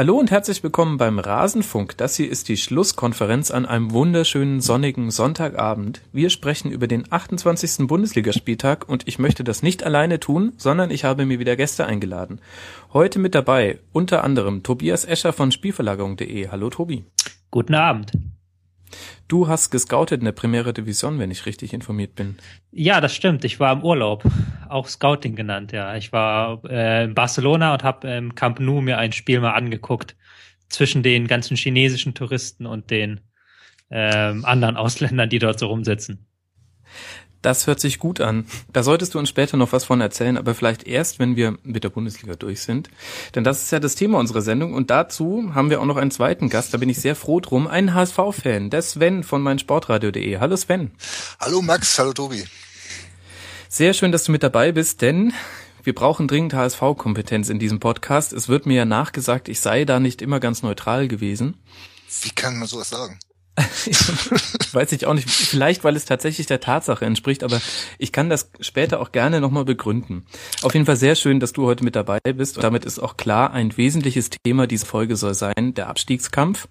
Hallo und herzlich willkommen beim Rasenfunk. Das hier ist die Schlusskonferenz an einem wunderschönen sonnigen Sonntagabend. Wir sprechen über den 28. Bundesligaspieltag und ich möchte das nicht alleine tun, sondern ich habe mir wieder Gäste eingeladen. Heute mit dabei unter anderem Tobias Escher von Spielverlagerung.de. Hallo Tobi. Guten Abend. Du hast gescoutet in der Primera Division, wenn ich richtig informiert bin. Ja, das stimmt. Ich war im Urlaub, auch Scouting genannt. Ja, ich war äh, in Barcelona und habe im Camp Nou mir ein Spiel mal angeguckt zwischen den ganzen chinesischen Touristen und den ähm, anderen Ausländern, die dort so rumsitzen. Das hört sich gut an. Da solltest du uns später noch was von erzählen, aber vielleicht erst, wenn wir mit der Bundesliga durch sind. Denn das ist ja das Thema unserer Sendung und dazu haben wir auch noch einen zweiten Gast, da bin ich sehr froh drum, einen HSV-Fan, der Sven von meinsportradio.de. Hallo Sven. Hallo Max, hallo Tobi. Sehr schön, dass du mit dabei bist, denn wir brauchen dringend HSV-Kompetenz in diesem Podcast. Es wird mir ja nachgesagt, ich sei da nicht immer ganz neutral gewesen. Wie kann man sowas sagen? Weiß ich auch nicht. Vielleicht, weil es tatsächlich der Tatsache entspricht, aber ich kann das später auch gerne nochmal begründen. Auf jeden Fall sehr schön, dass du heute mit dabei bist. Und damit ist auch klar, ein wesentliches Thema dieser Folge soll sein, der Abstiegskampf.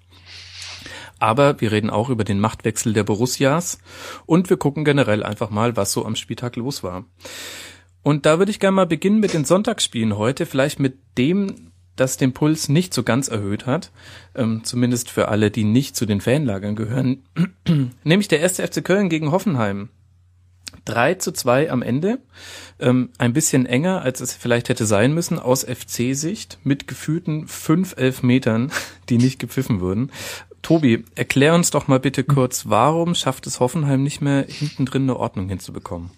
Aber wir reden auch über den Machtwechsel der Borussias und wir gucken generell einfach mal, was so am Spieltag los war. Und da würde ich gerne mal beginnen mit den Sonntagsspielen heute, vielleicht mit dem das den Puls nicht so ganz erhöht hat, ähm, zumindest für alle, die nicht zu den Fanlagern gehören, nämlich der erste FC Köln gegen Hoffenheim. 3 zu 2 am Ende, ähm, ein bisschen enger, als es vielleicht hätte sein müssen, aus FC-Sicht, mit gefühlten fünf Elfmetern, die nicht gepfiffen wurden. Tobi, erklär uns doch mal bitte kurz, warum schafft es Hoffenheim nicht mehr, hinten drin eine Ordnung hinzubekommen?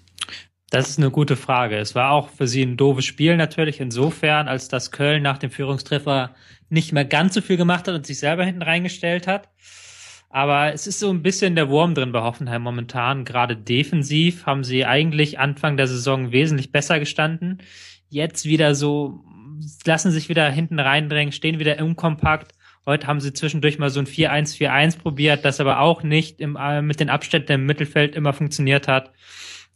Das ist eine gute Frage. Es war auch für sie ein doofes Spiel natürlich insofern, als dass Köln nach dem Führungstreffer nicht mehr ganz so viel gemacht hat und sich selber hinten reingestellt hat. Aber es ist so ein bisschen der Wurm drin bei Hoffenheim momentan. Gerade defensiv haben sie eigentlich Anfang der Saison wesentlich besser gestanden. Jetzt wieder so, lassen sich wieder hinten reindrängen, stehen wieder unkompakt. Heute haben sie zwischendurch mal so ein 4-1-4-1 probiert, das aber auch nicht im, äh, mit den Abständen im Mittelfeld immer funktioniert hat.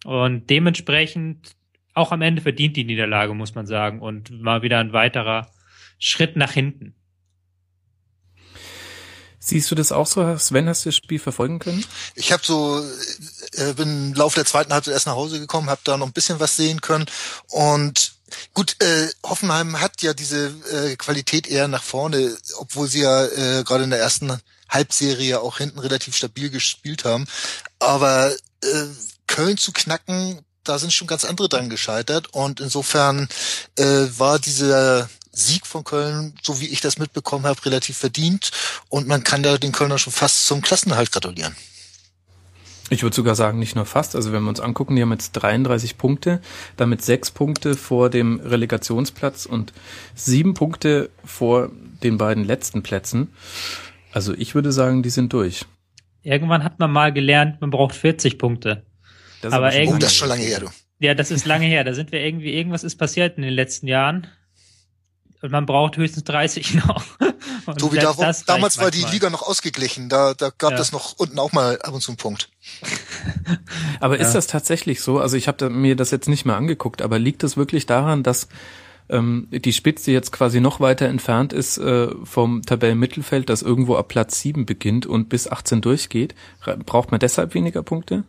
Und dementsprechend auch am Ende verdient die Niederlage, muss man sagen. Und mal wieder ein weiterer Schritt nach hinten. Siehst du das auch so, Sven? Hast du das Spiel verfolgen können? Ich habe so, äh, bin im Laufe der zweiten Halbzeit erst nach Hause gekommen, habe da noch ein bisschen was sehen können und Gut, äh, Hoffenheim hat ja diese äh, Qualität eher nach vorne, obwohl sie ja äh, gerade in der ersten Halbserie auch hinten relativ stabil gespielt haben. Aber äh, Köln zu knacken, da sind schon ganz andere dran gescheitert. Und insofern äh, war dieser Sieg von Köln, so wie ich das mitbekommen habe, relativ verdient. Und man kann da den Kölner schon fast zum Klassenhalt gratulieren. Ich würde sogar sagen, nicht nur fast. Also wenn wir uns angucken, die haben jetzt 33 Punkte, damit sechs Punkte vor dem Relegationsplatz und sieben Punkte vor den beiden letzten Plätzen. Also ich würde sagen, die sind durch. Irgendwann hat man mal gelernt, man braucht 40 Punkte. Das aber irgendwie, oh, das ist schon lange her, du. Ja, das ist lange her. Da sind wir irgendwie, irgendwas ist passiert in den letzten Jahren. Und man braucht höchstens 30 noch. Und Tobi, da, damals war die Liga noch ausgeglichen. Da, da gab ja. es noch unten auch mal ab und zu einen Punkt. aber ist das tatsächlich so? Also ich habe mir das jetzt nicht mehr angeguckt, aber liegt es wirklich daran, dass ähm, die Spitze jetzt quasi noch weiter entfernt ist äh, vom Tabellenmittelfeld, das irgendwo ab Platz 7 beginnt und bis 18 durchgeht? Braucht man deshalb weniger Punkte?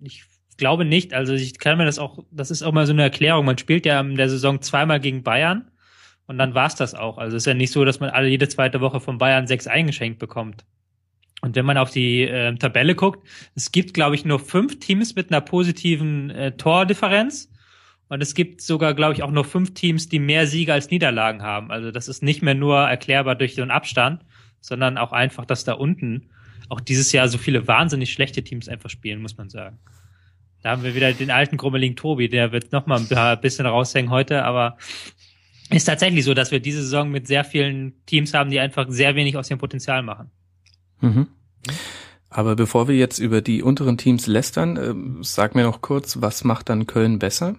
Ich glaube nicht. Also ich kann mir das auch, das ist auch mal so eine Erklärung. Man spielt ja in der Saison zweimal gegen Bayern und dann war's das auch. Also es ist ja nicht so, dass man alle jede zweite Woche von Bayern sechs eingeschenkt bekommt. Und wenn man auf die äh, Tabelle guckt, es gibt, glaube ich, nur fünf Teams mit einer positiven äh, Tordifferenz. Und es gibt sogar, glaube ich, auch nur fünf Teams, die mehr Siege als Niederlagen haben. Also das ist nicht mehr nur erklärbar durch so einen Abstand, sondern auch einfach, dass da unten auch dieses Jahr so viele wahnsinnig schlechte Teams einfach spielen, muss man sagen. Da haben wir wieder den alten Grummeling Tobi, der wird noch mal ein bisschen raushängen heute, aber ist tatsächlich so, dass wir diese Saison mit sehr vielen Teams haben, die einfach sehr wenig aus ihrem Potenzial machen. Mhm. Aber bevor wir jetzt über die unteren Teams lästern, äh, sag mir noch kurz, was macht dann Köln besser?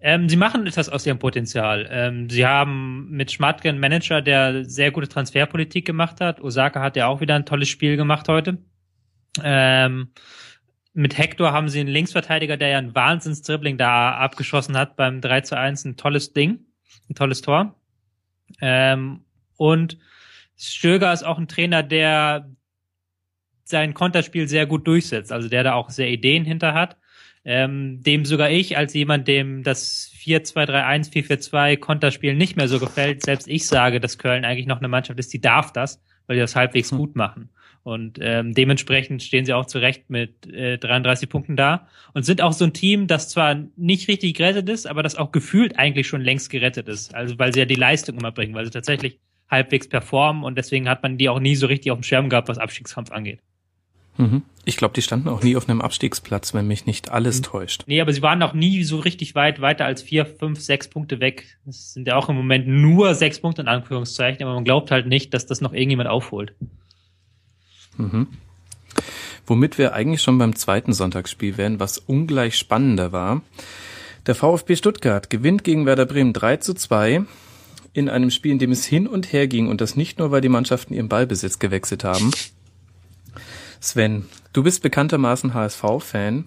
Ähm, sie machen etwas aus ihrem Potenzial. Ähm, sie haben mit Schmatke einen Manager, der sehr gute Transferpolitik gemacht hat. Osaka hat ja auch wieder ein tolles Spiel gemacht heute. Ähm, mit Hector haben sie einen Linksverteidiger, der ja ein Wahnsinns-Dribbling da abgeschossen hat beim 3 zu 1. Ein tolles Ding, ein tolles Tor. Ähm, Und Stöger ist auch ein Trainer, der sein Konterspiel sehr gut durchsetzt, also der da auch sehr Ideen hinter hat. Ähm, dem sogar ich als jemand, dem das 4-2-3-1, 4-4-2 Konterspiel nicht mehr so gefällt, selbst ich sage, dass Köln eigentlich noch eine Mannschaft ist, die darf das, weil die das halbwegs mhm. gut machen. Und ähm, dementsprechend stehen sie auch zu Recht mit äh, 33 Punkten da und sind auch so ein Team, das zwar nicht richtig gerettet ist, aber das auch gefühlt eigentlich schon längst gerettet ist. Also weil sie ja die Leistung immer bringen, weil sie tatsächlich halbwegs performen und deswegen hat man die auch nie so richtig auf dem Schirm gehabt, was Abstiegskampf angeht. Mhm. Ich glaube, die standen auch nie auf einem Abstiegsplatz, wenn mich nicht alles mhm. täuscht. Nee, aber sie waren auch nie so richtig weit weiter als vier, fünf, sechs Punkte weg. Das sind ja auch im Moment nur sechs Punkte in Anführungszeichen, aber man glaubt halt nicht, dass das noch irgendjemand aufholt. Mhm. Womit wir eigentlich schon beim zweiten Sonntagsspiel wären, was ungleich spannender war. Der VfB Stuttgart gewinnt gegen Werder Bremen 3 zu 2 in einem Spiel, in dem es hin und her ging und das nicht nur, weil die Mannschaften ihren Ballbesitz gewechselt haben, Sven, du bist bekanntermaßen HSV-Fan.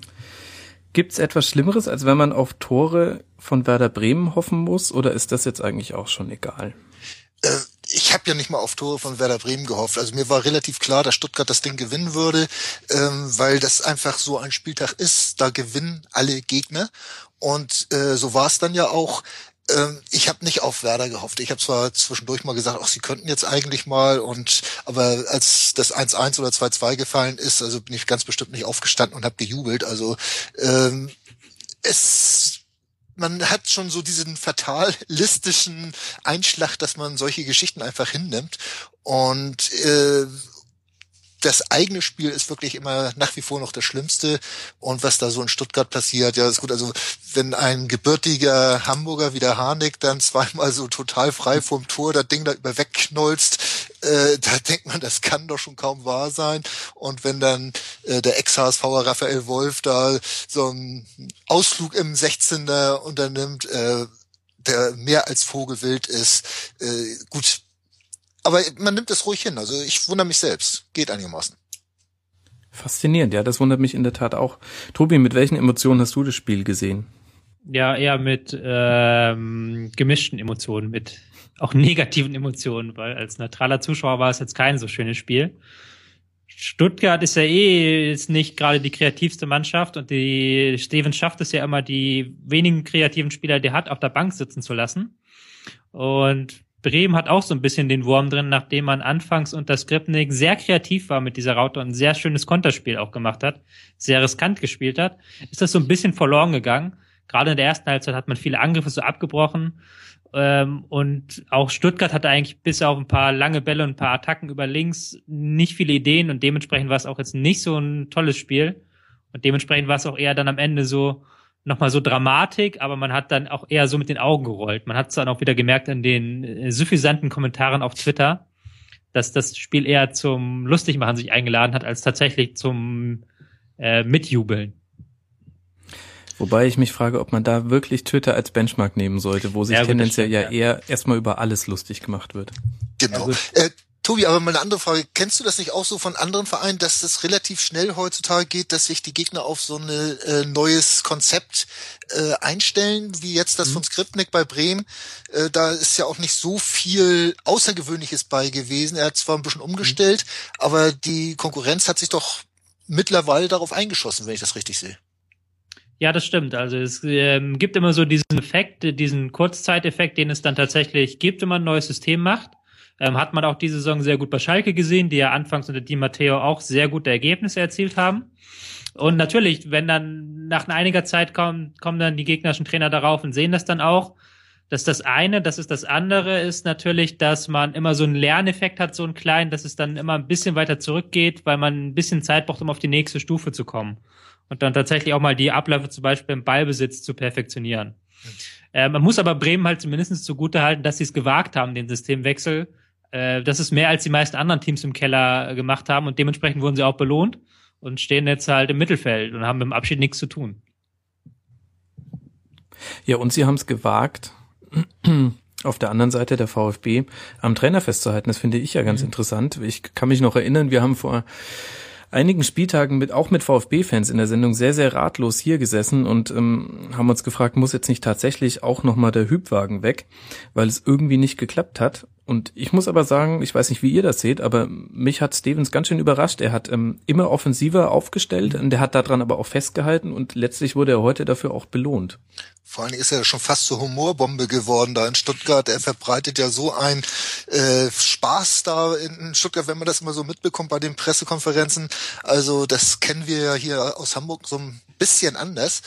Gibt's etwas Schlimmeres, als wenn man auf Tore von Werder Bremen hoffen muss, oder ist das jetzt eigentlich auch schon egal? Ich habe ja nicht mal auf Tore von Werder Bremen gehofft. Also mir war relativ klar, dass Stuttgart das Ding gewinnen würde, ähm, weil das einfach so ein Spieltag ist. Da gewinnen alle Gegner. Und äh, so war es dann ja auch. Ähm, ich habe nicht auf Werder gehofft. Ich habe zwar zwischendurch mal gesagt, ach, sie könnten jetzt eigentlich mal und aber als das 1-1 oder 2-2 gefallen ist, also bin ich ganz bestimmt nicht aufgestanden und habe gejubelt. Also ähm, es man hat schon so diesen fatalistischen Einschlag, dass man solche Geschichten einfach hinnimmt. Und äh, das eigene Spiel ist wirklich immer nach wie vor noch das Schlimmste. Und was da so in Stuttgart passiert, ja, ist gut. Also wenn ein gebürtiger Hamburger wie der Harnik dann zweimal so total frei vom Tor das Ding da über wegknolzt, äh, da denkt man, das kann doch schon kaum wahr sein. Und wenn dann äh, der Ex-HSVer Raphael Wolf da so einen Ausflug im 16er unternimmt, äh, der mehr als Vogelwild ist, äh, gut, aber man nimmt es ruhig hin. Also ich wundere mich selbst. Geht einigermaßen. Faszinierend, ja, das wundert mich in der Tat auch. Tobi, mit welchen Emotionen hast du das Spiel gesehen? Ja, eher mit ähm, gemischten Emotionen, mit auch negativen Emotionen, weil als neutraler Zuschauer war es jetzt kein so schönes Spiel. Stuttgart ist ja eh ist nicht gerade die kreativste Mannschaft und die Steven schafft es ja immer, die wenigen kreativen Spieler, die hat, auf der Bank sitzen zu lassen. Und Bremen hat auch so ein bisschen den Wurm drin, nachdem man anfangs unter Skripnik sehr kreativ war mit dieser Raute und ein sehr schönes Konterspiel auch gemacht hat, sehr riskant gespielt hat, ist das so ein bisschen verloren gegangen. Gerade in der ersten Halbzeit hat man viele Angriffe so abgebrochen. Ähm, und auch Stuttgart hatte eigentlich bis auf ein paar lange Bälle und ein paar Attacken über links nicht viele Ideen und dementsprechend war es auch jetzt nicht so ein tolles Spiel. Und dementsprechend war es auch eher dann am Ende so, nochmal so Dramatik, aber man hat dann auch eher so mit den Augen gerollt. Man hat es dann auch wieder gemerkt in den äh, suffisanten Kommentaren auf Twitter, dass das Spiel eher zum Lustigmachen sich eingeladen hat, als tatsächlich zum äh, Mitjubeln. Wobei ich mich frage, ob man da wirklich Twitter als Benchmark nehmen sollte, wo sich ja, tendenziell ja, ja eher erstmal über alles lustig gemacht wird. Genau. Äh, Tobi, aber mal eine andere Frage. Kennst du das nicht auch so von anderen Vereinen, dass es relativ schnell heutzutage geht, dass sich die Gegner auf so ein äh, neues Konzept äh, einstellen, wie jetzt das mhm. von Skripnik bei Bremen? Äh, da ist ja auch nicht so viel Außergewöhnliches bei gewesen. Er hat zwar ein bisschen umgestellt, mhm. aber die Konkurrenz hat sich doch mittlerweile darauf eingeschossen, wenn ich das richtig sehe. Ja, das stimmt. Also es ähm, gibt immer so diesen Effekt, diesen Kurzzeiteffekt, den es dann tatsächlich gibt, wenn man ein neues System macht. Ähm, hat man auch diese Saison sehr gut bei Schalke gesehen, die ja anfangs unter Di Matteo auch sehr gute Ergebnisse erzielt haben. Und natürlich, wenn dann nach einiger Zeit kommen, kommen dann die gegnerischen Trainer darauf und sehen das dann auch. dass das eine, das ist das andere, ist natürlich, dass man immer so einen Lerneffekt hat, so einen kleinen, dass es dann immer ein bisschen weiter zurückgeht, weil man ein bisschen Zeit braucht, um auf die nächste Stufe zu kommen. Und dann tatsächlich auch mal die Abläufe zum Beispiel im Ballbesitz zu perfektionieren. Mhm. Äh, man muss aber Bremen halt zumindest zugute halten, dass sie es gewagt haben, den Systemwechsel äh, das ist mehr als die meisten anderen Teams im Keller gemacht haben und dementsprechend wurden sie auch belohnt und stehen jetzt halt im Mittelfeld und haben mit dem Abschied nichts zu tun. Ja, und sie haben es gewagt, auf der anderen Seite der VfB am Trainer festzuhalten. Das finde ich ja ganz mhm. interessant. Ich kann mich noch erinnern, wir haben vor einigen Spieltagen mit auch mit VfB-Fans in der Sendung sehr sehr ratlos hier gesessen und ähm, haben uns gefragt, muss jetzt nicht tatsächlich auch noch mal der Hübwagen weg, weil es irgendwie nicht geklappt hat Und ich muss aber sagen, ich weiß nicht, wie ihr das seht, aber mich hat Stevens ganz schön überrascht. Er hat ähm, immer offensiver aufgestellt und er hat daran aber auch festgehalten und letztlich wurde er heute dafür auch belohnt. Vor allem ist er schon fast zur Humorbombe geworden da in Stuttgart. Er verbreitet ja so ein äh, Spaß da in Stuttgart, wenn man das immer so mitbekommt bei den Pressekonferenzen. Also das kennen wir ja hier aus Hamburg so ein bisschen anders.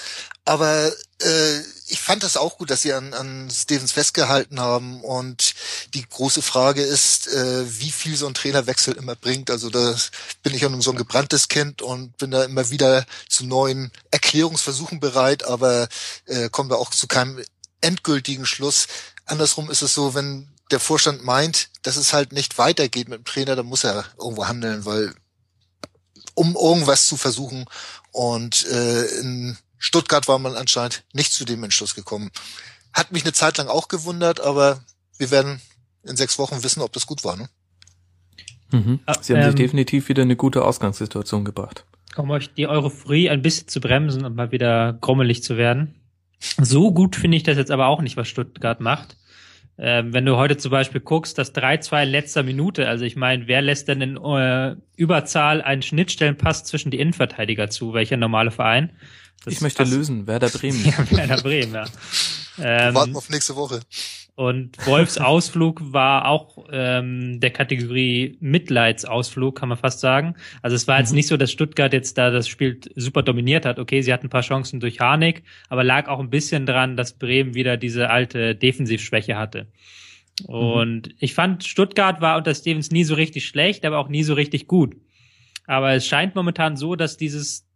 Aber äh, ich fand das auch gut, dass sie an, an Stevens festgehalten haben. Und die große Frage ist, äh, wie viel so ein Trainerwechsel immer bringt. Also da bin ich ja nun so ein gebranntes Kind und bin da immer wieder zu neuen Erklärungsversuchen bereit, aber äh, kommen wir auch zu keinem endgültigen Schluss. Andersrum ist es so, wenn der Vorstand meint, dass es halt nicht weitergeht mit dem Trainer, dann muss er irgendwo handeln, weil um irgendwas zu versuchen. Und äh, in Stuttgart war man anscheinend nicht zu dem Entschluss gekommen. Hat mich eine Zeit lang auch gewundert, aber wir werden in sechs Wochen wissen, ob das gut war. Ne? Mhm. Ah, Sie haben ähm, sich definitiv wieder eine gute Ausgangssituation gebracht. Um euch die Euphorie ein bisschen zu bremsen und mal wieder grummelig zu werden. So gut finde ich das jetzt aber auch nicht, was Stuttgart macht. Ähm, wenn du heute zum Beispiel guckst, das 3-2 in letzter Minute, also ich meine, wer lässt denn in äh, Überzahl einen Schnittstellenpass zwischen die Innenverteidiger zu? Welcher normale Verein? Das ich möchte lösen, Werder Bremen. ja, Werder Bremen, ja. Ähm, warten auf nächste Woche. Und Wolfs Ausflug war auch ähm, der Kategorie Mitleidsausflug, kann man fast sagen. Also es war jetzt mhm. nicht so, dass Stuttgart jetzt da das Spiel super dominiert hat. Okay, sie hatten ein paar Chancen durch Harnik, aber lag auch ein bisschen dran, dass Bremen wieder diese alte Defensivschwäche hatte. Mhm. Und mhm. ich fand, Stuttgart war unter Stevens nie so richtig schlecht, aber auch nie so richtig gut. Aber es scheint momentan so, dass dieses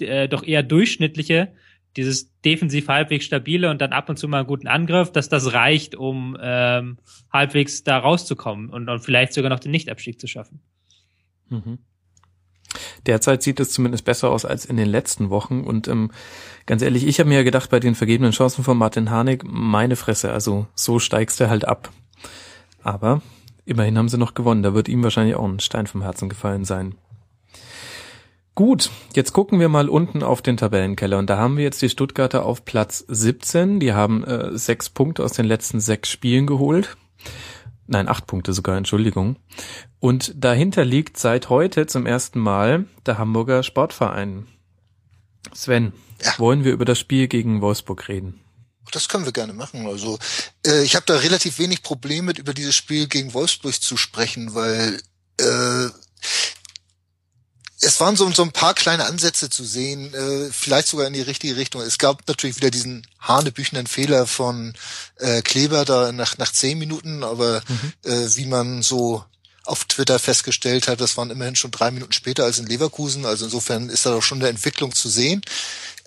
äh, doch eher durchschnittliche, dieses defensiv halbwegs stabile und dann ab und zu mal einen guten Angriff, dass das reicht, um ähm, halbwegs da rauszukommen und, und vielleicht sogar noch den Nichtabstieg zu schaffen. Mhm. Derzeit sieht es zumindest besser aus als in den letzten Wochen. Und ähm, ganz ehrlich, ich habe mir ja gedacht, bei den vergebenen Chancen von Martin Harnik, meine Fresse, also so steigst du halt ab. Aber immerhin haben sie noch gewonnen. Da wird ihm wahrscheinlich auch ein Stein vom Herzen gefallen sein. Gut, jetzt gucken wir mal unten auf den Tabellenkeller und da haben wir jetzt die Stuttgarter auf Platz 17. Die haben äh, sechs Punkte aus den letzten sechs Spielen geholt. Nein, acht Punkte sogar, Entschuldigung. Und dahinter liegt seit heute zum ersten Mal der Hamburger Sportverein. Sven, ja. wollen wir über das Spiel gegen Wolfsburg reden? Das können wir gerne machen. Also äh, ich habe da relativ wenig Probleme mit, über dieses Spiel gegen Wolfsburg zu sprechen, weil äh, es waren so, so ein paar kleine Ansätze zu sehen, äh, vielleicht sogar in die richtige Richtung. Es gab natürlich wieder diesen hanebüchenden Fehler von äh, Kleber da nach, nach zehn Minuten, aber mhm. äh, wie man so auf Twitter festgestellt hat, das waren immerhin schon drei Minuten später als in Leverkusen. Also insofern ist da doch schon eine Entwicklung zu sehen.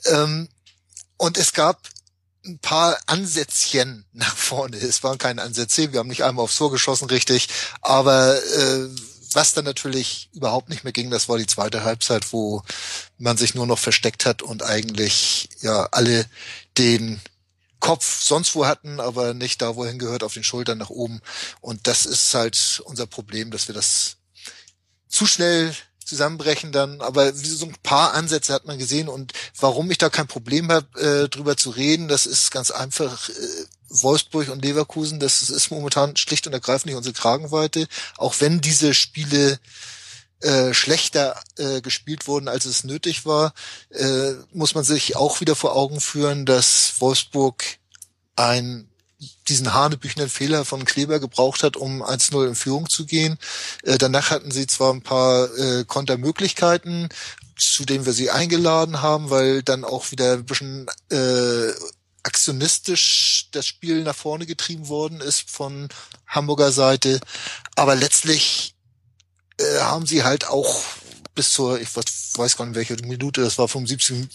Ähm, und es gab ein paar Ansätzchen nach vorne. Es waren keine Ansätze, wir haben nicht einmal aufs Tor geschossen, richtig, aber äh, was dann natürlich überhaupt nicht mehr ging, das war die zweite Halbzeit, wo man sich nur noch versteckt hat und eigentlich ja alle den Kopf sonst wo hatten, aber nicht da, wohin gehört, auf den Schultern nach oben. Und das ist halt unser Problem, dass wir das zu schnell zusammenbrechen dann, aber so ein paar Ansätze hat man gesehen und warum ich da kein Problem habe, äh, drüber zu reden, das ist ganz einfach. Äh, Wolfsburg und Leverkusen, das ist momentan schlicht und ergreifend nicht unsere Kragenweite, auch wenn diese Spiele äh, schlechter äh, gespielt wurden, als es nötig war, äh, muss man sich auch wieder vor Augen führen, dass Wolfsburg ein diesen hanebüchenden Fehler von Kleber gebraucht hat, um 1-0 in Führung zu gehen. Äh, danach hatten sie zwar ein paar äh, Kontermöglichkeiten, zu denen wir sie eingeladen haben, weil dann auch wieder ein bisschen äh, aktionistisch das Spiel nach vorne getrieben worden ist von Hamburger Seite. Aber letztlich äh, haben sie halt auch bis zur, ich weiß gar nicht welche Minute, das war vom 17.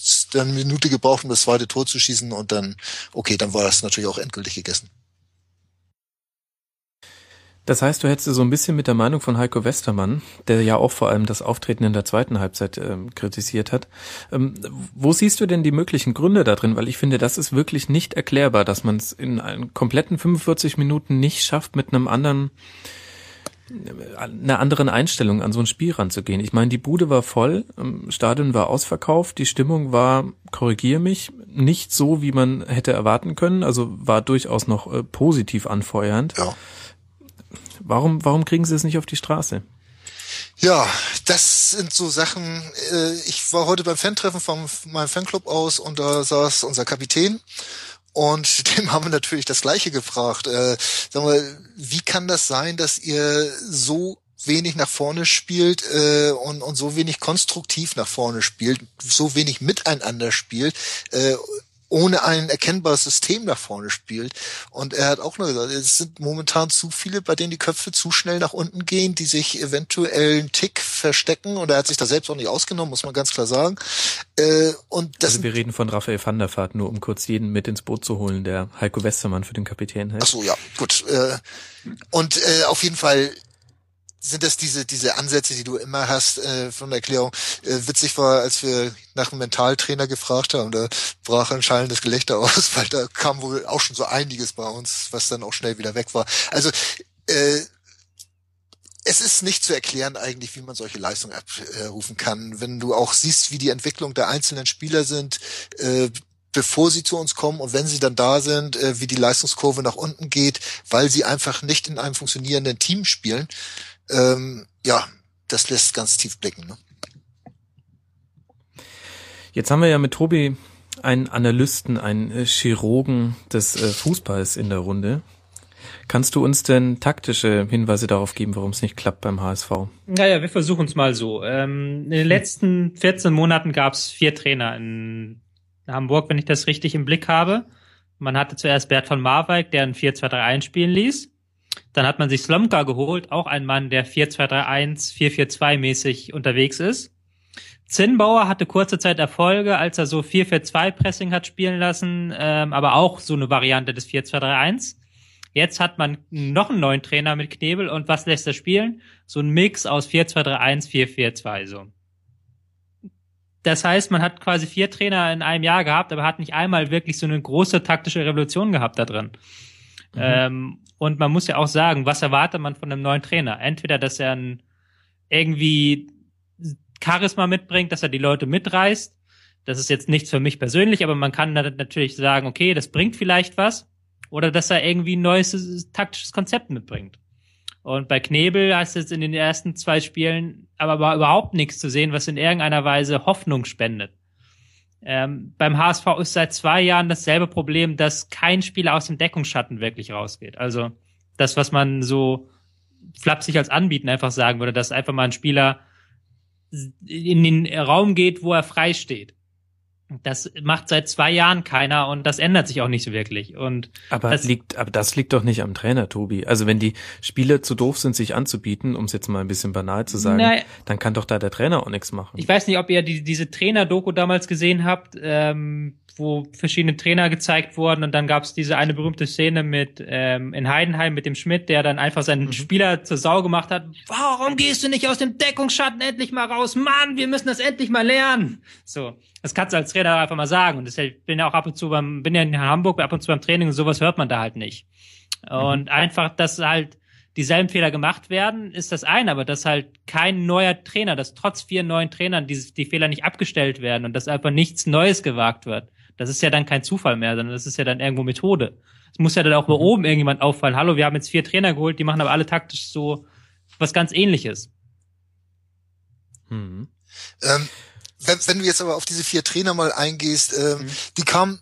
Minute gebraucht, um das zweite Tor zu schießen und dann, okay, dann war das natürlich auch endgültig gegessen. Das heißt, du hättest so ein bisschen mit der Meinung von Heiko Westermann, der ja auch vor allem das Auftreten in der zweiten Halbzeit ähm, kritisiert hat. Ähm, wo siehst du denn die möglichen Gründe da drin? Weil ich finde, das ist wirklich nicht erklärbar, dass man es in einen kompletten 45 Minuten nicht schafft, mit einem anderen einer anderen Einstellung an so ein Spiel ranzugehen. Ich meine, die Bude war voll, Stadion war ausverkauft, die Stimmung war, korrigiere mich, nicht so, wie man hätte erwarten können, also war durchaus noch äh, positiv anfeuernd. Ja Warum, warum kriegen sie es nicht auf die Straße? Ja, das sind so Sachen. Äh, ich war heute beim Fan-Treffen von meinem Fanclub aus und da saß unser Kapitän und dem haben wir natürlich das Gleiche gefragt. Äh, sagen wir, wie kann das sein, dass ihr so wenig nach vorne spielt äh, und, und so wenig konstruktiv nach vorne spielt, so wenig miteinander spielt, äh, ohne ein erkennbares System nach vorne spielt. Und er hat auch nur gesagt, es sind momentan zu viele, bei denen die Köpfe zu schnell nach unten gehen, die sich eventuell einen Tick verstecken. Und er hat sich da selbst auch nicht ausgenommen, muss man ganz klar sagen. Äh, und das also wir reden von Raphael van der Vaart, nur um kurz jeden mit ins Boot zu holen, der Heiko Westermann für den Kapitän hält. Ach so, ja, gut. Äh, und äh, auf jeden Fall sind das diese diese Ansätze, die du immer hast äh, von der Erklärung. Äh, witzig war, als wir nach einem Mentaltrainer gefragt haben, da brach ein schallendes Gelächter aus, weil da kam wohl auch schon so einiges bei uns, was dann auch schnell wieder weg war. Also äh, es ist nicht zu erklären eigentlich, wie man solche Leistungen abrufen kann. Wenn du auch siehst, wie die Entwicklung der einzelnen Spieler sind, äh, bevor sie zu uns kommen und wenn sie dann da sind, äh, wie die Leistungskurve nach unten geht, weil sie einfach nicht in einem funktionierenden Team spielen ähm, ja, das lässt ganz tief blicken. Ne? Jetzt haben wir ja mit Tobi einen Analysten, einen äh, Chirurgen des äh, Fußballs in der Runde. Kannst du uns denn taktische Hinweise darauf geben, warum es nicht klappt beim HSV? Naja, wir versuchen es mal so. Ähm, in den letzten 14 Monaten gab es vier Trainer in Hamburg, wenn ich das richtig im Blick habe. Man hatte zuerst Bert von Marwijk, der ein 4-2-3-1 spielen ließ. Dann hat man sich Slomka geholt, auch ein Mann, der 4-2-3-1, 4-4-2 mäßig unterwegs ist. Zinnbauer hatte kurze Zeit Erfolge, als er so 4-4-2 Pressing hat spielen lassen, ähm, aber auch so eine Variante des 4-2-3-1. Jetzt hat man noch einen neuen Trainer mit Knebel und was lässt er spielen? So ein Mix aus 4-2-3-1, 4-4-2 so. Das heißt, man hat quasi vier Trainer in einem Jahr gehabt, aber hat nicht einmal wirklich so eine große taktische Revolution gehabt da drin. Mhm. Ähm, und man muss ja auch sagen, was erwartet man von einem neuen Trainer? Entweder, dass er ein, irgendwie Charisma mitbringt, dass er die Leute mitreißt. Das ist jetzt nichts für mich persönlich, aber man kann natürlich sagen, okay, das bringt vielleicht was. Oder dass er irgendwie ein neues taktisches Konzept mitbringt. Und bei Knebel heißt es in den ersten zwei Spielen aber überhaupt nichts zu sehen, was in irgendeiner Weise Hoffnung spendet. Ähm, beim HSV ist seit zwei Jahren dasselbe Problem, dass kein Spieler aus dem Deckungsschatten wirklich rausgeht. Also das, was man so flapsig als Anbieten einfach sagen würde, dass einfach mal ein Spieler in den Raum geht, wo er frei steht. Das macht seit zwei Jahren keiner und das ändert sich auch nicht so wirklich. Und aber das liegt, aber das liegt doch nicht am Trainer, Tobi. Also wenn die Spieler zu doof sind, sich anzubieten, um es jetzt mal ein bisschen banal zu sagen, Nein. dann kann doch da der Trainer auch nichts machen. Ich weiß nicht, ob ihr die, diese Trainer-Doku damals gesehen habt. Ähm, wo verschiedene Trainer gezeigt wurden und dann gab es diese eine berühmte Szene mit ähm, in Heidenheim mit dem Schmidt, der dann einfach seinen mhm. Spieler zur Sau gemacht hat. Warum gehst du nicht aus dem Deckungsschatten endlich mal raus? Mann, wir müssen das endlich mal lernen. So, das kannst du als Trainer einfach mal sagen und ich bin ja auch ab und zu beim bin ja in Hamburg ab und zu beim Training und sowas hört man da halt nicht. Mhm. Und einfach, dass halt dieselben Fehler gemacht werden, ist das eine, aber dass halt kein neuer Trainer, dass trotz vier neuen Trainern die, die Fehler nicht abgestellt werden und dass einfach nichts Neues gewagt wird das ist ja dann kein Zufall mehr, sondern das ist ja dann irgendwo Methode. Es muss ja dann auch bei mhm. oben irgendjemand auffallen. Hallo, wir haben jetzt vier Trainer geholt, die machen aber alle taktisch so was ganz ähnliches. Mhm. Ähm, wenn, wenn, du jetzt aber auf diese vier Trainer mal eingehst, ähm, mhm. die kamen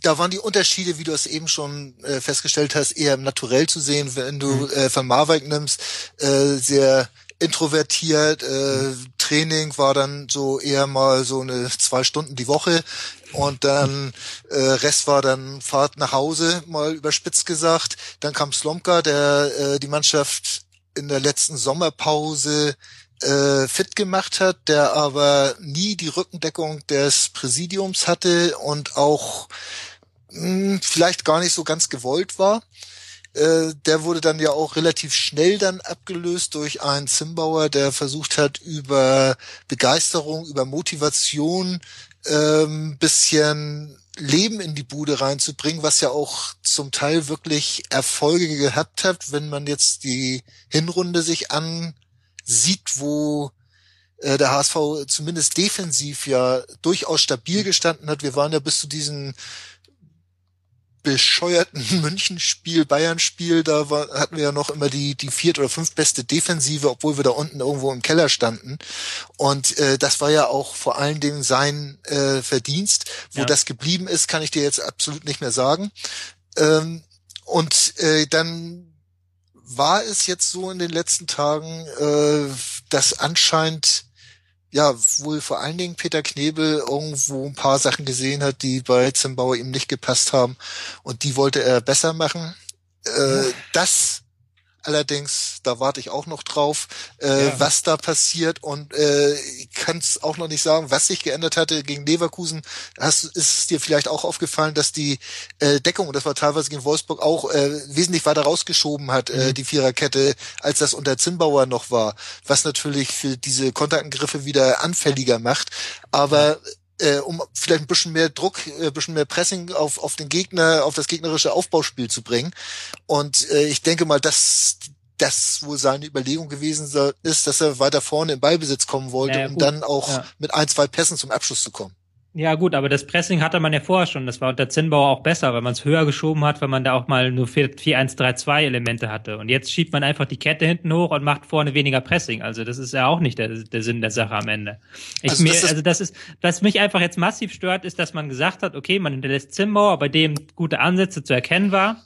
da waren die Unterschiede, wie du es eben schon äh, festgestellt hast, eher naturell zu sehen, wenn du mhm. äh, von Marwijk nimmst, äh, sehr introvertiert, äh, Training war dann so eher mal so eine zwei Stunden die Woche und dann äh, Rest war dann Fahrt nach Hause, mal überspitzt gesagt. Dann kam Slomka, der äh, die Mannschaft in der letzten Sommerpause äh, fit gemacht hat, der aber nie die Rückendeckung des Präsidiums hatte und auch mh, hm, vielleicht gar nicht so ganz gewollt war. Äh, der wurde dann ja auch relativ schnell dann abgelöst durch einen Zimbauer, der versucht hat, über Begeisterung, über Motivation ähm, bisschen Leben in die Bude reinzubringen, was ja auch zum Teil wirklich Erfolge gehabt hat, wenn man jetzt die Hinrunde sich ansieht, wo äh, der HSV zumindest defensiv ja durchaus stabil gestanden hat. Wir waren ja bis zu diesen bescheuerten München-Spiel, Bayern-Spiel, da war, hatten wir ja noch immer die, die viert oder fünf beste Defensive, obwohl wir da unten irgendwo im Keller standen. Und äh, das war ja auch vor allen Dingen sein äh, Verdienst. Wo ja. das geblieben ist, kann ich dir jetzt absolut nicht mehr sagen. Ähm, und äh, dann war es jetzt so in den letzten Tagen, äh, dass anscheinend ja, wohl vor allen Dingen Peter Knebel irgendwo ein paar Sachen gesehen hat, die bei Zimbauer ihm nicht gepasst haben und die wollte er besser machen. Äh, das Allerdings, da warte ich auch noch drauf, äh, ja. was da passiert und äh, ich kann es auch noch nicht sagen, was sich geändert hatte gegen Leverkusen. Hast, ist es dir vielleicht auch aufgefallen, dass die äh, Deckung, und das war teilweise gegen Wolfsburg auch äh, wesentlich weiter rausgeschoben hat, äh, mhm. äh, die Viererkette, als das unter Zimbauer noch war, was natürlich für diese Konterangriffe wieder anfälliger macht. Aber äh, um vielleicht ein bisschen mehr Druck, äh, ein bisschen mehr Pressing auf, auf den Gegner, auf das gegnerische Aufbauspiel zu bringen. Und äh, ich denke mal, dass das wohl seine Überlegung gewesen ist, dass er weiter vorne im Ballbesitz kommen wollte, ja, um dann auch ja. mit ein, zwei Pässen zum Abschluss zu kommen. Ja gut, aber das Pressing hatte man ja vorher schon. Das war unter Zinnbauer auch besser, weil man es höher geschoben hat, weil man da auch mal nur 4-1-3-2 Elemente hatte. Und jetzt schiebt man einfach die Kette hinten hoch und macht vorne weniger Pressing. Also das ist ja auch nicht der, der Sinn der Sache am Ende. Ich also, mir, das also das ist, was mich einfach jetzt massiv stört, ist, dass man gesagt hat, okay, man hinterlässt Zinnbauer, bei dem gute Ansätze zu erkennen war.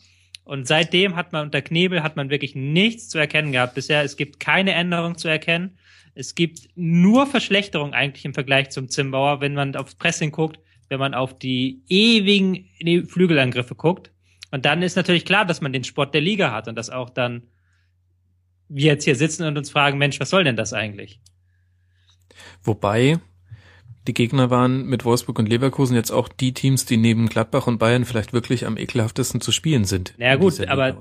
Und seitdem hat man unter Knebel hat man wirklich nichts zu erkennen gehabt. Bisher, es gibt keine Änderung zu erkennen. Es gibt nur Verschlechterung eigentlich im Vergleich zum Zimbauer, wenn man aufs Pressing guckt, wenn man auf die ewigen Flügelangriffe guckt. Und dann ist natürlich klar, dass man den Sport der Liga hat und dass auch dann wir jetzt hier sitzen und uns fragen, Mensch, was soll denn das eigentlich? Wobei die Gegner waren mit Wolfsburg und Leverkusen jetzt auch die Teams, die neben Gladbach und Bayern vielleicht wirklich am ekelhaftesten zu spielen sind. Na naja, gut, aber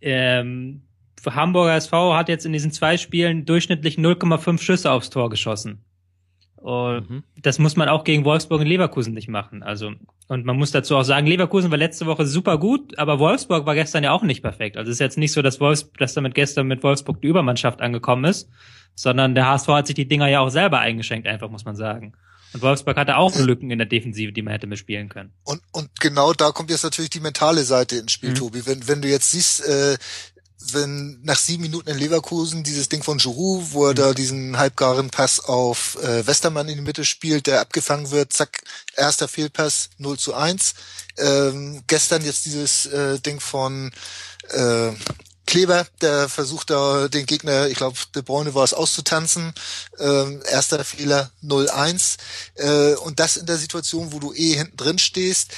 ähm, Hamburger SV hat jetzt in diesen zwei Spielen durchschnittlich 0,5 Schüsse aufs Tor geschossen. Und mhm. das muss man auch gegen Wolfsburg und Leverkusen nicht machen. Also, und man muss dazu auch sagen, Leverkusen war letzte Woche super gut, aber Wolfsburg war gestern ja auch nicht perfekt. Also es ist jetzt nicht so, dass Wolfs dass damit gestern mit Wolfsburg die Übermannschaft angekommen ist, sondern der HSV hat sich die Dinger ja auch selber eingeschenkt, einfach muss man sagen. Und Wolfsburg hatte auch Lücken in der Defensive, die man hätte bespielen können. Und, und genau da kommt jetzt natürlich die mentale Seite ins Spiel, mhm. Tobi. Wenn, wenn du jetzt siehst, äh, wenn nach sieben Minuten in Leverkusen dieses Ding von Giroud, wo er mhm. da diesen halbgaren Pass auf äh, Westermann in die Mitte spielt, der abgefangen wird, zack, erster Fehlpass 0 zu 1. Ähm, gestern jetzt dieses äh, Ding von äh, Kleber, der versucht da den Gegner, ich glaube, De Bruyne war es auszutanzen. Ähm, erster Fehler 0-1. Äh, und das in der Situation, wo du eh hinten drin stehst.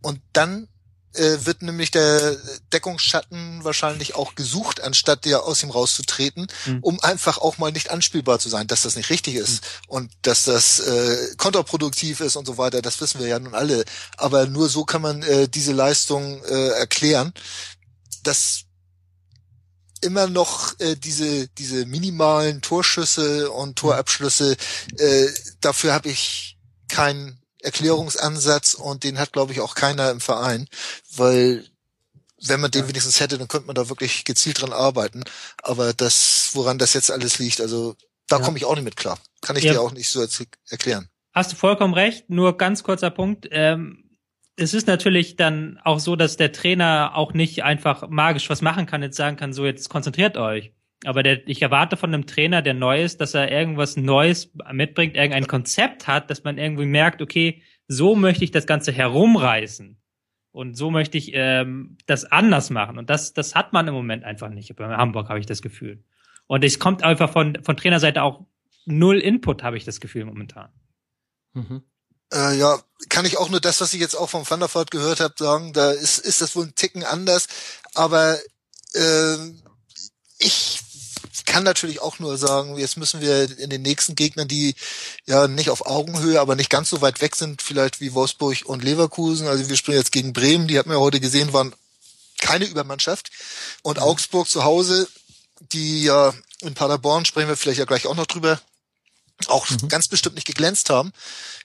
Und dann äh, wird nämlich der Deckungsschatten wahrscheinlich auch gesucht, anstatt dir aus ihm rauszutreten, mhm. um einfach auch mal nicht anspielbar zu sein, dass das nicht richtig ist mhm. und dass das äh, kontraproduktiv ist und so weiter. Das wissen wir ja nun alle. Aber nur so kann man äh, diese Leistung äh, erklären. dass immer noch äh, diese diese minimalen Torschüsse und mhm. Torabschlüsse. Äh, dafür habe ich keinen Erklärungsansatz und den hat, glaube ich, auch keiner im Verein, weil wenn man den wenigstens hätte, dann könnte man da wirklich gezielt dran arbeiten. Aber das, woran das jetzt alles liegt, also da ja. komme ich auch nicht mit klar. Kann ich ja. dir auch nicht so erklären. Hast du vollkommen recht. Nur ganz kurzer Punkt. Ähm, es ist natürlich dann auch so, dass der Trainer auch nicht einfach magisch was machen kann, jetzt sagen kann, so jetzt konzentriert euch. Aber der, ich erwarte von einem Trainer, der neu ist, dass er irgendwas Neues mitbringt, irgendein Konzept hat, dass man irgendwie merkt, okay, so möchte ich das Ganze herumreißen. Und so möchte ich ähm, das anders machen. Und das, das hat man im Moment einfach nicht. Bei Hamburg habe ich das Gefühl. Und es kommt einfach von, von Trainerseite auch null Input, habe ich das Gefühl momentan. Mhm. Äh, ja, kann ich auch nur das, was ich jetzt auch vom Thunderford gehört habe, sagen. Da ist, ist das wohl ein Ticken anders. Aber äh, ich kann natürlich auch nur sagen, jetzt müssen wir in den nächsten Gegnern, die ja nicht auf Augenhöhe, aber nicht ganz so weit weg sind, vielleicht wie Wolfsburg und Leverkusen. Also wir spielen jetzt gegen Bremen, die hatten wir heute gesehen, waren keine Übermannschaft. Und mhm. Augsburg zu Hause, die ja in Paderborn, sprechen wir vielleicht ja gleich auch noch drüber, auch mhm. ganz bestimmt nicht geglänzt haben.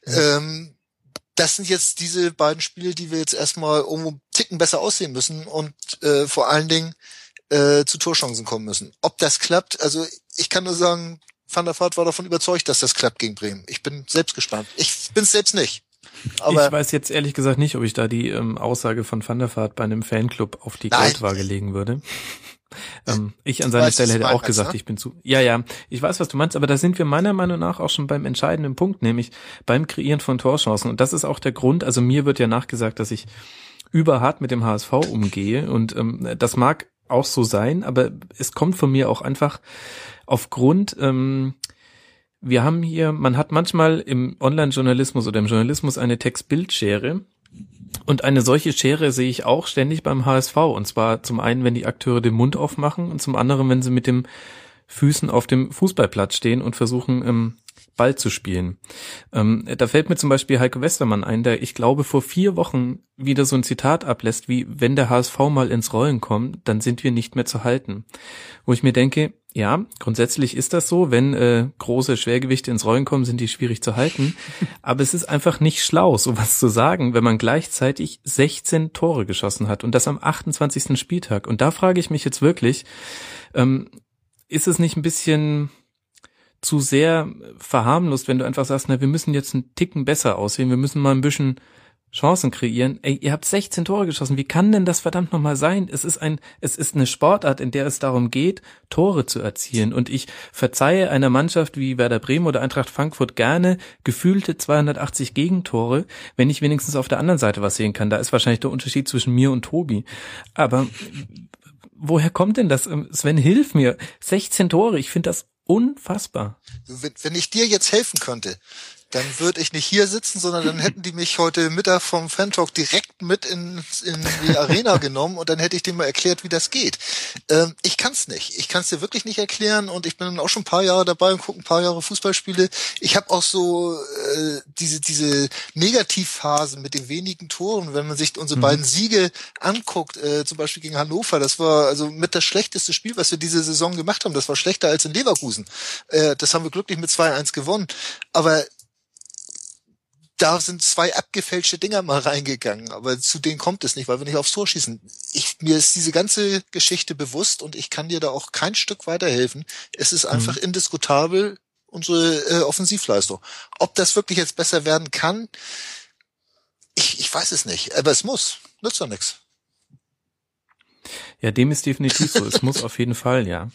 Mhm. Ähm, das sind jetzt diese beiden Spiele, die wir jetzt erstmal irgendwo einen Ticken besser aussehen müssen und äh, vor allen Dingen äh, zu Torchancen kommen müssen. Ob das klappt, also ich kann nur sagen, Van der Vaart war davon überzeugt, dass das klappt gegen Bremen. Ich bin selbst gespannt. Ich bin selbst nicht. Aber ich weiß jetzt ehrlich gesagt nicht, ob ich da die ähm, Aussage von Van der Vaart bei einem Fanclub auf die Goldwaage legen würde. Ähm, ich an seiner Stelle hätte auch gesagt, ne? ich bin zu. Ja, ja, ich weiß, was du meinst, aber da sind wir meiner Meinung nach auch schon beim entscheidenden Punkt, nämlich beim Kreieren von Torchancen. Und das ist auch der Grund, also mir wird ja nachgesagt, dass ich überhart mit dem HSV umgehe. Und ähm, das mag auch so sein, aber es kommt von mir auch einfach aufgrund ähm, wir haben hier, man hat manchmal im Online-Journalismus oder im Journalismus eine Text-Bild-Schere. Und eine solche Schere sehe ich auch ständig beim HSV. Und zwar zum einen, wenn die Akteure den Mund aufmachen und zum anderen, wenn sie mit dem Füßen auf dem Fußballplatz stehen und versuchen, ähm, Ball zu spielen. Ähm, da fällt mir zum Beispiel Heike Westermann ein, der ich glaube vor vier Wochen wieder so ein Zitat ablässt, wie wenn der HSV mal ins Rollen kommt, dann sind wir nicht mehr zu halten. Wo ich mir denke, ja, grundsätzlich ist das so. Wenn äh, große Schwergewichte ins Rollen kommen, sind die schwierig zu halten. Aber es ist einfach nicht schlau, sowas zu sagen, wenn man gleichzeitig 16 Tore geschossen hat und das am 28. Spieltag. Und da frage ich mich jetzt wirklich, ähm, ist es nicht ein bisschen zu sehr verharmlost, wenn du einfach sagst, na, wir müssen jetzt einen Ticken besser aussehen, wir müssen mal ein bisschen Chancen kreieren. Ey, ihr habt 16 Tore geschossen. Wie kann denn das verdammt nochmal sein? Es ist ein, es ist eine Sportart, in der es darum geht, Tore zu erzielen. Und ich verzeihe einer Mannschaft wie Werder Bremen oder Eintracht Frankfurt gerne gefühlte 280 Gegentore, wenn ich wenigstens auf der anderen Seite was sehen kann. Da ist wahrscheinlich der Unterschied zwischen mir und Tobi. Aber woher kommt denn das? Sven, hilf mir. 16 Tore. Ich finde das unfassbar. Wenn ich dir jetzt helfen könnte, dann würde ich nicht hier sitzen, sondern dann hätten die mich heute Mittag vom Fantalk direkt mit in, in die Arena genommen und dann hätte ich denen mal erklärt, wie das geht. Ähm, ich kann es nicht. Ich kann es dir wirklich nicht erklären und ich bin auch schon ein paar Jahre dabei und gucke ein paar Jahre Fußballspiele. Ich habe auch so äh, diese, diese Negativphase mit den wenigen Toren. Wenn man sich unsere mhm. beiden Siege anguckt, äh, zum Beispiel gegen Hannover, das war also mit das schlechteste Spiel, was wir diese Saison gemacht haben. Das war schlechter als in Leverkusen. Äh, das haben wir glücklich mit 2-1 gewonnen. Aber da sind zwei abgefälschte Dinger mal reingegangen, aber zu denen kommt es nicht, weil wir nicht aufs Tor schießen. Ich, mir ist diese ganze Geschichte bewusst und ich kann dir da auch kein Stück weiterhelfen. Es ist einfach mhm. indiskutabel unsere äh, Offensivleistung. Ob das wirklich jetzt besser werden kann, ich, ich weiß es nicht, aber es muss. Nützt doch nichts. Ja, dem ist definitiv so. es muss auf jeden Fall, ja.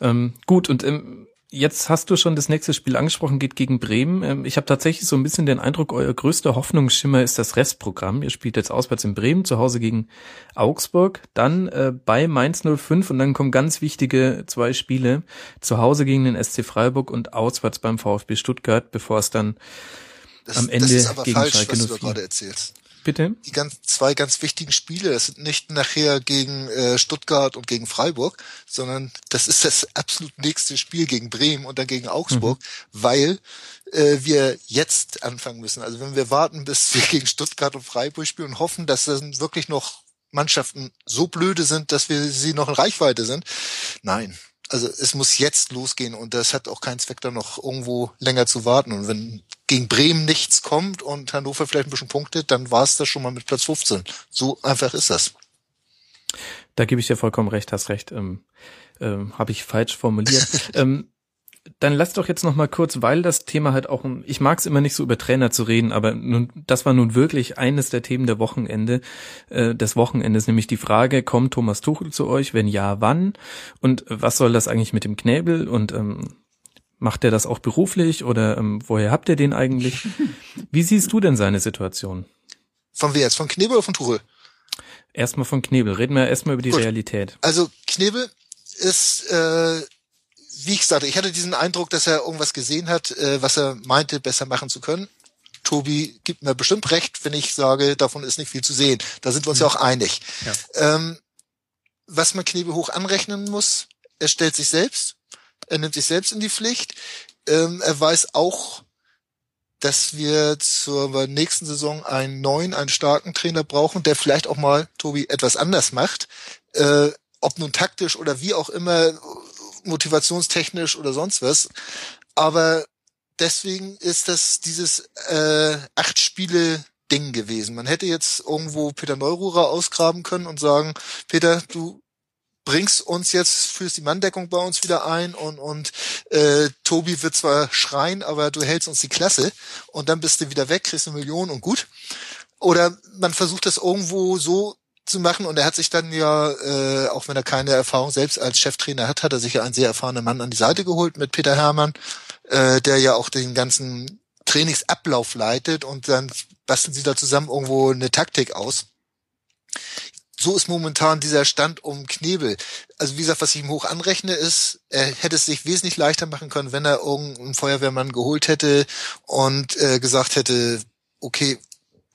Ähm, gut, und ähm, Jetzt hast du schon das nächste Spiel angesprochen, geht gegen Bremen. Ähm, ich habe tatsächlich so ein bisschen den Eindruck, euer größter Hoffnungsschimmer ist das Restprogramm. Ihr spielt jetzt auswärts in Bremen, zu Hause gegen Augsburg, dann äh, bei Mainz 05 und dann kommen ganz wichtige zwei Spiele. Zu Hause gegen den SC Freiburg und auswärts beim VfB Stuttgart, bevor es dann das, am Ende das ist aber gegen falsch, Schalke was du gerade erzählst. Bitte? Die ganz, zwei ganz wichtigen Spiele, das sind nicht nachher gegen äh, Stuttgart und gegen Freiburg, sondern das ist das absolut nächste Spiel gegen Bremen und dann gegen Augsburg, mhm. weil äh, wir jetzt anfangen müssen. Also wenn wir warten, bis wir gegen Stuttgart und Freiburg spielen und hoffen, dass dann wirklich noch Mannschaften so blöde sind, dass wir sie noch in Reichweite sind. Nein, also es muss jetzt losgehen und das hat auch keinen Zweck, da noch irgendwo länger zu warten. Und wenn gegen Bremen nichts kommt und Hannover vielleicht ein bisschen punktet, dann war es das schon mal mit Platz 15. So einfach ist das. Da gebe ich dir vollkommen recht, hast recht. Ähm, ähm, Habe ich falsch formuliert. ähm, dann lass doch jetzt noch mal kurz, weil das Thema halt auch, ich mag es immer nicht so über Trainer zu reden, aber nun, das war nun wirklich eines der Themen der Wochenende, äh, des Wochenendes, nämlich die Frage, kommt Thomas Tuchel zu euch? Wenn ja, wann? Und was soll das eigentlich mit dem Knäbel? Und ähm, macht er das auch beruflich oder ähm, woher habt ihr den eigentlich? Wie siehst du denn seine Situation? Von wer jetzt? Von Knebel oder von Tuchel? Erstmal von Knebel. Reden wir erstmal über die Gut. Realität. Also Knebel ist äh, wie ich sagte, ich hatte diesen Eindruck, dass er irgendwas gesehen hat, äh, was er meinte, besser machen zu können. Tobi gibt mir bestimmt recht, wenn ich sage, davon ist nicht viel zu sehen. Da sind wir uns mhm. ja auch einig. Ja. Ähm, was man Knebel hoch anrechnen muss, er stellt sich selbst, er nimmt sich selbst in die Pflicht. Ähm, er weiß auch, dass wir zur nächsten Saison einen neuen, einen starken Trainer brauchen, der vielleicht auch mal, Tobi, etwas anders macht. Äh, ob nun taktisch oder wie auch immer, motivationstechnisch oder sonst was. Aber deswegen ist das dieses äh, acht Spiele Ding gewesen. Man hätte jetzt irgendwo Peter Neururer ausgraben können und sagen, Peter, du bringst uns jetzt, führst die Manndeckung bei uns wieder ein und, und äh, Tobi wird zwar schreien, aber du hältst uns die Klasse und dann bist du wieder weg, kriegst eine Million und gut. Oder man versucht das irgendwo so zu machen und er hat sich dann ja, äh, auch wenn er keine Erfahrung selbst als Cheftrainer hat, hat er sich ja einen sehr erfahrenen Mann an die Seite geholt mit Peter Hermann, äh, der ja auch den ganzen Trainingsablauf leitet und dann basteln sie da zusammen irgendwo eine Taktik aus. So ist momentan dieser Stand um Knebel. Also wie gesagt, was ich ihm hoch anrechne, ist, er hätte es sich wesentlich leichter machen können, wenn er irgendeinen Feuerwehrmann geholt hätte und äh, gesagt hätte, okay,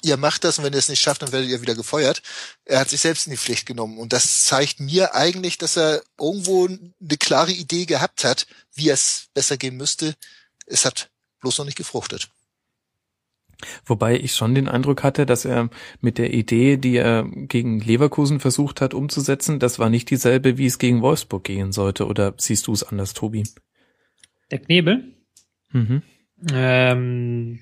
ihr macht das und wenn ihr es nicht schafft, dann werdet ihr wieder gefeuert. Er hat sich selbst in die Pflicht genommen und das zeigt mir eigentlich, dass er irgendwo eine klare Idee gehabt hat, wie es besser gehen müsste. Es hat bloß noch nicht gefruchtet. Wobei ich schon den Eindruck hatte, dass er mit der Idee, die er gegen Leverkusen versucht hat umzusetzen, das war nicht dieselbe, wie es gegen Wolfsburg gehen sollte. Oder siehst du es anders, Tobi? Der Knebel? Mhm. Ähm,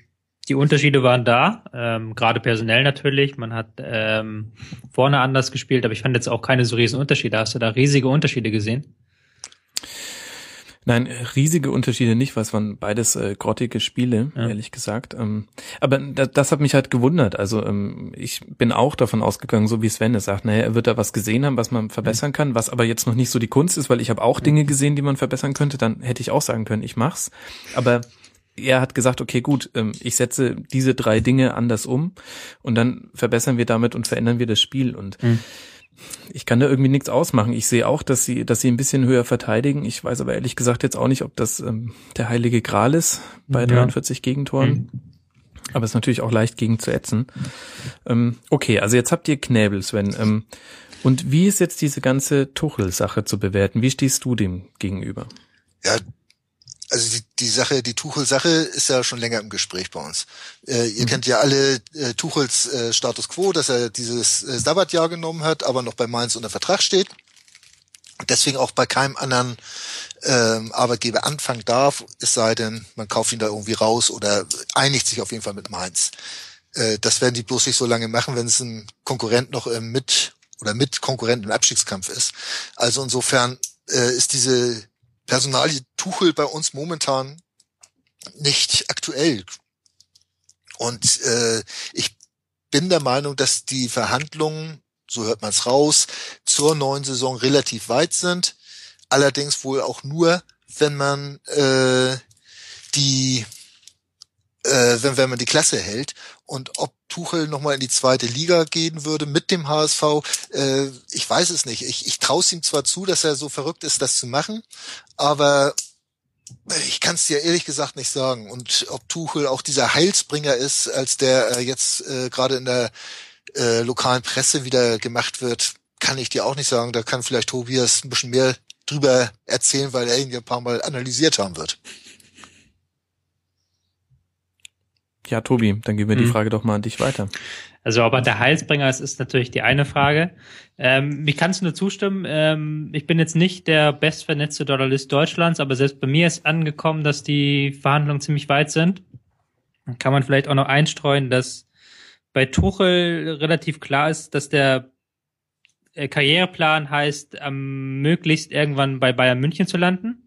die Unterschiede waren da, ähm, gerade personell natürlich. Man hat ähm, vorne anders gespielt, aber ich fand jetzt auch keine so riesen Unterschiede. Hast du da riesige Unterschiede gesehen? Nein, riesige Unterschiede nicht, weil es waren beides äh, grottige Spiele, ja. ehrlich gesagt. Ähm, aber das, das hat mich halt gewundert. Also ähm, ich bin auch davon ausgegangen, so wie Sven es sagt, naja, er wird da was gesehen haben, was man verbessern mhm. kann, was aber jetzt noch nicht so die Kunst ist, weil ich habe auch Dinge gesehen, die man verbessern könnte. Dann hätte ich auch sagen können, ich mach's. Aber er hat gesagt, okay, gut, ähm, ich setze diese drei Dinge anders um und dann verbessern wir damit und verändern wir das Spiel und mhm. Ich kann da irgendwie nichts ausmachen. Ich sehe auch, dass sie, dass sie ein bisschen höher verteidigen. Ich weiß aber ehrlich gesagt jetzt auch nicht, ob das ähm, der heilige Gral ist bei ja. 43 Gegentoren. Mhm. Aber es ist natürlich auch leicht gegen zu ätzen. Ähm, okay, also jetzt habt ihr Knäbel, Sven. Ähm, und wie ist jetzt diese ganze Tuchel-Sache zu bewerten? Wie stehst du dem gegenüber? Ja, also die, die Sache, die Tuchel-Sache ist ja schon länger im Gespräch bei uns. Äh, ihr mhm. kennt ja alle äh, Tuchels äh, Status Quo, dass er dieses äh, Sabbatjahr genommen hat, aber noch bei Mainz unter Vertrag steht. Deswegen auch bei keinem anderen ähm, Arbeitgeber anfangen darf, es sei denn, man kauft ihn da irgendwie raus oder einigt sich auf jeden Fall mit Mainz. Äh, das werden die bloß nicht so lange machen, wenn es ein Konkurrent noch äh, mit oder mit Konkurrent im Abstiegskampf ist. Also insofern äh, ist diese Personalie Tuchel bei uns momentan nicht aktuell. Und äh, ich bin der Meinung, dass die Verhandlungen, so hört man es raus, zur neuen Saison relativ weit sind. Allerdings wohl auch nur, wenn man äh, die äh, wenn, wenn man die Klasse hält. Und ob Tuchel nochmal in die zweite Liga gehen würde mit dem HSV, äh, ich weiß es nicht. Ich, ich traue es ihm zwar zu, dass er so verrückt ist, das zu machen, aber ich kann es dir ehrlich gesagt nicht sagen. Und ob Tuchel auch dieser Heilsbringer ist, als der äh, jetzt äh, gerade in der äh, lokalen Presse wieder gemacht wird, kann ich dir auch nicht sagen. Da kann vielleicht Tobias ein bisschen mehr drüber erzählen, weil er ihn ja ein paar Mal analysiert haben wird. Ja, Tobi, dann geben wir die mhm. Frage doch mal an dich weiter. Also ob er der Heilsbringer ist, ist natürlich die eine Frage. Ähm, ich kann es nur zustimmen. Ähm, ich bin jetzt nicht der bestvernetzte Dollarlist Deutschlands, aber selbst bei mir ist angekommen, dass die Verhandlungen ziemlich weit sind. Dann kann man vielleicht auch noch einstreuen, dass bei Tuchel relativ klar ist, dass der äh, Karriereplan heißt, ähm, möglichst irgendwann bei Bayern München zu landen.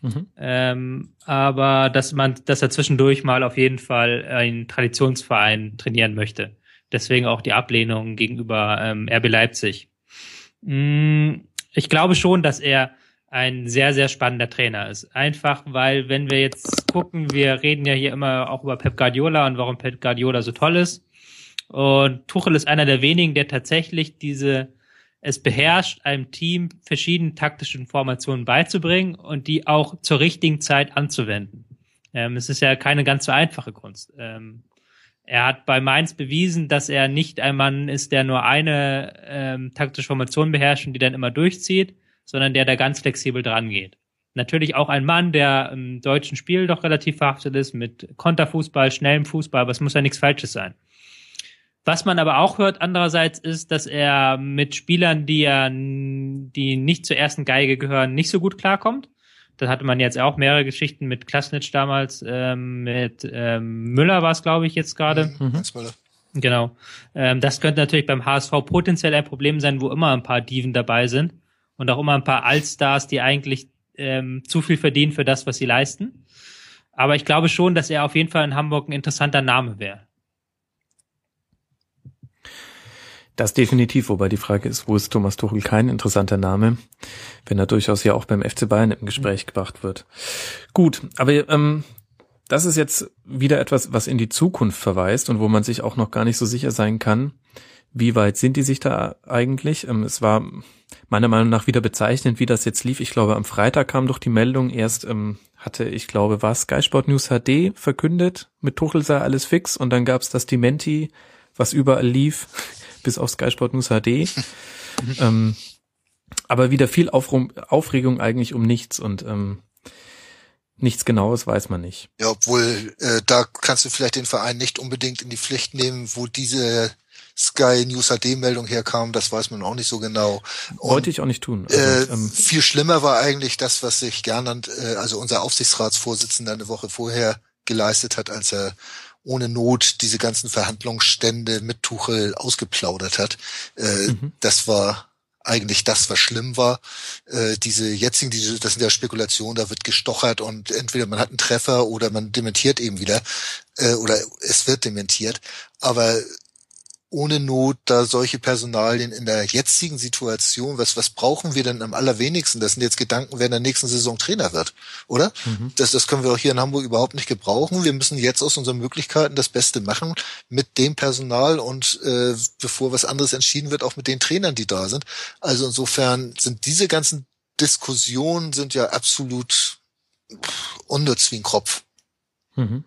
Mhm. Ähm, aber dass man, dass er zwischendurch mal auf jeden Fall einen Traditionsverein trainieren möchte. Deswegen auch die Ablehnung gegenüber ähm, RB Leipzig. Mm, ich glaube schon, dass er ein sehr, sehr spannender Trainer ist. Einfach, weil wenn wir jetzt gucken, wir reden ja hier immer auch über Pep Guardiola und warum Pep Guardiola so toll ist. Und Tuchel ist einer der wenigen, der tatsächlich diese es beherrscht, einem Team verschiedene taktische Informationen beizubringen und die auch zur richtigen Zeit anzuwenden. Ähm, es ist ja keine ganz so einfache Kunst. Ähm, er hat bei Mainz bewiesen, dass er nicht ein Mann ist, der nur eine ähm, taktische Formation beherrscht und die dann immer durchzieht, sondern der da ganz flexibel dran geht. Natürlich auch ein Mann, der im deutschen Spiel doch relativ verhaftet ist mit Konterfußball, schnellem Fußball, aber es muss ja nichts Falsches sein. Was man aber auch hört andererseits ist, dass er mit Spielern, die er, die nicht zur ersten Geige gehören, nicht so gut klarkommt. Da hatte man jetzt auch mehrere Geschichten mit Klasnitsch damals, ähm, mit ähm, Müller war es, glaube ich, jetzt gerade. Mhm. mhm. Genau. Ähm, das könnte natürlich beim HSV potenziell ein Problem sein, wo immer ein paar Diven dabei sind. und auch immer ein paar Allstars, die eigentlich ähm, zu viel verdienen für das, was sie leisten. Aber ich glaube schon, dass er auf jeden Fall in Hamburg ein interessanter Name wäre. Das definitiv, wobei die Frage ist, wo ist Thomas Tuchel kein interessanter Name, wenn er durchaus ja auch beim FC Bayern im Gespräch gebracht wird. Gut, aber ähm, das ist jetzt wieder etwas, was in die Zukunft verweist und wo man sich auch noch gar nicht so sicher sein kann, wie weit sind die sich da eigentlich. Ähm, es war meiner Meinung nach wieder bezeichnend, wie das jetzt lief. Ich glaube, am Freitag kam doch die Meldung, erst ähm, hatte, ich glaube, war Sky Sport News HD verkündet, mit Tuchel sei alles fix und dann gab's das Dementi, was überall lief bis auf Sky Sport News HD. ähm, aber wieder viel Aufrum Aufregung eigentlich um nichts und ähm, nichts Genaues weiß man nicht. Ja, obwohl äh, da kannst du vielleicht den Verein nicht unbedingt in die Pflicht nehmen, wo diese Sky News HD Meldung herkam, das weiß man auch nicht so genau. Und, Wollte ich auch nicht tun. Also, äh, ähm, viel schlimmer war eigentlich das, was sich Gernand, äh, also unser Aufsichtsratsvorsitzender eine Woche vorher geleistet hat, als er ohne Not diese ganzen Verhandlungsstände mit Tuchel ausgeplaudert hat. Äh, mhm. Das war eigentlich das, was schlimm war. Äh, diese jetzigen, diese, das sind ja Spekulationen, da wird gestochert und entweder man hat einen Treffer oder man dementiert eben wieder äh, oder es wird dementiert. Aber ohne Not da solche Personalien in der jetzigen Situation, was, was brauchen wir denn am allerwenigsten? Das sind jetzt Gedanken, wer in der nächsten Saison Trainer wird, oder? Mhm. Das, das können wir auch hier in Hamburg überhaupt nicht gebrauchen. Wir müssen jetzt aus unseren Möglichkeiten das Beste machen mit dem Personal und äh, bevor was anderes entschieden wird, auch mit den Trainern, die da sind. Also insofern sind diese ganzen Diskussionen sind ja absolut unnütz wie ein Kropf. Mhm.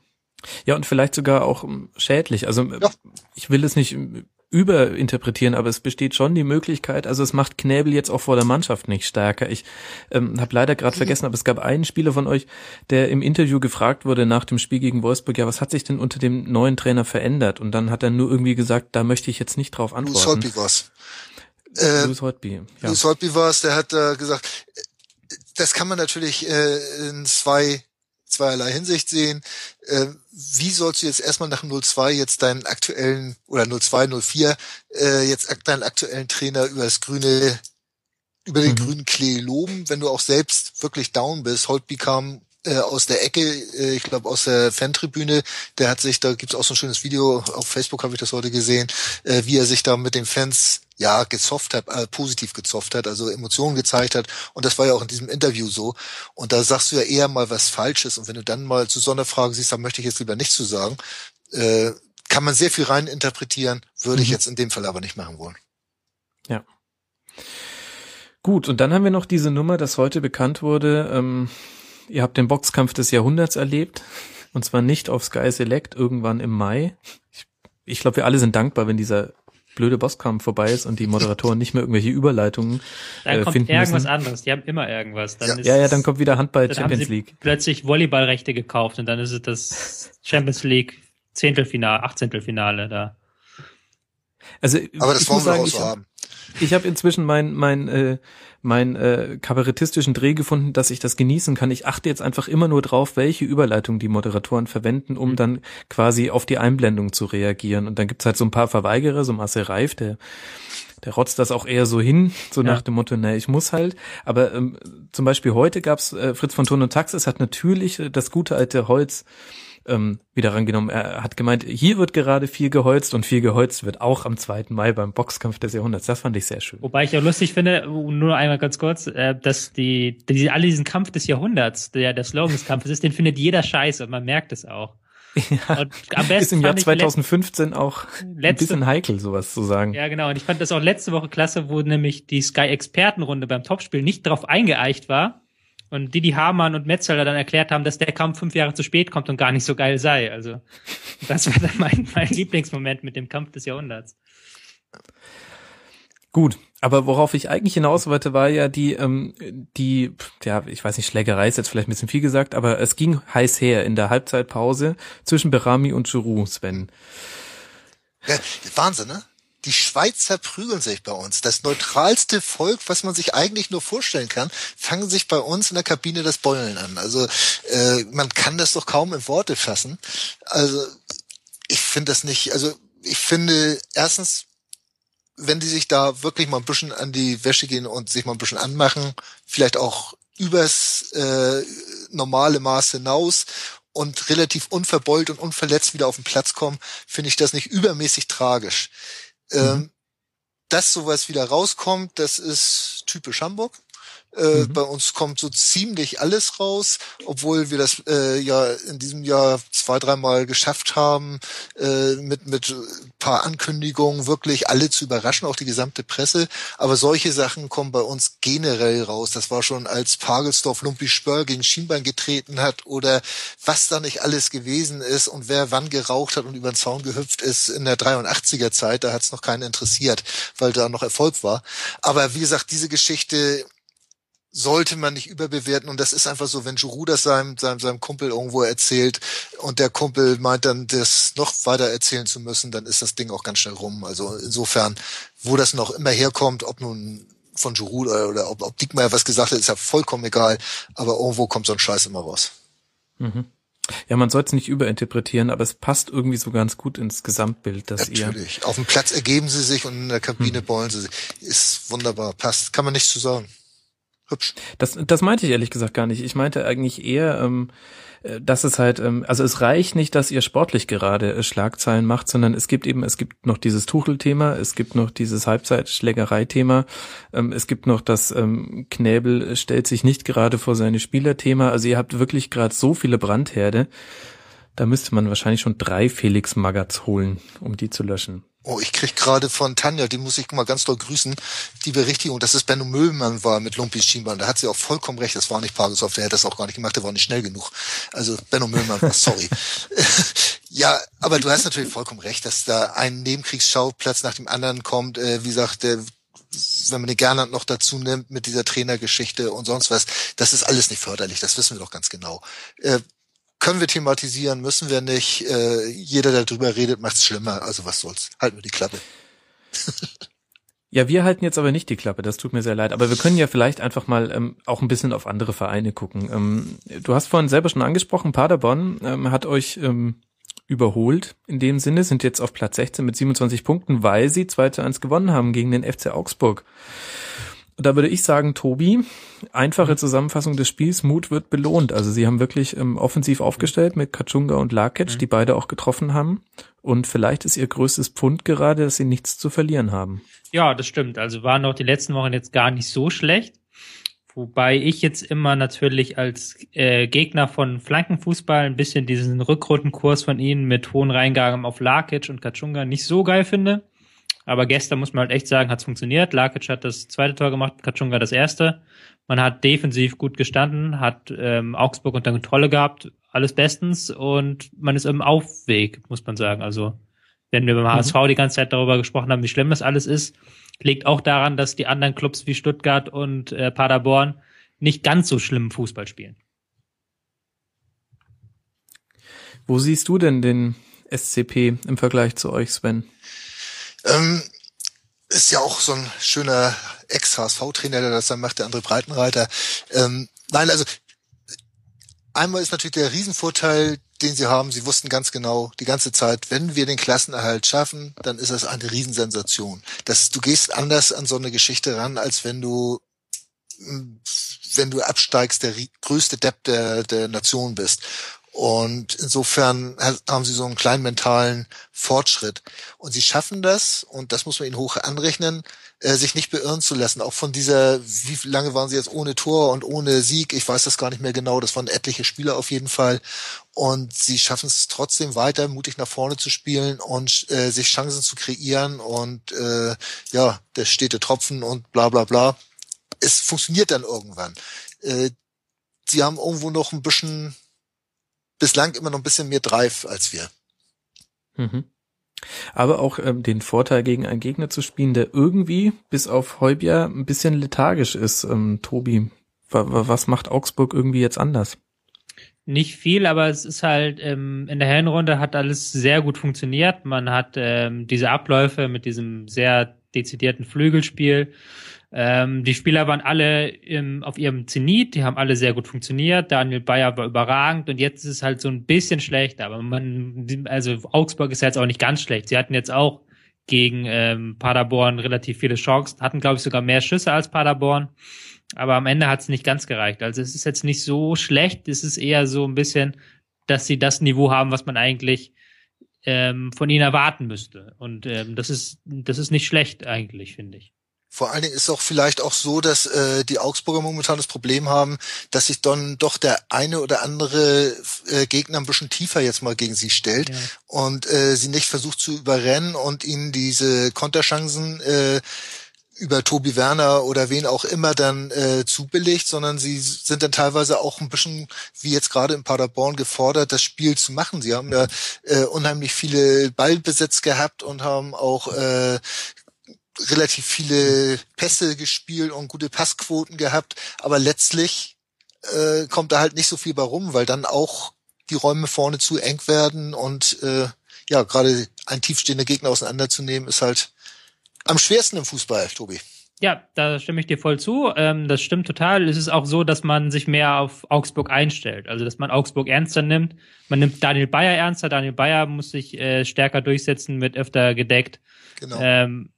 Ja, und vielleicht sogar auch ähm, schädlich. Also ja. ich will es nicht überinterpretieren, aber es besteht schon die Möglichkeit, also es macht Knäbel jetzt auch vor der Mannschaft nicht stärker. Ich ähm, habe leider gerade vergessen, aber es gab einen Spieler von euch, der im Interview gefragt wurde nach dem Spiel gegen Wolfsburg, ja, was hat sich denn unter dem neuen Trainer verändert? Und dann hat er nur irgendwie gesagt, da möchte ich jetzt nicht drauf antworten. Louis Holtby war's. Äh, Louis Holtby, ja. Louis Holtby war's, der hat äh, gesagt, das kann man natürlich äh, in zwei zweierlei Hinsicht sehen. Äh, wie sollst du jetzt erstmal nach 02 jetzt deinen aktuellen oder 02, 04 äh, jetzt deinen aktuellen Trainer über das grüne über den mhm. grünen Klee loben, wenn du auch selbst wirklich down bist. Holtby kam äh, aus der Ecke, äh, ich glaube aus der Fantribüne, der hat sich, da gibt's auch so ein schönes Video, auf Facebook habe ich das heute gesehen, äh, wie er sich da mit den Fans ja gezofft hat, äh, positiv gezofft hat, also Emotionen gezeigt hat. Und das war ja auch in diesem Interview so. Und da sagst du ja eher mal was Falsches. Und wenn du dann mal zu Sonderfragen siehst, dann möchte ich jetzt lieber nichts zu sagen, äh, kann man sehr viel rein interpretieren, würde mhm. ich jetzt in dem Fall aber nicht machen wollen. Ja. Gut, und dann haben wir noch diese Nummer, dass heute bekannt wurde, ähm, ihr habt den Boxkampf des Jahrhunderts erlebt. Und zwar nicht auf Sky Select irgendwann im Mai. Ich, ich glaube, wir alle sind dankbar, wenn dieser blöde Bosskampf vorbei ist und die Moderatoren nicht mehr irgendwelche Überleitungen dann äh, kommt finden irgendwas müssen. anderes. Die haben immer irgendwas. Dann ja. Ist, ja, ja, dann kommt wieder Handball Champions League. Plötzlich Volleyballrechte gekauft und dann ist es das Champions League Zehntelfinale, Achtzehntelfinale da. Also, aber das wollen wir auch so haben. Ich habe inzwischen mein mein äh, mein äh, kabarettistischen Dreh gefunden, dass ich das genießen kann. Ich achte jetzt einfach immer nur drauf, welche Überleitung die Moderatoren verwenden, um mhm. dann quasi auf die Einblendung zu reagieren. Und dann gibt's halt so ein paar Verweigerer, so Marcel Reif, der der rotzt das auch eher so hin, so ja. nach dem Motto, na, ich muss halt. Aber ähm, zum Beispiel heute gab's äh, Fritz von Ton und Taxis hat natürlich das gute alte Holz ähm, wieder rangenommen. Er hat gemeint, hier wird gerade viel geholzt und viel geholzt wird auch am 2. Mai beim Boxkampf des Jahrhunderts. Das fand ich sehr schön. Wobei ich auch lustig finde, nur einmal ganz kurz, äh, dass die, die alle diesen Kampf des Jahrhunderts, der der Slogan des Kampfes ist, den findet jeder scheiße und man merkt es auch. Ja, und am besten ist im Jahr 2015 auch letzte, ein bisschen heikel, sowas zu sagen. Ja, genau. Und ich fand das auch letzte Woche klasse, wo nämlich die Sky-Expertenrunde beim Topspiel nicht drauf eingeeicht war, und Didi Hamann und Metzeler dann erklärt haben, dass der Kampf fünf Jahre zu spät kommt und gar nicht so geil sei. Also das war dann mein, mein Lieblingsmoment mit dem Kampf des Jahrhunderts. Gut, aber worauf ich eigentlich hinaus wollte, war ja die, ähm, die, ja, ich weiß nicht, Schlägerei ist jetzt vielleicht ein bisschen viel gesagt, aber es ging heiß her in der Halbzeitpause zwischen Berami und Giroud, Sven. Ja, Wahnsinn, ne? Die Schweizer prügeln sich bei uns. Das neutralste Volk, was man sich eigentlich nur vorstellen kann, fangen sich bei uns in der Kabine das Beulen an. Also äh, man kann das doch kaum in Worte fassen. Also ich finde das nicht, also ich finde erstens wenn die sich da wirklich mal ein bisschen an die Wäsche gehen und sich mal ein bisschen anmachen, vielleicht auch übers äh, normale Maß hinaus und relativ unverbeult und unverletzt wieder auf den Platz kommen, finde ich das nicht übermäßig tragisch. Mhm. Ähm, dass sowas wieder rauskommt, das ist typisch Hamburg. Äh, mhm. Bei uns kommt so ziemlich alles raus, obwohl wir das äh, ja in diesem Jahr zwei, dreimal geschafft haben, äh, mit mit paar Ankündigungen wirklich alle zu überraschen, auch die gesamte Presse. Aber solche Sachen kommen bei uns generell raus. Das war schon, als Pagelsdorf Lumpi Spörl gegen Schienbein getreten hat oder was da nicht alles gewesen ist und wer wann geraucht hat und über den Zaun gehüpft ist in der 83er Zeit, da hat es noch keinen interessiert, weil da noch Erfolg war. Aber wie gesagt, diese Geschichte sollte man nicht überbewerten. Und das ist einfach so, wenn Giroud das seinem, seinem, seinem Kumpel irgendwo erzählt und der Kumpel meint dann, das noch weiter erzählen zu müssen, dann ist das Ding auch ganz schnell rum. Also insofern, wo das noch immer herkommt, ob nun von Giroud oder, oder ob, ob Diekmeyer was gesagt hat, ist ja vollkommen egal. Aber irgendwo kommt so ein Scheiß immer raus. Mhm. Ja, man soll es nicht überinterpretieren, aber es passt irgendwie so ganz gut ins Gesamtbild, dass Natürlich. ihr. Natürlich. Auf dem Platz ergeben sie sich und in der Kabine hm. bollen sie sich. Ist wunderbar. Passt. Kann man nichts zu sagen hübsch. Das, das meinte ich ehrlich gesagt gar nicht. Ich meinte eigentlich eher, ähm, äh, dass es halt, ähm, also es reicht nicht, dass ihr sportlich gerade äh, Schlagzeilen macht, sondern es gibt eben, es gibt noch dieses Tuchel-Thema, es gibt noch dieses Halbzeitschlägerei-Thema, ähm, es gibt noch das ähm, Knäbel stellt sich nicht gerade vor seine Spieler-Thema. Also ihr habt wirklich gerade so viele Brandherde. Da müsste man wahrscheinlich schon drei Felix Magats holen, um die zu löschen. Oh, ich krieg gerade von Tanja, die muss ich mal ganz doll grüßen, die Berichtigung, dass es Benno Müllmann war mit Lumpis Schienbein. Da hat sie auch vollkommen recht. Das war nicht Pagesoff, der hätte das auch gar nicht gemacht, der war nicht schnell genug. Also Benno Müllmann, sorry. ja, aber du hast natürlich vollkommen recht, dass da ein Nebenkriegsschauplatz nach dem anderen kommt. Äh, wie gesagt, der wenn man den Gernand noch dazu nimmt mit dieser Trainergeschichte und sonst was, das ist alles nicht förderlich, das wissen wir doch ganz genau. Äh, können wir thematisieren, müssen wir nicht. Äh, jeder, der drüber redet, macht's schlimmer. Also was soll's. Halten wir die Klappe. Ja, wir halten jetzt aber nicht die Klappe, das tut mir sehr leid. Aber wir können ja vielleicht einfach mal ähm, auch ein bisschen auf andere Vereine gucken. Ähm, du hast vorhin selber schon angesprochen, Paderborn ähm, hat euch ähm, überholt. In dem Sinne sind jetzt auf Platz 16 mit 27 Punkten, weil sie 2 zu 1 gewonnen haben gegen den FC Augsburg. Da würde ich sagen, Tobi, einfache Zusammenfassung des Spiels, Mut wird belohnt. Also sie haben wirklich ähm, offensiv aufgestellt mit Kachunga und Lakic, mhm. die beide auch getroffen haben. Und vielleicht ist ihr größtes Pfund gerade, dass sie nichts zu verlieren haben. Ja, das stimmt. Also waren auch die letzten Wochen jetzt gar nicht so schlecht. Wobei ich jetzt immer natürlich als äh, Gegner von Flankenfußball ein bisschen diesen Rückrundenkurs von ihnen mit hohen Reingaben auf Lakic und Kachunga nicht so geil finde. Aber gestern muss man halt echt sagen, hat es funktioniert. Lakic hat das zweite Tor gemacht, Katschunga das erste. Man hat defensiv gut gestanden, hat ähm, Augsburg unter Kontrolle gehabt, alles bestens und man ist im Aufweg, muss man sagen. Also wenn wir beim mhm. HSV die ganze Zeit darüber gesprochen haben, wie schlimm das alles ist, liegt auch daran, dass die anderen Clubs wie Stuttgart und äh, Paderborn nicht ganz so schlimm Fußball spielen. Wo siehst du denn den SCP im Vergleich zu euch, Sven? Ähm, ist ja auch so ein schöner Ex-HSV-Trainer, der das dann macht, der andere Breitenreiter. Ähm, nein, also einmal ist natürlich der Riesenvorteil, den sie haben. Sie wussten ganz genau die ganze Zeit, wenn wir den Klassenerhalt schaffen, dann ist das eine Riesensensation. Das, du gehst anders an so eine Geschichte ran, als wenn du wenn du absteigst, der größte Depp der, der Nation bist. Und insofern haben sie so einen kleinen mentalen Fortschritt. Und sie schaffen das, und das muss man ihnen hoch anrechnen, äh, sich nicht beirren zu lassen. Auch von dieser, wie lange waren sie jetzt ohne Tor und ohne Sieg? Ich weiß das gar nicht mehr genau. Das waren etliche Spieler auf jeden Fall. Und sie schaffen es trotzdem weiter, mutig nach vorne zu spielen und äh, sich Chancen zu kreieren und äh, ja, der stete Tropfen und bla bla bla. Es funktioniert dann irgendwann. Äh, sie haben irgendwo noch ein bisschen bislang immer noch ein bisschen mehr Drive als wir. Mhm. Aber auch ähm, den Vorteil gegen einen Gegner zu spielen, der irgendwie bis auf Heubja ein bisschen lethargisch ist. Ähm, Tobi, was macht Augsburg irgendwie jetzt anders? Nicht viel, aber es ist halt ähm, in der Herrenrunde hat alles sehr gut funktioniert. Man hat ähm, diese Abläufe mit diesem sehr dezidierten Flügelspiel ähm, die Spieler waren alle im, auf ihrem Zenit, die haben alle sehr gut funktioniert. Daniel Bayer war überragend und jetzt ist es halt so ein bisschen schlechter. Aber man, also Augsburg ist ja jetzt auch nicht ganz schlecht. Sie hatten jetzt auch gegen ähm, Paderborn relativ viele Chancen, hatten, glaube ich, sogar mehr Schüsse als Paderborn. Aber am Ende hat es nicht ganz gereicht. Also es ist jetzt nicht so schlecht, es ist eher so ein bisschen, dass sie das Niveau haben, was man eigentlich ähm, von ihnen erwarten müsste. Und ähm, das ist das ist nicht schlecht eigentlich, finde ich. Vor allen Dingen ist auch vielleicht auch so, dass äh, die Augsburger momentan das Problem haben, dass sich dann doch der eine oder andere äh, Gegner ein bisschen tiefer jetzt mal gegen sie stellt ja. und äh, sie nicht versucht zu überrennen und ihnen diese Konterchancen äh, über Tobi Werner oder wen auch immer dann äh, zubilligt, sondern sie sind dann teilweise auch ein bisschen, wie jetzt gerade in Paderborn, gefordert, das Spiel zu machen. Sie haben ja äh, unheimlich viele Ballbesitz gehabt und haben auch äh, relativ viele Pässe gespielt und gute Passquoten gehabt, aber letztlich äh, kommt da halt nicht so viel bei rum, weil dann auch die Räume vorne zu eng werden und äh, ja, gerade ein tiefstehender Gegner auseinanderzunehmen, ist halt am schwersten im Fußball, Tobi. Ja, da stimme ich dir voll zu. Ähm, das stimmt total. Es ist auch so, dass man sich mehr auf Augsburg einstellt. Also, dass man Augsburg ernster nimmt. Man nimmt Daniel Bayer ernster. Daniel Bayer muss sich äh, stärker durchsetzen, wird öfter gedeckt. Genau. Ähm,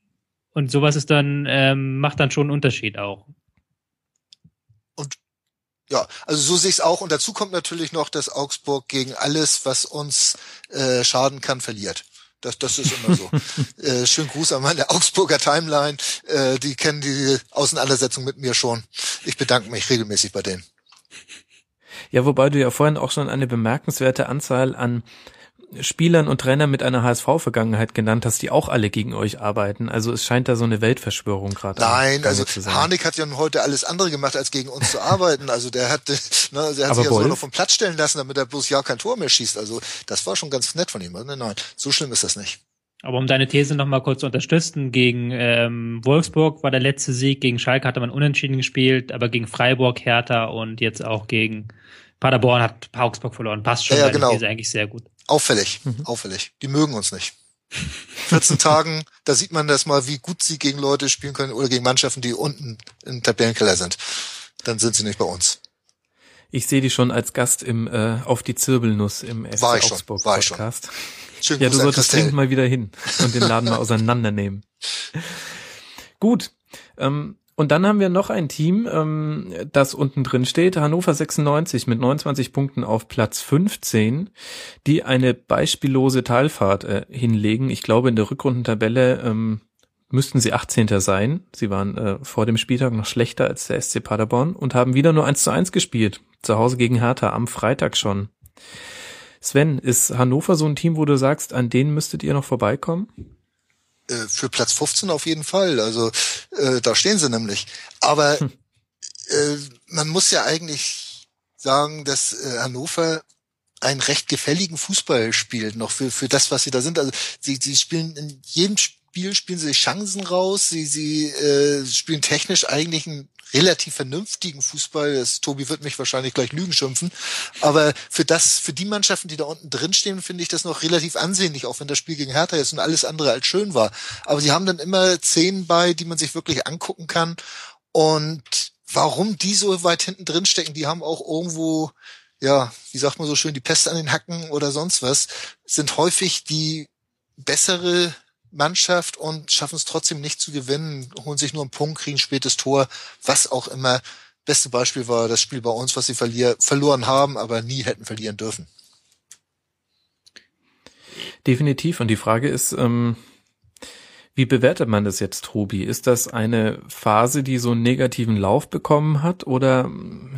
und sowas ist dann, ähm, macht dann schon einen Unterschied auch. Und ja, also so sehe ich es auch. Und dazu kommt natürlich noch, dass Augsburg gegen alles, was uns äh, schaden kann, verliert. Das, das ist immer so. äh, schönen Gruß an meine Augsburger Timeline. Äh, die kennen die Auseinandersetzung mit mir schon. Ich bedanke mich regelmäßig bei denen. Ja, wobei du ja vorhin auch schon eine bemerkenswerte Anzahl an Spielern und Trainern mit einer HSV-Vergangenheit genannt hast, die auch alle gegen euch arbeiten. Also es scheint da so eine Weltverschwörung gerade. Nein, also Harnik hat ja heute alles andere gemacht, als gegen uns zu arbeiten. Also der hat, ne, der hat sich ja sogar noch vom Platz stellen lassen, damit er bloß ja kein Tor mehr schießt. Also das war schon ganz nett von ihm. Nein, nein, so schlimm ist das nicht. Aber um deine These nochmal kurz zu unterstützen, gegen ähm, Wolfsburg war der letzte Sieg, gegen Schalke hatte man unentschieden gespielt, aber gegen Freiburg, Hertha und jetzt auch gegen Paderborn hat Augsburg verloren. Passt schon, ja, ja, genau. These eigentlich sehr gut. Auffällig, mhm. auffällig. Die mögen uns nicht. 14 Tagen, da sieht man das mal, wie gut sie gegen Leute spielen können oder gegen Mannschaften, die unten im Tabellenkeller sind. Dann sind sie nicht bei uns. Ich sehe die schon als Gast im äh, auf die Zirbelnuss im FC war ich Augsburg schon, war Podcast. Ich schon. Schön ja, du solltest dringend mal wieder hin und den Laden mal auseinandernehmen. Gut. Ähm, und dann haben wir noch ein Team, ähm, das unten drin steht, Hannover 96 mit 29 Punkten auf Platz 15, die eine beispiellose Talfahrt äh, hinlegen. Ich glaube, in der Rückrundentabelle ähm, müssten sie 18. sein. Sie waren äh, vor dem Spieltag noch schlechter als der SC Paderborn und haben wieder nur 1 zu 1 gespielt. Zu Hause gegen Hertha am Freitag schon. Sven, ist Hannover so ein Team, wo du sagst, an denen müsstet ihr noch vorbeikommen? Äh, für Platz 15 auf jeden Fall. Also äh, da stehen sie nämlich. Aber hm. äh, man muss ja eigentlich sagen, dass äh, Hannover einen recht gefälligen Fußball spielt, noch für, für das, was sie da sind. Also sie, sie spielen in jedem Spiel spielen sie Chancen raus, sie, sie äh, spielen technisch eigentlich ein relativ vernünftigen Fußball. Das, Tobi wird mich wahrscheinlich gleich Lügen schimpfen. Aber für das, für die Mannschaften, die da unten drin stehen, finde ich das noch relativ ansehnlich, auch wenn das Spiel gegen Hertha jetzt und alles andere als schön war. Aber sie haben dann immer Szenen bei, die man sich wirklich angucken kann. Und warum die so weit hinten drin stecken, die haben auch irgendwo, ja, wie sagt man so schön, die Pest an den Hacken oder sonst was, sind häufig die bessere Mannschaft und schaffen es trotzdem nicht zu gewinnen, holen sich nur einen Punkt, kriegen spätes Tor, was auch immer. Beste Beispiel war das Spiel bei uns, was sie verlier verloren haben, aber nie hätten verlieren dürfen. Definitiv. Und die Frage ist, ähm, wie bewertet man das jetzt, Tobi? Ist das eine Phase, die so einen negativen Lauf bekommen hat oder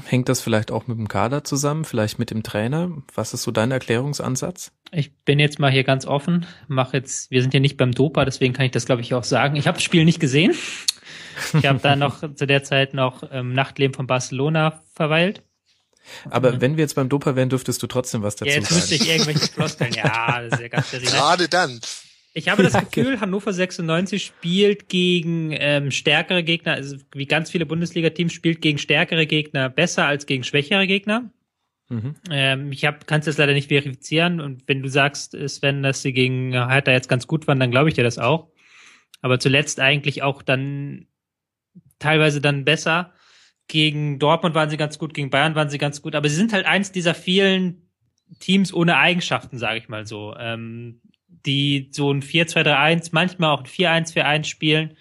hängt das vielleicht auch mit dem Kader zusammen, vielleicht mit dem Trainer? Was ist so dein Erklärungsansatz? Ich bin jetzt mal hier ganz offen, mach jetzt, wir sind ja nicht beim Dopa, deswegen kann ich das glaube ich auch sagen. Ich habe das Spiel nicht gesehen. Ich habe da noch zu der Zeit noch im ähm, Nachtleben von Barcelona verweilt. Aber wenn wir jetzt beim Dopa wären, dürftest du trotzdem was dazu ja, jetzt sagen. Jetzt müsste ich irgendwelche Floskeln. Ja, das ist ja ganz Gerade dann. Ich habe das Gefühl, Hannover 96 spielt gegen ähm, stärkere Gegner, also wie ganz viele Bundesliga-Teams spielt gegen stärkere Gegner besser als gegen schwächere Gegner. Mhm. Ähm, ich kann es jetzt leider nicht verifizieren und wenn du sagst, Sven, dass sie gegen Hertha jetzt ganz gut waren, dann glaube ich dir das auch. Aber zuletzt eigentlich auch dann teilweise dann besser. Gegen Dortmund waren sie ganz gut, gegen Bayern waren sie ganz gut, aber sie sind halt eins dieser vielen Teams ohne Eigenschaften, sage ich mal so. Ähm, die so ein 4-2-3-1, manchmal auch ein 4-1-4-1 spielen,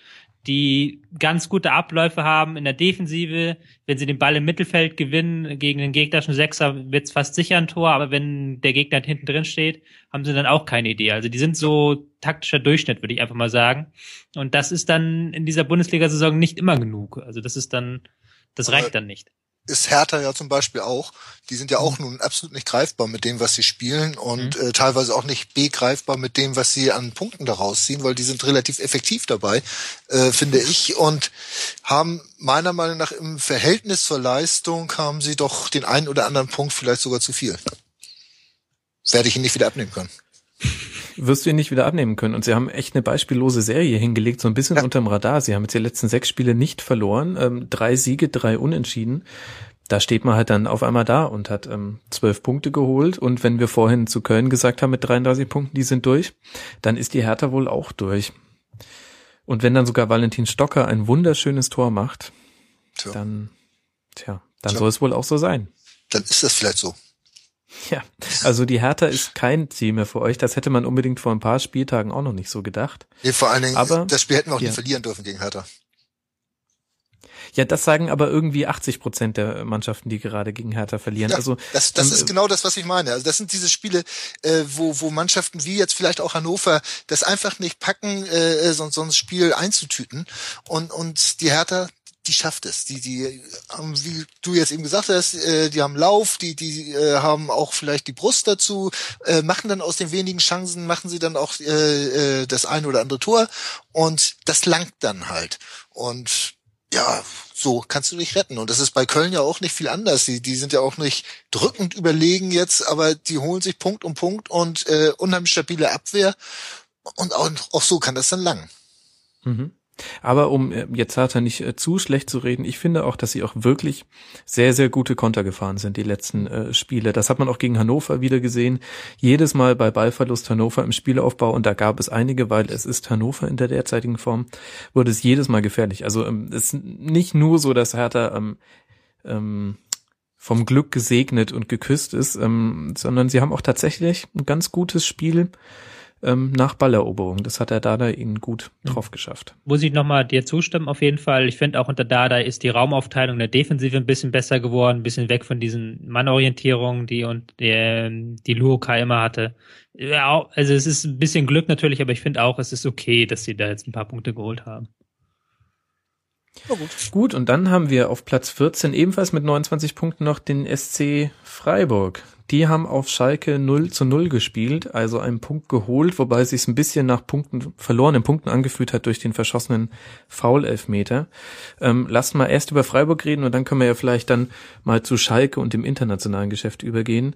die ganz gute Abläufe haben in der Defensive. Wenn sie den Ball im Mittelfeld gewinnen gegen den gegnerischen Sechser, wird's fast sicher ein Tor, aber wenn der Gegner hinten drin steht, haben sie dann auch keine Idee. Also die sind so taktischer Durchschnitt, würde ich einfach mal sagen. Und das ist dann in dieser Bundesliga-Saison nicht immer genug. Also das ist dann, das reicht dann nicht ist Hertha ja zum Beispiel auch. Die sind ja auch mhm. nun absolut nicht greifbar mit dem, was sie spielen und mhm. äh, teilweise auch nicht begreifbar mit dem, was sie an Punkten daraus ziehen, weil die sind relativ effektiv dabei, äh, finde ich, und haben meiner Meinung nach im Verhältnis zur Leistung haben sie doch den einen oder anderen Punkt vielleicht sogar zu viel. Werde ich ihnen nicht wieder abnehmen können wirst du ihn nicht wieder abnehmen können. Und sie haben echt eine beispiellose Serie hingelegt, so ein bisschen ja. unterm Radar. Sie haben jetzt die letzten sechs Spiele nicht verloren, ähm, drei Siege, drei Unentschieden. Da steht man halt dann auf einmal da und hat ähm, zwölf Punkte geholt. Und wenn wir vorhin zu Köln gesagt haben mit 33 Punkten, die sind durch, dann ist die Hertha wohl auch durch. Und wenn dann sogar Valentin Stocker ein wunderschönes Tor macht, tja. dann, tja, dann tja. soll es wohl auch so sein. Dann ist das vielleicht so. Ja, also die Hertha ist kein Ziel mehr für euch. Das hätte man unbedingt vor ein paar Spieltagen auch noch nicht so gedacht. Nee, vor allen Dingen, aber, das Spiel hätten wir auch ja. nicht verlieren dürfen gegen Hertha. Ja, das sagen aber irgendwie 80 Prozent der Mannschaften, die gerade gegen Hertha verlieren. Ja, also das, das ähm, ist genau das, was ich meine. Also das sind diese Spiele, äh, wo, wo Mannschaften wie jetzt vielleicht auch Hannover das einfach nicht packen, äh, so, so ein Spiel einzutüten. Und, und die Hertha, die schafft es. Die, die, wie du jetzt eben gesagt hast, äh, die haben Lauf, die, die äh, haben auch vielleicht die Brust dazu, äh, machen dann aus den wenigen Chancen, machen sie dann auch äh, äh, das ein oder andere Tor und das langt dann halt. Und ja, so kannst du dich retten. Und das ist bei Köln ja auch nicht viel anders. Die, die sind ja auch nicht drückend überlegen jetzt, aber die holen sich Punkt um Punkt und äh, unheimlich stabile Abwehr. Und auch, auch so kann das dann lang. Mhm. Aber um äh, jetzt Hertha nicht äh, zu schlecht zu reden, ich finde auch, dass sie auch wirklich sehr, sehr gute Konter gefahren sind, die letzten äh, Spiele. Das hat man auch gegen Hannover wieder gesehen. Jedes Mal bei Ballverlust Hannover im Spielaufbau, und da gab es einige, weil es ist Hannover in der derzeitigen Form, wurde es jedes Mal gefährlich. Also ähm, es ist nicht nur so, dass Hertha ähm, ähm, vom Glück gesegnet und geküsst ist, ähm, sondern sie haben auch tatsächlich ein ganz gutes Spiel ähm, nach Balleroberung. Das hat der Dada ihnen gut mhm. drauf geschafft. Muss ich nochmal dir zustimmen, auf jeden Fall. Ich finde auch unter Dada ist die Raumaufteilung der Defensive ein bisschen besser geworden, ein bisschen weg von diesen Mannorientierungen, die und der, die Luoka immer hatte. Ja, also es ist ein bisschen Glück natürlich, aber ich finde auch, es ist okay, dass sie da jetzt ein paar Punkte geholt haben. Oh, gut. gut, und dann haben wir auf Platz 14 ebenfalls mit 29 Punkten noch den SC Freiburg. Die haben auf Schalke 0 zu 0 gespielt, also einen Punkt geholt, wobei es sich ein bisschen nach Punkten, verlorenen Punkten angefühlt hat durch den verschossenen Foul-Elfmeter. Ähm, lasst mal erst über Freiburg reden und dann können wir ja vielleicht dann mal zu Schalke und dem internationalen Geschäft übergehen.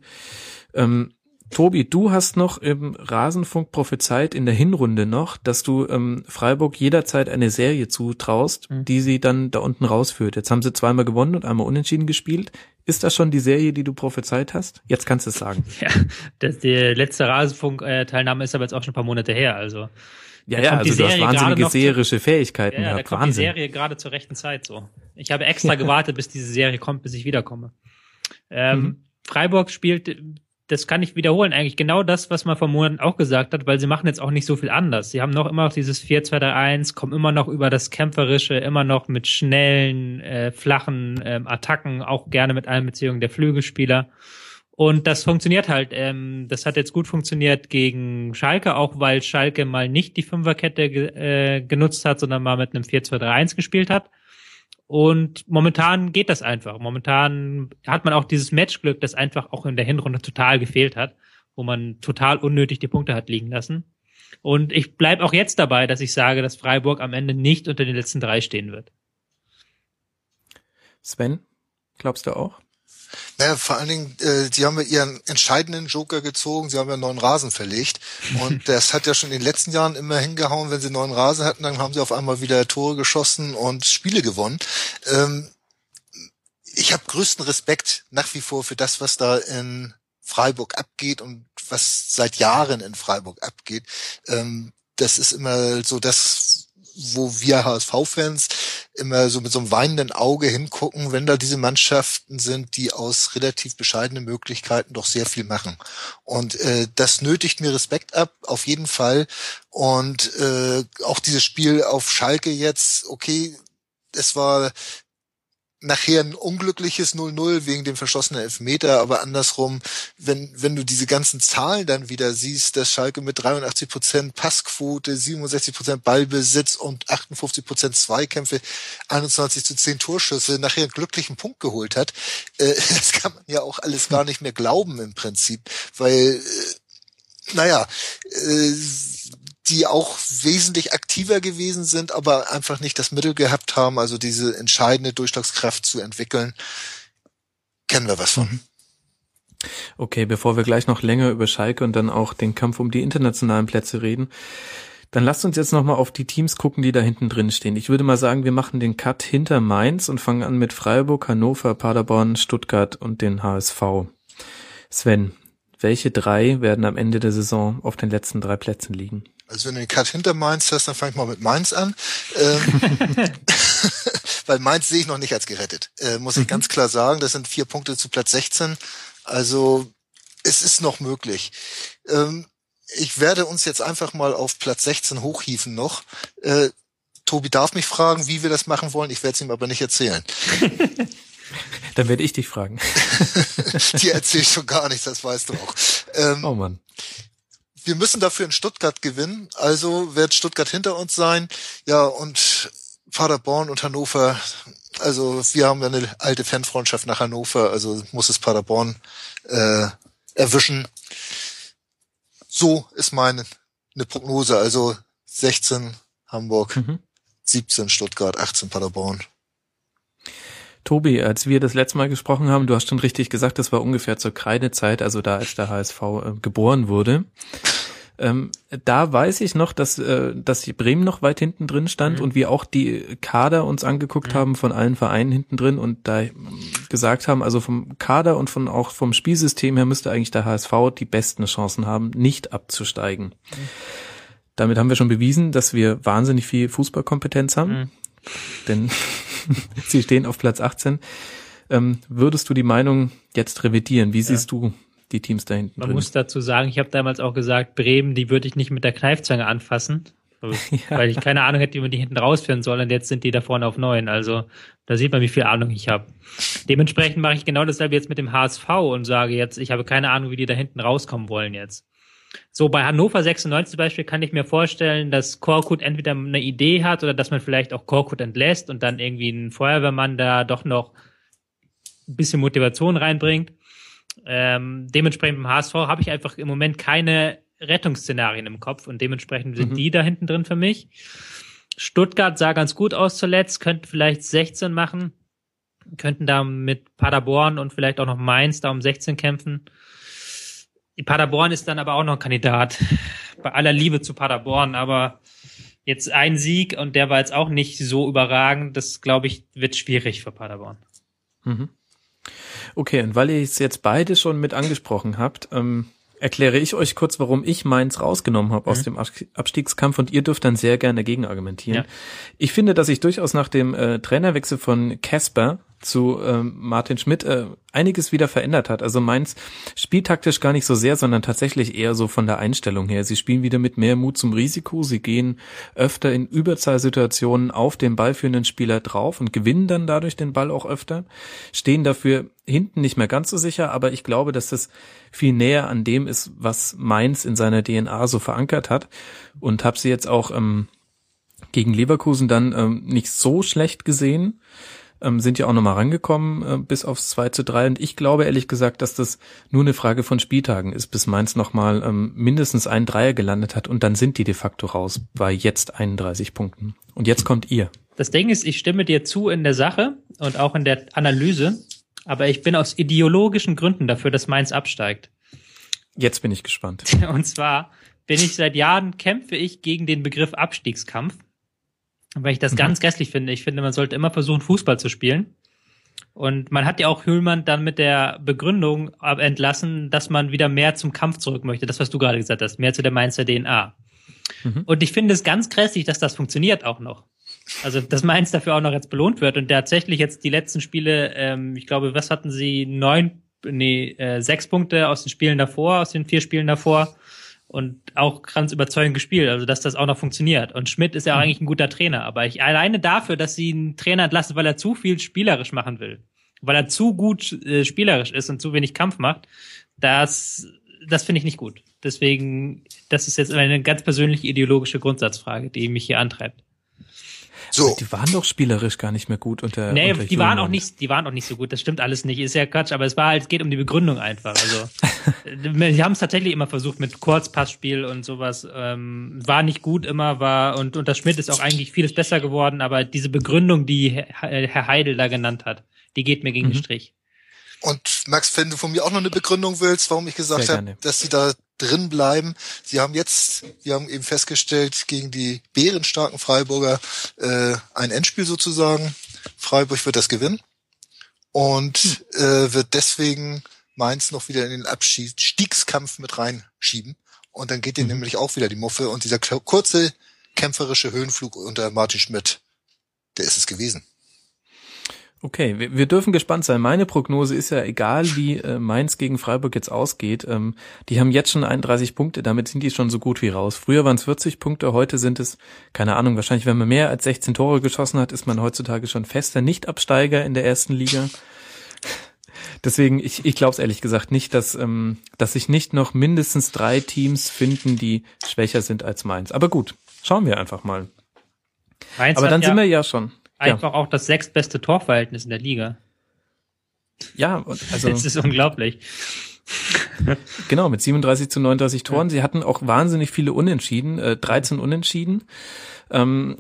Ähm, Tobi, du hast noch im Rasenfunk prophezeit in der Hinrunde noch, dass du ähm, Freiburg jederzeit eine Serie zutraust, mhm. die sie dann da unten rausführt. Jetzt haben sie zweimal gewonnen und einmal unentschieden gespielt. Ist das schon die Serie, die du prophezeit hast? Jetzt kannst du es sagen. Ja, das, die letzte Rasenfunk-Teilnahme ist aber jetzt auch schon ein paar Monate her, also. Ja, ja, also du hast wahnsinnige seherische Fähigkeiten ja, ja, da kommt Wahnsinn. die Serie gerade zur rechten Zeit so. Ich habe extra gewartet, bis diese Serie kommt, bis ich wiederkomme. Ähm, mhm. Freiburg spielt das kann ich wiederholen, eigentlich genau das, was man vor Monaten auch gesagt hat, weil sie machen jetzt auch nicht so viel anders. Sie haben noch immer noch dieses 4-2-3-1, kommen immer noch über das Kämpferische, immer noch mit schnellen, äh, flachen ähm, Attacken, auch gerne mit Einbeziehung der Flügelspieler. Und das funktioniert halt. Ähm, das hat jetzt gut funktioniert gegen Schalke, auch weil Schalke mal nicht die Fünferkette äh, genutzt hat, sondern mal mit einem 4-2-3-1 gespielt hat. Und momentan geht das einfach. Momentan hat man auch dieses Matchglück, das einfach auch in der Hinrunde total gefehlt hat, wo man total unnötig die Punkte hat liegen lassen. Und ich bleib auch jetzt dabei, dass ich sage, dass Freiburg am Ende nicht unter den letzten drei stehen wird. Sven, glaubst du auch? Naja, vor allen Dingen, äh, die haben ja ihren entscheidenden Joker gezogen, sie haben ja neuen Rasen verlegt. Und das hat ja schon in den letzten Jahren immer hingehauen, wenn sie neuen Rasen hatten, dann haben sie auf einmal wieder Tore geschossen und Spiele gewonnen. Ähm, ich habe größten Respekt nach wie vor für das, was da in Freiburg abgeht und was seit Jahren in Freiburg abgeht. Ähm, das ist immer so das, wo wir HSV-Fans immer so mit so einem weinenden Auge hingucken, wenn da diese Mannschaften sind, die aus relativ bescheidenen Möglichkeiten doch sehr viel machen. Und äh, das nötigt mir Respekt ab, auf jeden Fall. Und äh, auch dieses Spiel auf Schalke jetzt, okay, es war nachher ein unglückliches 0-0 wegen dem verschossenen Elfmeter, aber andersrum, wenn, wenn du diese ganzen Zahlen dann wieder siehst, dass Schalke mit 83 Prozent Passquote, 67 Prozent Ballbesitz und 58 Prozent Zweikämpfe, 21 zu 10 Torschüsse nachher einen glücklichen Punkt geholt hat, äh, das kann man ja auch alles gar nicht mehr glauben im Prinzip, weil, äh, naja, äh, die auch wesentlich aktiver gewesen sind, aber einfach nicht das Mittel gehabt haben, also diese entscheidende Durchschlagskraft zu entwickeln, kennen wir was von. Mhm. Okay, bevor wir gleich noch länger über Schalke und dann auch den Kampf um die internationalen Plätze reden, dann lasst uns jetzt nochmal auf die Teams gucken, die da hinten drin stehen. Ich würde mal sagen, wir machen den Cut hinter Mainz und fangen an mit Freiburg, Hannover, Paderborn, Stuttgart und den HSV. Sven, welche drei werden am Ende der Saison auf den letzten drei Plätzen liegen? Also wenn du den Cut hinter Mainz hast, dann fang ich mal mit Mainz an. Ähm, weil Mainz sehe ich noch nicht als gerettet, äh, muss ich mhm. ganz klar sagen. Das sind vier Punkte zu Platz 16. Also es ist noch möglich. Ähm, ich werde uns jetzt einfach mal auf Platz 16 hochhieven noch. Äh, Tobi darf mich fragen, wie wir das machen wollen. Ich werde es ihm aber nicht erzählen. Dann werde ich dich fragen. Dir erzähle ich schon gar nichts, das weißt du auch. Ähm, oh Mann wir müssen dafür in Stuttgart gewinnen. Also wird Stuttgart hinter uns sein. Ja, und Paderborn und Hannover. Also wir haben ja eine alte Fanfreundschaft nach Hannover. Also muss es Paderborn äh, erwischen. So ist meine eine Prognose. Also 16 Hamburg, mhm. 17 Stuttgart, 18 Paderborn. Tobi, als wir das letzte Mal gesprochen haben, du hast schon richtig gesagt, das war ungefähr zur Kreidezeit, also da als der HSV äh, geboren wurde. Ähm, da weiß ich noch, dass, äh, dass Bremen noch weit hinten drin stand mhm. und wir auch die Kader uns angeguckt mhm. haben von allen Vereinen hinten drin und da gesagt haben, also vom Kader und von auch vom Spielsystem her müsste eigentlich der HSV die besten Chancen haben, nicht abzusteigen. Mhm. Damit haben wir schon bewiesen, dass wir wahnsinnig viel Fußballkompetenz haben. Mhm. Denn Sie stehen auf Platz 18. Ähm, würdest du die Meinung jetzt revidieren? Wie siehst ja. du die Teams da hinten? Man drin? muss dazu sagen, ich habe damals auch gesagt, Bremen, die würde ich nicht mit der Kneifzange anfassen. ja. Weil ich keine Ahnung hätte, wie man die hinten rausführen soll. Und jetzt sind die da vorne auf neun. Also da sieht man, wie viel Ahnung ich habe. Dementsprechend mache ich genau dasselbe jetzt mit dem HSV und sage jetzt, ich habe keine Ahnung, wie die da hinten rauskommen wollen jetzt. So bei Hannover 96 zum Beispiel kann ich mir vorstellen, dass Korkut entweder eine Idee hat oder dass man vielleicht auch Korkut entlässt und dann irgendwie ein Feuerwehrmann da doch noch ein bisschen Motivation reinbringt. Ähm, dementsprechend beim HSV habe ich einfach im Moment keine Rettungsszenarien im Kopf und dementsprechend sind mhm. die da hinten drin für mich. Stuttgart sah ganz gut aus zuletzt, könnte vielleicht 16 machen, könnten da mit Paderborn und vielleicht auch noch Mainz da um 16 kämpfen. Die Paderborn ist dann aber auch noch ein Kandidat. Bei aller Liebe zu Paderborn, aber jetzt ein Sieg und der war jetzt auch nicht so überragend. Das glaube ich wird schwierig für Paderborn. Mhm. Okay, und weil ihr es jetzt beide schon mit angesprochen habt, ähm, erkläre ich euch kurz, warum ich meins rausgenommen habe mhm. aus dem Abstiegskampf und ihr dürft dann sehr gerne dagegen argumentieren. Ja. Ich finde, dass ich durchaus nach dem äh, Trainerwechsel von Casper zu ähm, Martin Schmidt äh, einiges wieder verändert hat. Also Mainz spielt taktisch gar nicht so sehr, sondern tatsächlich eher so von der Einstellung her. Sie spielen wieder mit mehr Mut zum Risiko. Sie gehen öfter in Überzahlsituationen auf den ballführenden Spieler drauf und gewinnen dann dadurch den Ball auch öfter. Stehen dafür hinten nicht mehr ganz so sicher, aber ich glaube, dass das viel näher an dem ist, was Mainz in seiner DNA so verankert hat und habe sie jetzt auch ähm, gegen Leverkusen dann ähm, nicht so schlecht gesehen ähm, sind ja auch nochmal rangekommen äh, bis aufs 2 zu 3 und ich glaube ehrlich gesagt, dass das nur eine Frage von Spieltagen ist, bis Mainz nochmal ähm, mindestens ein Dreier gelandet hat und dann sind die de facto raus bei jetzt 31 Punkten. Und jetzt kommt ihr. Das Ding ist, ich stimme dir zu in der Sache und auch in der Analyse, aber ich bin aus ideologischen Gründen dafür, dass Mainz absteigt. Jetzt bin ich gespannt. Und zwar bin ich seit Jahren kämpfe ich gegen den Begriff Abstiegskampf weil ich das mhm. ganz grässlich finde. Ich finde, man sollte immer versuchen, Fußball zu spielen. Und man hat ja auch Hüllmann dann mit der Begründung entlassen, dass man wieder mehr zum Kampf zurück möchte. Das, was du gerade gesagt hast, mehr zu der Mainzer DNA. Mhm. Und ich finde es ganz grässlich, dass das funktioniert auch noch. Also, dass Mainz dafür auch noch jetzt belohnt wird und tatsächlich jetzt die letzten Spiele, ähm, ich glaube, was hatten sie? Neun, nee, äh, sechs Punkte aus den Spielen davor, aus den vier Spielen davor und auch ganz überzeugend gespielt, also dass das auch noch funktioniert. Und Schmidt ist ja auch mhm. eigentlich ein guter Trainer, aber ich alleine dafür, dass sie einen Trainer entlassen, weil er zu viel spielerisch machen will, weil er zu gut äh, spielerisch ist und zu wenig Kampf macht, das das finde ich nicht gut. Deswegen, das ist jetzt eine ganz persönliche ideologische Grundsatzfrage, die mich hier antreibt. So. Die waren doch spielerisch gar nicht mehr gut unter. Nee, unter die waren auch nicht, die waren auch nicht so gut. Das stimmt alles nicht. Ist ja Quatsch, aber es war halt, es geht um die Begründung einfach. Also, sie haben es tatsächlich immer versucht mit Kurzpassspiel und sowas. Ähm, war nicht gut immer, war, und unter Schmidt ist auch eigentlich vieles besser geworden, aber diese Begründung, die Herr Heidel da genannt hat, die geht mir gegen mhm. den Strich. Und Max, wenn du von mir auch noch eine Begründung willst, warum ich gesagt habe, dass sie da drin bleiben. Sie haben jetzt, wir haben eben festgestellt, gegen die bärenstarken Freiburger äh, ein Endspiel sozusagen. Freiburg wird das gewinnen und hm. äh, wird deswegen Mainz noch wieder in den Abstiegskampf mit reinschieben. Und dann geht ihnen mhm. nämlich auch wieder die Muffe und dieser kurze kämpferische Höhenflug unter Martin Schmidt, der ist es gewesen. Okay, wir, wir dürfen gespannt sein. Meine Prognose ist ja, egal wie äh, Mainz gegen Freiburg jetzt ausgeht, ähm, die haben jetzt schon 31 Punkte, damit sind die schon so gut wie raus. Früher waren es 40 Punkte, heute sind es, keine Ahnung, wahrscheinlich, wenn man mehr als 16 Tore geschossen hat, ist man heutzutage schon fester Nicht-Absteiger in der ersten Liga. Deswegen, ich, ich glaube es ehrlich gesagt nicht, dass, ähm, dass sich nicht noch mindestens drei Teams finden, die schwächer sind als Mainz. Aber gut, schauen wir einfach mal. Mainz Aber dann ja, sind wir ja schon einfach ja. auch das sechstbeste Torverhältnis in der Liga. Ja, also. Das ist unglaublich. genau, mit 37 zu 39 Toren. Ja. Sie hatten auch wahnsinnig viele Unentschieden, äh, 13 Unentschieden, ähm,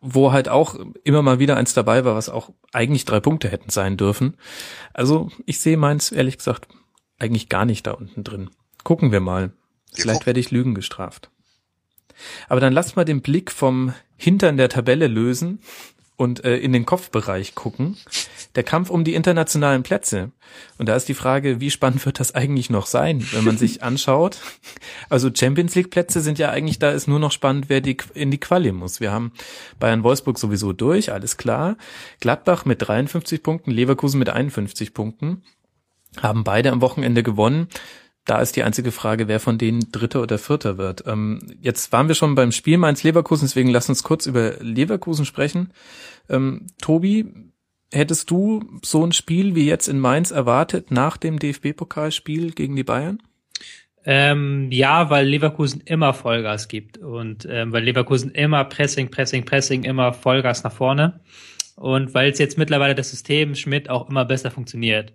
wo halt auch immer mal wieder eins dabei war, was auch eigentlich drei Punkte hätten sein dürfen. Also ich sehe meins, ehrlich gesagt, eigentlich gar nicht da unten drin. Gucken wir mal. Vielleicht werde ich Lügen gestraft. Aber dann lasst mal den Blick vom Hintern der Tabelle lösen und äh, in den Kopfbereich gucken. Der Kampf um die internationalen Plätze. Und da ist die Frage, wie spannend wird das eigentlich noch sein, wenn man sich anschaut? Also Champions League Plätze sind ja eigentlich, da ist nur noch spannend, wer die, in die Quali muss. Wir haben Bayern Wolfsburg sowieso durch, alles klar. Gladbach mit 53 Punkten, Leverkusen mit 51 Punkten. Haben beide am Wochenende gewonnen da ist die einzige Frage, wer von denen Dritter oder Vierter wird. Ähm, jetzt waren wir schon beim Spiel Mainz-Leverkusen, deswegen lass uns kurz über Leverkusen sprechen. Ähm, Tobi, hättest du so ein Spiel wie jetzt in Mainz erwartet nach dem DFB-Pokalspiel gegen die Bayern? Ähm, ja, weil Leverkusen immer Vollgas gibt und ähm, weil Leverkusen immer Pressing, Pressing, Pressing, immer Vollgas nach vorne und weil es jetzt mittlerweile das System Schmidt auch immer besser funktioniert.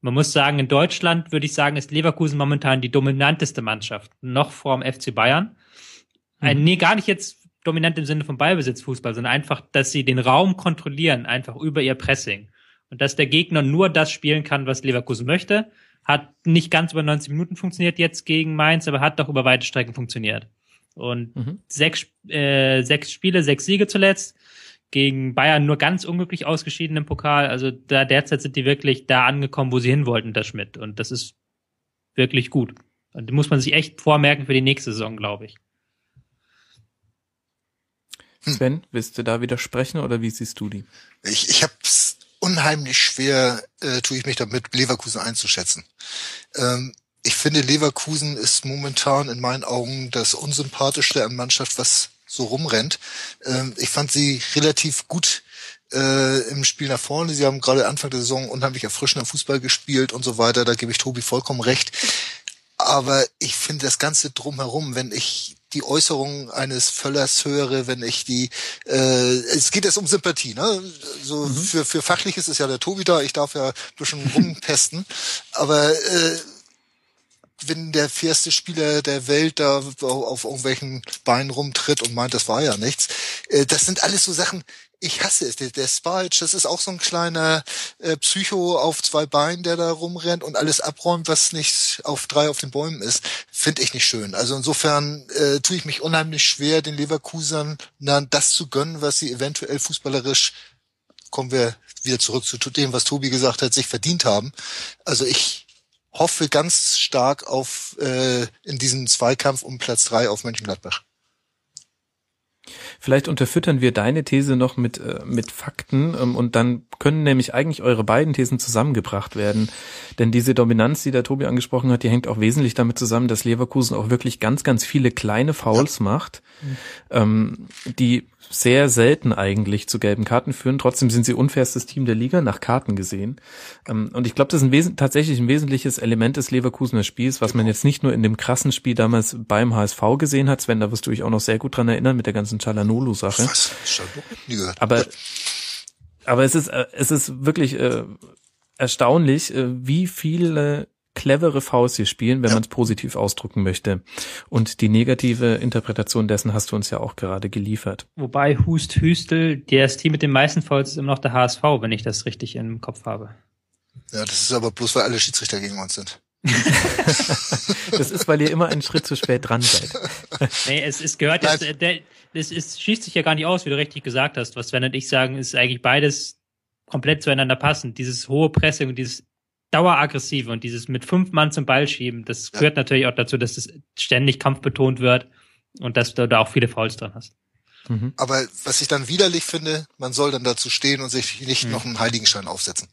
Man muss sagen, in Deutschland würde ich sagen, ist Leverkusen momentan die dominanteste Mannschaft, noch vorm FC Bayern. Mhm. nee, gar nicht jetzt dominant im Sinne von Ballbesitzfußball, sondern einfach, dass sie den Raum kontrollieren, einfach über ihr Pressing. Und dass der Gegner nur das spielen kann, was Leverkusen möchte. Hat nicht ganz über 90 Minuten funktioniert jetzt gegen Mainz, aber hat doch über weite Strecken funktioniert. Und mhm. sechs, äh, sechs Spiele, sechs Siege zuletzt gegen Bayern nur ganz unglücklich ausgeschieden im Pokal. Also da derzeit sind die wirklich da angekommen, wo sie hin wollten, der Schmidt. Und das ist wirklich gut. Und die muss man sich echt vormerken für die nächste Saison, glaube ich. Hm. Sven, willst du da widersprechen oder wie siehst du die? Ich, ich habe es unheimlich schwer, äh, tue ich mich damit, Leverkusen einzuschätzen. Ähm, ich finde, Leverkusen ist momentan in meinen Augen das unsympathischste an Mannschaft, was so rumrennt. Ähm, ich fand sie relativ gut äh, im Spiel nach vorne. Sie haben gerade Anfang der Saison unheimlich erfrischender Fußball gespielt und so weiter. Da gebe ich Tobi vollkommen recht. Aber ich finde das Ganze drumherum, wenn ich die Äußerungen eines Völlers höre, wenn ich die, äh, es geht jetzt um Sympathie, ne? So mhm. für für fachliches ist ja der Tobi da. Ich darf ja ein bisschen rumtesten, aber äh, wenn der fairste Spieler der Welt da auf irgendwelchen Beinen rumtritt und meint, das war ja nichts. Äh, das sind alles so Sachen, ich hasse es. Der, der das ist auch so ein kleiner äh, Psycho auf zwei Beinen, der da rumrennt und alles abräumt, was nicht auf drei auf den Bäumen ist. Finde ich nicht schön. Also insofern äh, tue ich mich unheimlich schwer, den Leverkusern das zu gönnen, was sie eventuell fußballerisch kommen wir wieder zurück zu dem, was Tobi gesagt hat, sich verdient haben. Also ich hoffe ganz stark auf äh, in diesem Zweikampf um Platz drei auf Mönchengladbach. Vielleicht unterfüttern wir deine These noch mit, äh, mit Fakten ähm, und dann können nämlich eigentlich eure beiden Thesen zusammengebracht werden. Denn diese Dominanz, die der Tobi angesprochen hat, die hängt auch wesentlich damit zusammen, dass Leverkusen auch wirklich ganz, ganz viele kleine Fouls ja. macht, mhm. ähm, die sehr selten eigentlich zu gelben Karten führen. Trotzdem sind sie unfairstes Team der Liga, nach Karten gesehen. Ähm, und ich glaube, das ist ein Wesen tatsächlich ein wesentliches Element des Leverkusener Spiels, was man jetzt nicht nur in dem krassen Spiel damals beim HSV gesehen hat. Sven, da wirst du dich auch noch sehr gut dran erinnern mit der ganzen Chalanolu-Sache. Aber, aber es ist, äh, es ist wirklich äh, erstaunlich, äh, wie viele clevere Faust hier spielen, wenn ja. man es positiv ausdrücken möchte. Und die negative Interpretation dessen hast du uns ja auch gerade geliefert. Wobei Hust Hüstel, das Team mit den meisten Fouls ist immer noch der HSV, wenn ich das richtig im Kopf habe. Ja, das ist aber bloß, weil alle Schiedsrichter gegen uns sind. das ist, weil ihr immer einen Schritt zu spät dran seid. Nee, es, es gehört jetzt, der, es, es schießt sich ja gar nicht aus, wie du richtig gesagt hast. Was Sven und ich sagen, ist eigentlich beides komplett zueinander passend. Dieses hohe Pressing und dieses daueraggressive und dieses mit fünf Mann zum Ball schieben, das ja. gehört natürlich auch dazu, dass das ständig kampfbetont wird und dass du da auch viele Fouls dran hast. Mhm. Aber was ich dann widerlich finde, man soll dann dazu stehen und sich nicht mhm. noch einen Heiligenschein aufsetzen.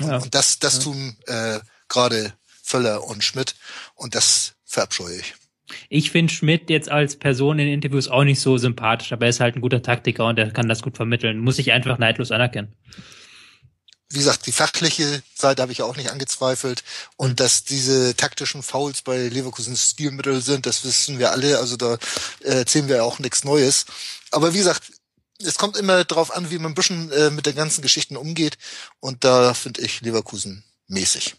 Ja. Und das, das ja. tun äh, gerade Völler und Schmidt und das verabscheue ich. Ich finde Schmidt jetzt als Person in Interviews auch nicht so sympathisch, aber er ist halt ein guter Taktiker und er kann das gut vermitteln. Muss ich einfach neidlos anerkennen wie gesagt, die fachliche Seite habe ich auch nicht angezweifelt. Und dass diese taktischen Fouls bei Leverkusen Stilmittel sind, das wissen wir alle. Also da äh, erzählen wir auch nichts Neues. Aber wie gesagt, es kommt immer darauf an, wie man ein bisschen äh, mit den ganzen Geschichten umgeht. Und da finde ich Leverkusen mäßig.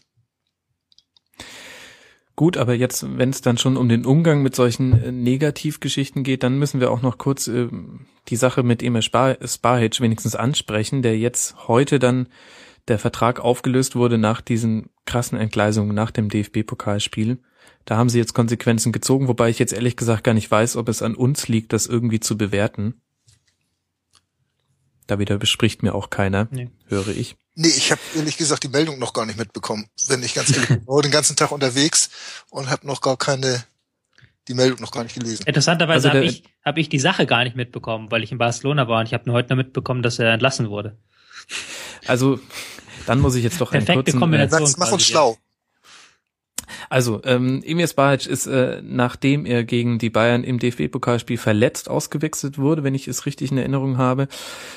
Gut, aber jetzt, wenn es dann schon um den Umgang mit solchen äh, Negativgeschichten geht, dann müssen wir auch noch kurz äh, die Sache mit Emil Sparhic wenigstens ansprechen, der jetzt heute dann der Vertrag aufgelöst wurde nach diesen krassen Entgleisungen nach dem DFB-Pokalspiel. Da haben sie jetzt Konsequenzen gezogen, wobei ich jetzt ehrlich gesagt gar nicht weiß, ob es an uns liegt, das irgendwie zu bewerten. Da wieder bespricht mir auch keiner, nee. höre ich. Nee, ich habe ehrlich gesagt die Meldung noch gar nicht mitbekommen. Wenn ich ganz ehrlich bin, war den ganzen Tag unterwegs und habe noch gar keine die Meldung noch gar nicht gelesen. Interessanterweise also habe ich, hab ich die Sache gar nicht mitbekommen, weil ich in Barcelona war und ich habe nur heute noch mitbekommen, dass er entlassen wurde. Also, dann muss ich jetzt doch Perfekte einen kurzen... Kombination. Äh, mach uns schlau. Also, ähm, Emir Spahic ist, äh, nachdem er gegen die Bayern im DFB-Pokalspiel verletzt ausgewechselt wurde, wenn ich es richtig in Erinnerung habe,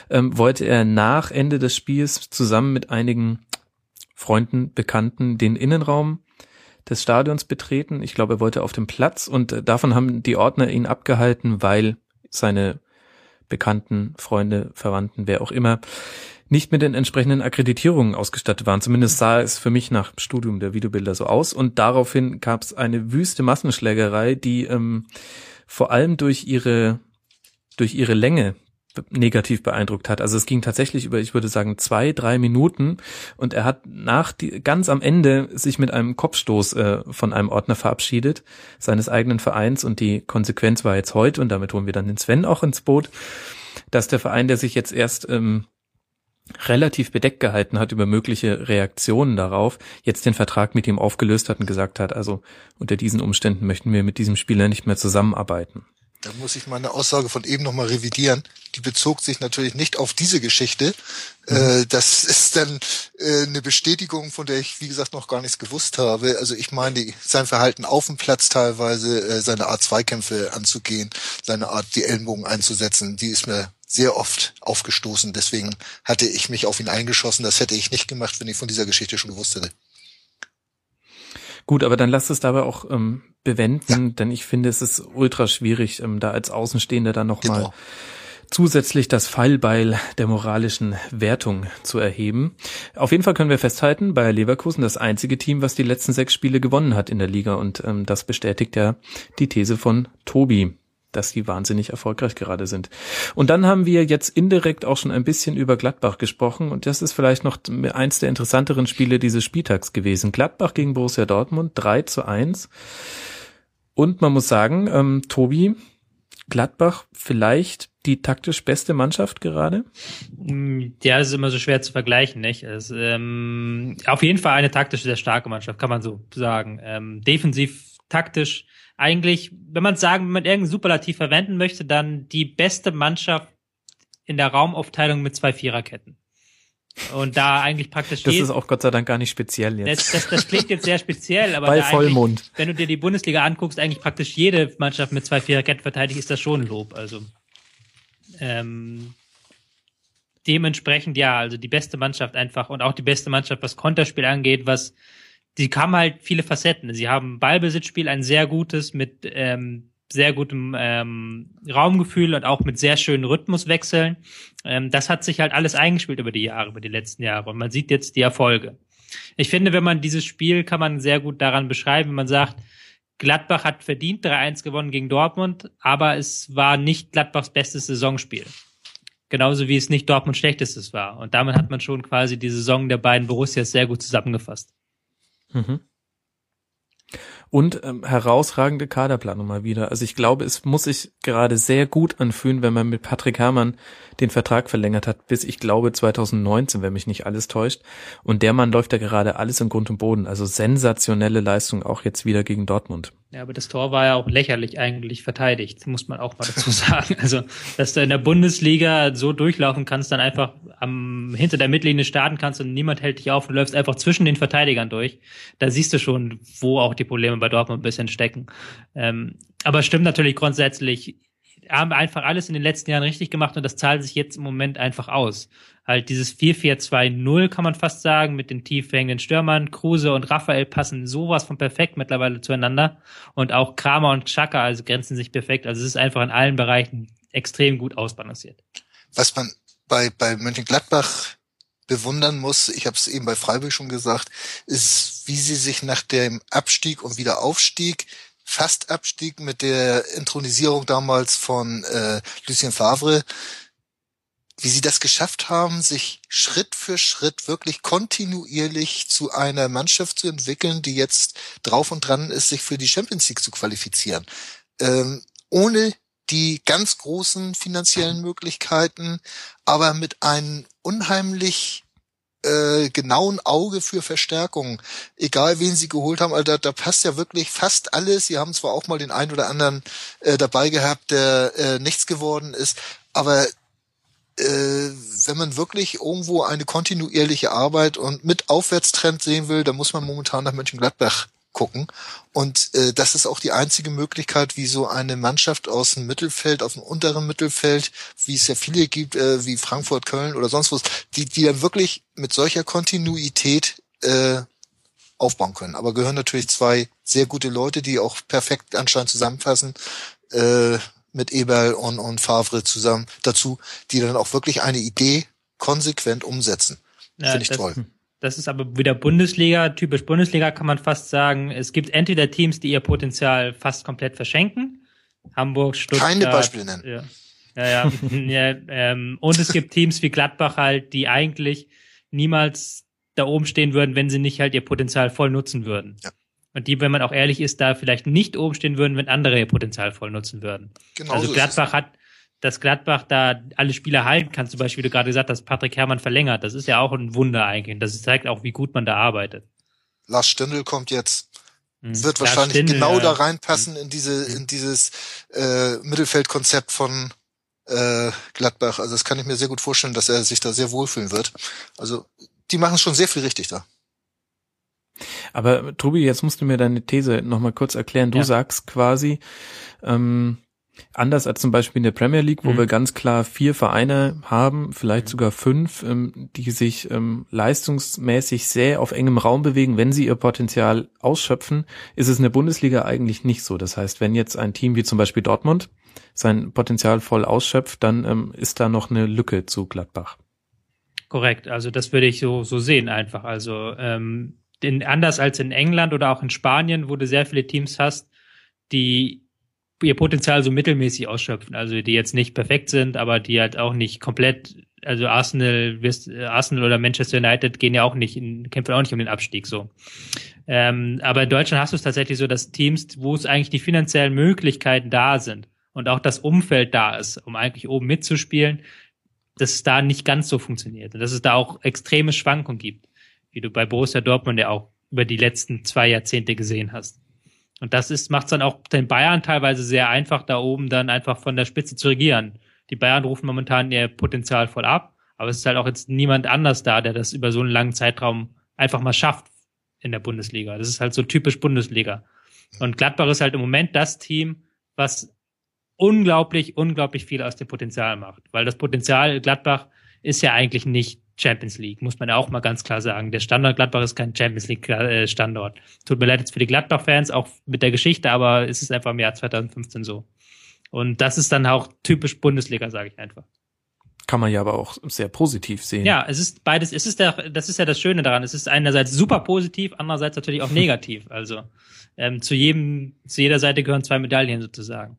ähm, wollte er nach Ende des Spiels zusammen mit einigen Freunden, Bekannten den Innenraum des Stadions betreten. Ich glaube, er wollte auf dem Platz und äh, davon haben die Ordner ihn abgehalten, weil seine Bekannten, Freunde, Verwandten, wer auch immer, nicht mit den entsprechenden Akkreditierungen ausgestattet waren. Zumindest sah es für mich nach Studium der Videobilder so aus. Und daraufhin gab es eine wüste Massenschlägerei, die ähm, vor allem durch ihre durch ihre Länge negativ beeindruckt hat. Also es ging tatsächlich über, ich würde sagen, zwei, drei Minuten und er hat nach die, ganz am Ende sich mit einem Kopfstoß äh, von einem Ordner verabschiedet, seines eigenen Vereins und die Konsequenz war jetzt heute und damit holen wir dann den Sven auch ins Boot, dass der Verein, der sich jetzt erst ähm, relativ bedeckt gehalten hat über mögliche Reaktionen darauf, jetzt den Vertrag mit ihm aufgelöst hat und gesagt hat, also unter diesen Umständen möchten wir mit diesem Spieler nicht mehr zusammenarbeiten. Da muss ich meine Aussage von eben nochmal revidieren. Die bezog sich natürlich nicht auf diese Geschichte. Mhm. Äh, das ist dann äh, eine Bestätigung, von der ich, wie gesagt, noch gar nichts gewusst habe. Also ich meine, sein Verhalten auf dem Platz teilweise, äh, seine Art Zweikämpfe anzugehen, seine Art, die Ellenbogen einzusetzen, die ist mir sehr oft aufgestoßen. Deswegen hatte ich mich auf ihn eingeschossen. Das hätte ich nicht gemacht, wenn ich von dieser Geschichte schon gewusst hätte. Gut, aber dann lasst es dabei auch ähm, bewenden, ja. denn ich finde, es ist ultra schwierig, ähm, da als Außenstehender dann nochmal genau. zusätzlich das Fallbeil der moralischen Wertung zu erheben. Auf jeden Fall können wir festhalten, bei Leverkusen das einzige Team, was die letzten sechs Spiele gewonnen hat in der Liga und ähm, das bestätigt ja die These von Tobi dass die wahnsinnig erfolgreich gerade sind. Und dann haben wir jetzt indirekt auch schon ein bisschen über Gladbach gesprochen und das ist vielleicht noch eins der interessanteren Spiele dieses Spieltags gewesen. Gladbach gegen Borussia Dortmund 3 zu 1. Und man muss sagen, ähm, Tobi, Gladbach vielleicht die taktisch beste Mannschaft gerade? Mm, ja, das ist immer so schwer zu vergleichen, nicht? Es, ähm, auf jeden Fall eine taktisch sehr starke Mannschaft, kann man so sagen. Ähm, defensiv taktisch eigentlich, wenn man sagen, wenn man irgendein Superlativ verwenden möchte, dann die beste Mannschaft in der Raumaufteilung mit zwei Viererketten. Und da eigentlich praktisch. Das ist auch Gott sei Dank gar nicht speziell jetzt. Das, das, das klingt jetzt sehr speziell, aber Bei Vollmond. wenn du dir die Bundesliga anguckst, eigentlich praktisch jede Mannschaft mit zwei Viererketten verteidigt, ist das schon ein Lob. Also ähm, dementsprechend ja, also die beste Mannschaft einfach und auch die beste Mannschaft, was Konterspiel angeht, was die haben halt viele Facetten. Sie haben Ballbesitzspiel, ein sehr gutes mit ähm, sehr gutem ähm, Raumgefühl und auch mit sehr schönen Rhythmuswechseln. Ähm, das hat sich halt alles eingespielt über die Jahre, über die letzten Jahre. Und man sieht jetzt die Erfolge. Ich finde, wenn man dieses Spiel kann man sehr gut daran beschreiben, wenn man sagt, Gladbach hat verdient 3-1 gewonnen gegen Dortmund, aber es war nicht Gladbachs bestes Saisonspiel. Genauso wie es nicht Dortmunds schlechtestes war. Und damit hat man schon quasi die Saison der beiden Borussias sehr gut zusammengefasst. Mhm. Und ähm, herausragende Kaderplanung mal wieder. Also ich glaube, es muss sich gerade sehr gut anfühlen, wenn man mit Patrick Herrmann den Vertrag verlängert hat, bis ich glaube 2019, wenn mich nicht alles täuscht. Und der Mann läuft ja gerade alles in Grund und Boden. Also sensationelle Leistung auch jetzt wieder gegen Dortmund. Ja, aber das Tor war ja auch lächerlich eigentlich verteidigt, muss man auch mal dazu sagen. Also, dass du in der Bundesliga so durchlaufen kannst, dann einfach am, hinter der Mittellinie starten kannst und niemand hält dich auf, du läufst einfach zwischen den Verteidigern durch. Da siehst du schon, wo auch die Probleme bei Dortmund ein bisschen stecken. Ähm, aber stimmt natürlich grundsätzlich, haben einfach alles in den letzten Jahren richtig gemacht und das zahlt sich jetzt im Moment einfach aus. Halt dieses 4-4-2-0 kann man fast sagen, mit den tief Stürmern. Kruse und Raphael passen sowas von perfekt mittlerweile zueinander. Und auch Kramer und Chaka also grenzen sich perfekt. Also es ist einfach in allen Bereichen extrem gut ausbalanciert. Was man bei, bei Mönchengladbach bewundern muss, ich habe es eben bei Freiburg schon gesagt, ist, wie sie sich nach dem Abstieg und Wiederaufstieg fast Abstieg mit der Intronisierung damals von äh, Lucien Favre, wie sie das geschafft haben, sich Schritt für Schritt wirklich kontinuierlich zu einer Mannschaft zu entwickeln, die jetzt drauf und dran ist, sich für die Champions League zu qualifizieren. Ähm, ohne die ganz großen finanziellen Möglichkeiten, aber mit einem unheimlich äh, genauen Auge für Verstärkung. Egal wen sie geholt haben, also da, da passt ja wirklich fast alles. Sie haben zwar auch mal den einen oder anderen äh, dabei gehabt, der äh, nichts geworden ist, aber äh, wenn man wirklich irgendwo eine kontinuierliche Arbeit und mit Aufwärtstrend sehen will, dann muss man momentan nach Mönchengladbach gucken. Und äh, das ist auch die einzige Möglichkeit, wie so eine Mannschaft aus dem Mittelfeld, aus dem unteren Mittelfeld, wie es ja viele gibt, äh, wie Frankfurt, Köln oder sonst was, die, die dann wirklich mit solcher Kontinuität äh, aufbauen können. Aber gehören natürlich zwei sehr gute Leute, die auch perfekt anscheinend zusammenfassen, äh, mit Eberl und, und Favre zusammen dazu, die dann auch wirklich eine Idee konsequent umsetzen. Ja, Finde ich toll. Das ist aber wieder Bundesliga, typisch Bundesliga kann man fast sagen. Es gibt entweder Teams, die ihr Potenzial fast komplett verschenken. Hamburg, Stuttgart. Keine Beispiele nennen. Ja, ja, ja, ja ähm, und es gibt Teams wie Gladbach halt, die eigentlich niemals da oben stehen würden, wenn sie nicht halt ihr Potenzial voll nutzen würden. Ja. Und die, wenn man auch ehrlich ist, da vielleicht nicht oben stehen würden, wenn andere ihr Potenzial voll nutzen würden. Genau also so Gladbach hat dass Gladbach da alle Spieler halten kann, zum Beispiel, wie du gerade gesagt hast, Patrick Herrmann verlängert. Das ist ja auch ein Wunder eigentlich. Das zeigt auch, wie gut man da arbeitet. Lars Stindl kommt jetzt. Mhm. Wird Lars wahrscheinlich Stindl, genau ja. da reinpassen in diese, in dieses äh, Mittelfeldkonzept von äh, Gladbach. Also das kann ich mir sehr gut vorstellen, dass er sich da sehr wohlfühlen wird. Also die machen schon sehr viel richtig da. Aber Tobi, jetzt musst du mir deine These nochmal kurz erklären. Du ja. sagst quasi, ähm, Anders als zum Beispiel in der Premier League, wo mhm. wir ganz klar vier Vereine haben, vielleicht mhm. sogar fünf, ähm, die sich ähm, leistungsmäßig sehr auf engem Raum bewegen, wenn sie ihr Potenzial ausschöpfen, ist es in der Bundesliga eigentlich nicht so. Das heißt, wenn jetzt ein Team wie zum Beispiel Dortmund sein Potenzial voll ausschöpft, dann ähm, ist da noch eine Lücke zu Gladbach. Korrekt, also das würde ich so, so sehen einfach. Also ähm, in, anders als in England oder auch in Spanien, wo du sehr viele Teams hast, die ihr Potenzial so mittelmäßig ausschöpfen. Also die jetzt nicht perfekt sind, aber die halt auch nicht komplett, also Arsenal, Arsenal oder Manchester United gehen ja auch nicht, in, kämpfen auch nicht um den Abstieg so. Ähm, aber in Deutschland hast du es tatsächlich so, dass Teams, wo es eigentlich die finanziellen Möglichkeiten da sind und auch das Umfeld da ist, um eigentlich oben mitzuspielen, dass es da nicht ganz so funktioniert und dass es da auch extreme Schwankungen gibt, wie du bei Borussia Dortmund ja auch über die letzten zwei Jahrzehnte gesehen hast. Und das ist, macht es dann auch den Bayern teilweise sehr einfach, da oben dann einfach von der Spitze zu regieren. Die Bayern rufen momentan ihr Potenzial voll ab, aber es ist halt auch jetzt niemand anders da, der das über so einen langen Zeitraum einfach mal schafft in der Bundesliga. Das ist halt so typisch Bundesliga. Und Gladbach ist halt im Moment das Team, was unglaublich, unglaublich viel aus dem Potenzial macht. Weil das Potenzial Gladbach ist ja eigentlich nicht Champions League, muss man ja auch mal ganz klar sagen. Der Standort Gladbach ist kein Champions League äh, Standort. Tut mir leid jetzt für die Gladbach-Fans, auch mit der Geschichte, aber es ist einfach im Jahr 2015 so. Und das ist dann auch typisch Bundesliga, sage ich einfach. Kann man ja aber auch sehr positiv sehen. Ja, es ist beides, es ist der, das ist ja das Schöne daran. Es ist einerseits super positiv, andererseits natürlich auch negativ. Also ähm, zu jedem, zu jeder Seite gehören zwei Medaillen sozusagen.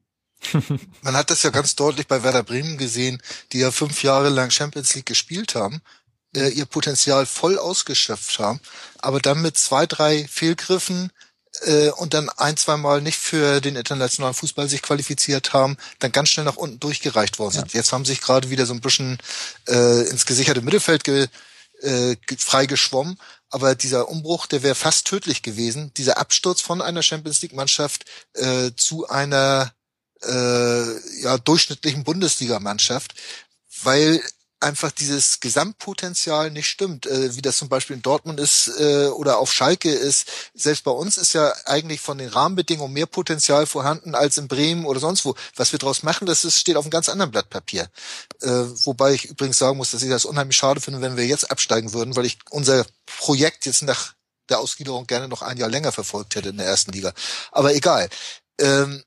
Man hat das ja ganz deutlich bei Werder Bremen gesehen, die ja fünf Jahre lang Champions League gespielt haben, äh, ihr Potenzial voll ausgeschöpft haben, aber dann mit zwei, drei Fehlgriffen äh, und dann ein, zwei Mal nicht für den internationalen Fußball sich qualifiziert haben, dann ganz schnell nach unten durchgereicht worden sind. Ja. Jetzt haben sich gerade wieder so ein bisschen äh, ins gesicherte Mittelfeld ge, äh, frei geschwommen, aber dieser Umbruch, der wäre fast tödlich gewesen. Dieser Absturz von einer Champions League Mannschaft äh, zu einer äh, ja durchschnittlichen Bundesligamannschaft, weil einfach dieses Gesamtpotenzial nicht stimmt, äh, wie das zum Beispiel in Dortmund ist äh, oder auf Schalke ist. Selbst bei uns ist ja eigentlich von den Rahmenbedingungen mehr Potenzial vorhanden als in Bremen oder sonst wo. Was wir daraus machen, das ist, steht auf einem ganz anderen Blatt Papier. Äh, wobei ich übrigens sagen muss, dass ich das unheimlich schade finde, wenn wir jetzt absteigen würden, weil ich unser Projekt jetzt nach der Ausgliederung gerne noch ein Jahr länger verfolgt hätte in der ersten Liga. Aber egal. Ähm,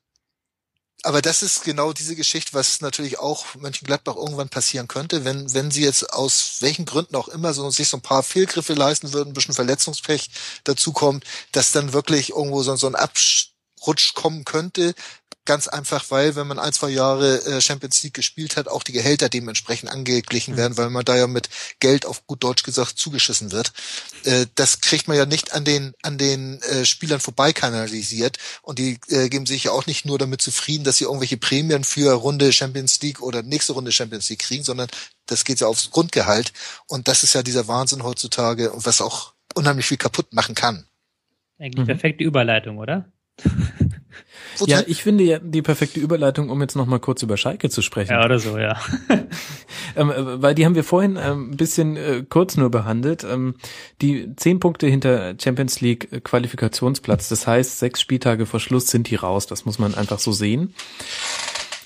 aber das ist genau diese Geschichte, was natürlich auch Mönchengladbach irgendwann passieren könnte, wenn, wenn sie jetzt aus welchen Gründen auch immer so sich so ein paar Fehlgriffe leisten würden, ein bisschen Verletzungspech dazukommt, dass dann wirklich irgendwo so, so ein Abrutsch kommen könnte, Ganz einfach, weil wenn man ein, zwei Jahre äh, Champions League gespielt hat, auch die Gehälter dementsprechend angeglichen mhm. werden, weil man da ja mit Geld auf gut Deutsch gesagt zugeschissen wird. Äh, das kriegt man ja nicht an den an den äh, Spielern vorbei kanalisiert und die geben sich ja auch nicht nur damit zufrieden, dass sie irgendwelche Prämien für Runde Champions League oder nächste Runde Champions League kriegen, sondern das geht ja aufs Grundgehalt und das ist ja dieser Wahnsinn heutzutage und was auch unheimlich viel kaputt machen kann. Eigentlich mhm. perfekte Überleitung, oder? Ja, ich finde ja die perfekte Überleitung, um jetzt noch mal kurz über Schalke zu sprechen. Ja, oder so, ja. ähm, äh, weil die haben wir vorhin ähm, ein bisschen äh, kurz nur behandelt. Ähm, die zehn Punkte hinter Champions League äh, Qualifikationsplatz, das heißt, sechs Spieltage vor Schluss sind die raus. Das muss man einfach so sehen.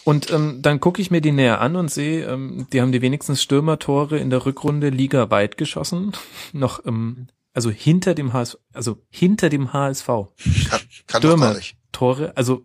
Und ähm, dann gucke ich mir die näher an und sehe, ähm, die haben die wenigsten Stürmertore in der Rückrunde Liga weit geschossen. Noch ähm, also hinter dem HSV, also hinter dem HSV. Kann, kann Stürmer, Tore, also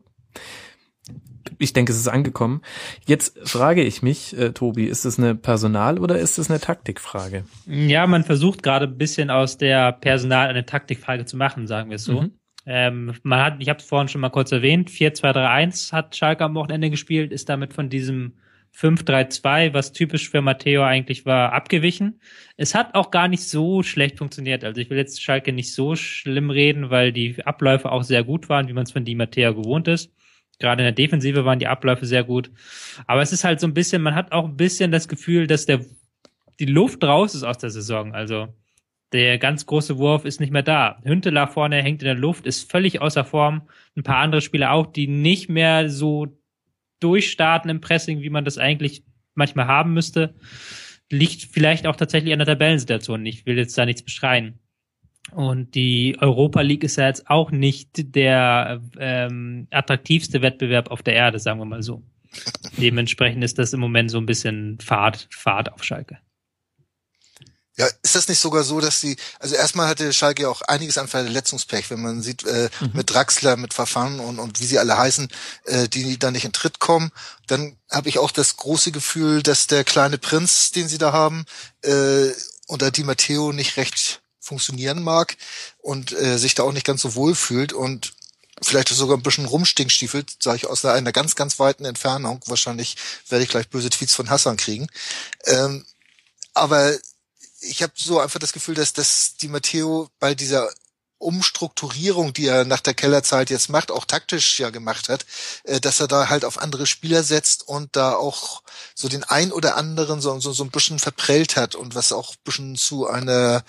ich denke, es ist angekommen. Jetzt frage ich mich, äh, Tobi, ist es eine Personal- oder ist es eine Taktikfrage? Ja, man versucht gerade ein bisschen aus der Personal- eine Taktikfrage zu machen, sagen wir es so. Mhm. Ähm, man hat, ich habe es vorhin schon mal kurz erwähnt, 4-2-3-1 hat Schalke am Wochenende gespielt, ist damit von diesem 5-3-2, was typisch für Matteo eigentlich war, abgewichen. Es hat auch gar nicht so schlecht funktioniert. Also ich will jetzt Schalke nicht so schlimm reden, weil die Abläufe auch sehr gut waren, wie man es von Di Matteo gewohnt ist. Gerade in der Defensive waren die Abläufe sehr gut. Aber es ist halt so ein bisschen, man hat auch ein bisschen das Gefühl, dass der, die Luft raus ist aus der Saison. Also der ganz große Wurf ist nicht mehr da. Hünteler vorne hängt in der Luft, ist völlig außer Form. Ein paar andere Spieler auch, die nicht mehr so durchstarten im Pressing, wie man das eigentlich manchmal haben müsste, liegt vielleicht auch tatsächlich an der Tabellensituation. Ich will jetzt da nichts beschreien. Und die Europa League ist ja jetzt auch nicht der ähm, attraktivste Wettbewerb auf der Erde, sagen wir mal so. Dementsprechend ist das im Moment so ein bisschen Fahrt, Fahrt auf Schalke. Ja, ist das nicht sogar so, dass sie, also erstmal hatte Schalke ja auch einiges an Verletzungspech, wenn man sieht, äh, mhm. mit Draxler, mit Verfahren und, und wie sie alle heißen, äh, die dann nicht in Tritt kommen. Dann habe ich auch das große Gefühl, dass der kleine Prinz, den sie da haben, äh, unter Di Matteo nicht recht funktionieren mag und äh, sich da auch nicht ganz so wohl fühlt und vielleicht sogar ein bisschen rumstinkstiefelt, sage ich aus einer ganz, ganz weiten Entfernung. Wahrscheinlich werde ich gleich böse Tweets von Hassan kriegen. Ähm, aber ich habe so einfach das Gefühl, dass, dass die Matteo bei dieser Umstrukturierung, die er nach der Kellerzeit jetzt macht, auch taktisch ja gemacht hat, äh, dass er da halt auf andere Spieler setzt und da auch so den ein oder anderen so, so, so ein bisschen verprellt hat und was auch ein bisschen zu einer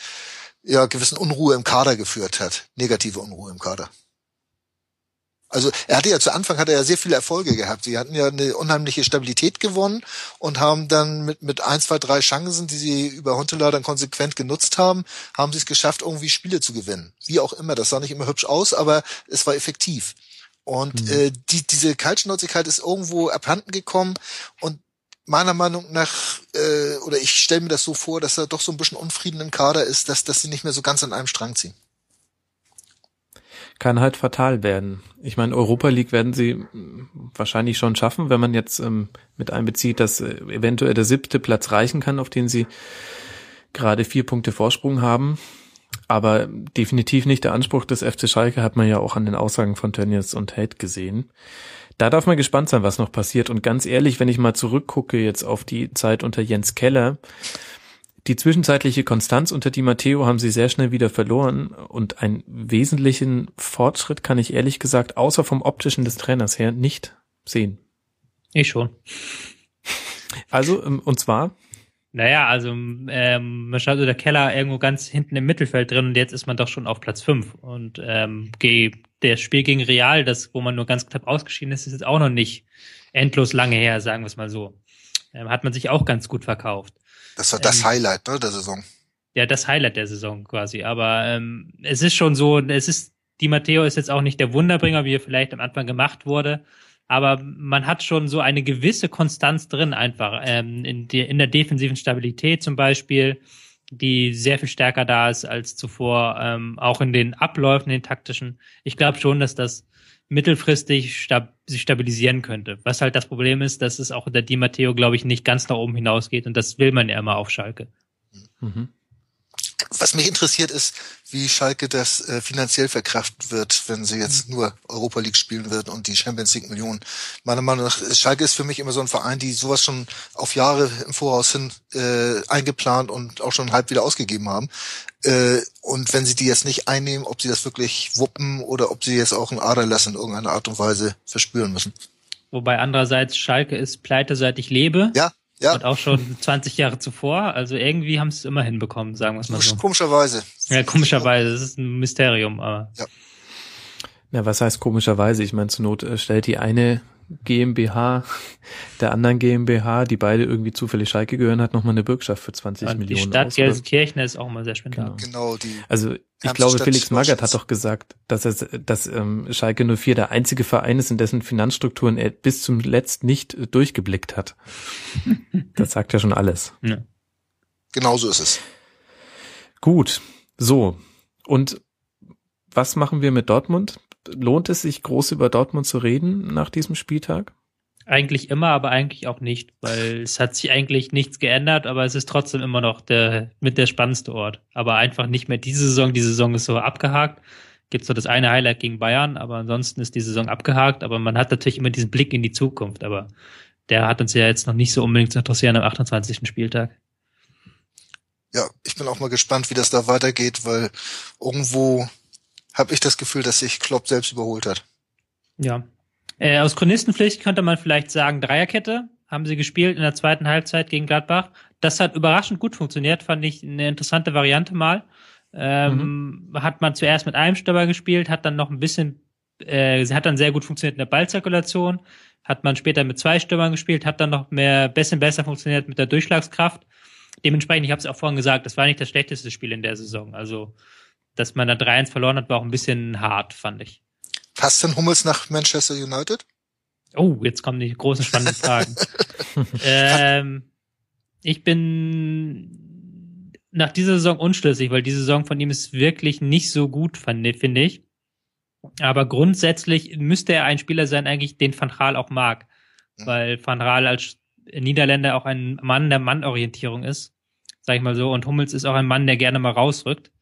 ja, gewissen Unruhe im Kader geführt hat. Negative Unruhe im Kader. Also er hatte ja zu Anfang hat er ja sehr viele Erfolge gehabt. Sie hatten ja eine unheimliche Stabilität gewonnen und haben dann mit mit ein, zwei, drei Chancen, die sie über Huntelaar dann konsequent genutzt haben, haben sie es geschafft, irgendwie Spiele zu gewinnen. Wie auch immer. Das sah nicht immer hübsch aus, aber es war effektiv. Und mhm. äh, die, diese Kaltschnäuzigkeit ist irgendwo abhanden gekommen und meiner Meinung nach, äh, oder ich stelle mir das so vor, dass er doch so ein bisschen Unfrieden im Kader ist, dass, dass sie nicht mehr so ganz an einem Strang ziehen kann halt fatal werden. Ich meine, Europa League werden sie wahrscheinlich schon schaffen, wenn man jetzt ähm, mit einbezieht, dass äh, eventuell der siebte Platz reichen kann, auf den sie gerade vier Punkte Vorsprung haben. Aber definitiv nicht der Anspruch des FC Schalke, hat man ja auch an den Aussagen von Tönnies und Held gesehen. Da darf man gespannt sein, was noch passiert. Und ganz ehrlich, wenn ich mal zurückgucke jetzt auf die Zeit unter Jens Keller, die zwischenzeitliche Konstanz unter Di Matteo haben sie sehr schnell wieder verloren und einen wesentlichen Fortschritt kann ich ehrlich gesagt außer vom optischen des Trainers her nicht sehen. Ich schon. Also, ähm, und zwar? Naja, also ähm, man schaut so der Keller irgendwo ganz hinten im Mittelfeld drin und jetzt ist man doch schon auf Platz 5. Und ähm, der Spiel gegen Real, das, wo man nur ganz knapp ausgeschieden ist, ist jetzt auch noch nicht endlos lange her, sagen wir es mal so. Ähm, hat man sich auch ganz gut verkauft. Das war das ähm, Highlight ne, der Saison. Ja, das Highlight der Saison quasi. Aber ähm, es ist schon so, es ist, Di Matteo ist jetzt auch nicht der Wunderbringer, wie er vielleicht am Anfang gemacht wurde. Aber man hat schon so eine gewisse Konstanz drin einfach. Ähm, in, die, in der defensiven Stabilität zum Beispiel, die sehr viel stärker da ist als zuvor. Ähm, auch in den Abläufen, den taktischen. Ich glaube schon, dass das mittelfristig stab sich stabilisieren könnte. Was halt das Problem ist, dass es auch der Di Matteo, glaube ich, nicht ganz nach oben hinausgeht und das will man ja immer auf Schalke. Mhm. Was mich interessiert ist, wie Schalke das äh, finanziell verkraften wird, wenn sie jetzt nur Europa League spielen wird und die Champions League Millionen. Meiner Meinung nach, Schalke ist für mich immer so ein Verein, die sowas schon auf Jahre im Voraus hin äh, eingeplant und auch schon halb wieder ausgegeben haben. Äh, und wenn sie die jetzt nicht einnehmen, ob sie das wirklich wuppen oder ob sie jetzt auch ein Aderlass in irgendeiner Art und Weise verspüren müssen. Wobei andererseits Schalke ist pleite seit ich lebe. Ja, ja. Und auch schon 20 Jahre zuvor. Also irgendwie haben sie es immer hinbekommen, sagen wir es mal so. Komischerweise. Ja, komischerweise. Das ist ein Mysterium, aber. Ja. Na, was heißt komischerweise? Ich meine, zur Not äh, stellt die eine GmbH der anderen GmbH, die beide irgendwie zufällig Schalke gehören, hat nochmal eine Bürgschaft für 20 und Millionen. Die Stadt aus, Gelsenkirchen ist auch mal sehr spendabel. Genau. genau, die. Also ich glaube, Felix Magath hat doch gesagt, dass er, dass ähm, Schalke 04 der einzige Verein ist, in dessen Finanzstrukturen er bis zum Letzt nicht äh, durchgeblickt hat. das sagt ja schon alles. Ja. Genauso ist es. Gut. So. Und was machen wir mit Dortmund? lohnt es sich groß über Dortmund zu reden nach diesem Spieltag? Eigentlich immer, aber eigentlich auch nicht, weil es hat sich eigentlich nichts geändert, aber es ist trotzdem immer noch der mit der spannendste Ort. Aber einfach nicht mehr diese Saison. Die Saison ist so abgehakt. Gibt so das eine Highlight gegen Bayern, aber ansonsten ist die Saison abgehakt. Aber man hat natürlich immer diesen Blick in die Zukunft. Aber der hat uns ja jetzt noch nicht so unbedingt zu interessieren am 28. Spieltag. Ja, ich bin auch mal gespannt, wie das da weitergeht, weil irgendwo habe ich das Gefühl, dass sich Klopp selbst überholt hat. Ja. Äh, aus Chronistenpflicht könnte man vielleicht sagen, Dreierkette haben sie gespielt in der zweiten Halbzeit gegen Gladbach. Das hat überraschend gut funktioniert, fand ich eine interessante Variante mal. Ähm, mhm. Hat man zuerst mit einem Stürmer gespielt, hat dann noch ein bisschen, äh, sie hat dann sehr gut funktioniert in der Ballzirkulation, hat man später mit zwei Stürmern gespielt, hat dann noch mehr, bisschen besser funktioniert mit der Durchschlagskraft. Dementsprechend, ich habe es auch vorhin gesagt, das war nicht das schlechteste Spiel in der Saison. Also dass man da 3-1 verloren hat, war auch ein bisschen hart, fand ich. Passt denn Hummels nach Manchester United? Oh, jetzt kommen die großen spannenden Fragen. ähm, ich bin nach dieser Saison unschlüssig, weil diese Saison von ihm ist wirklich nicht so gut, finde ich. Aber grundsätzlich müsste er ein Spieler sein, eigentlich den Van Gaal auch mag. Mhm. Weil Van Gaal als Niederländer auch ein Mann der Mannorientierung ist, sag ich mal so. Und Hummels ist auch ein Mann, der gerne mal rausrückt.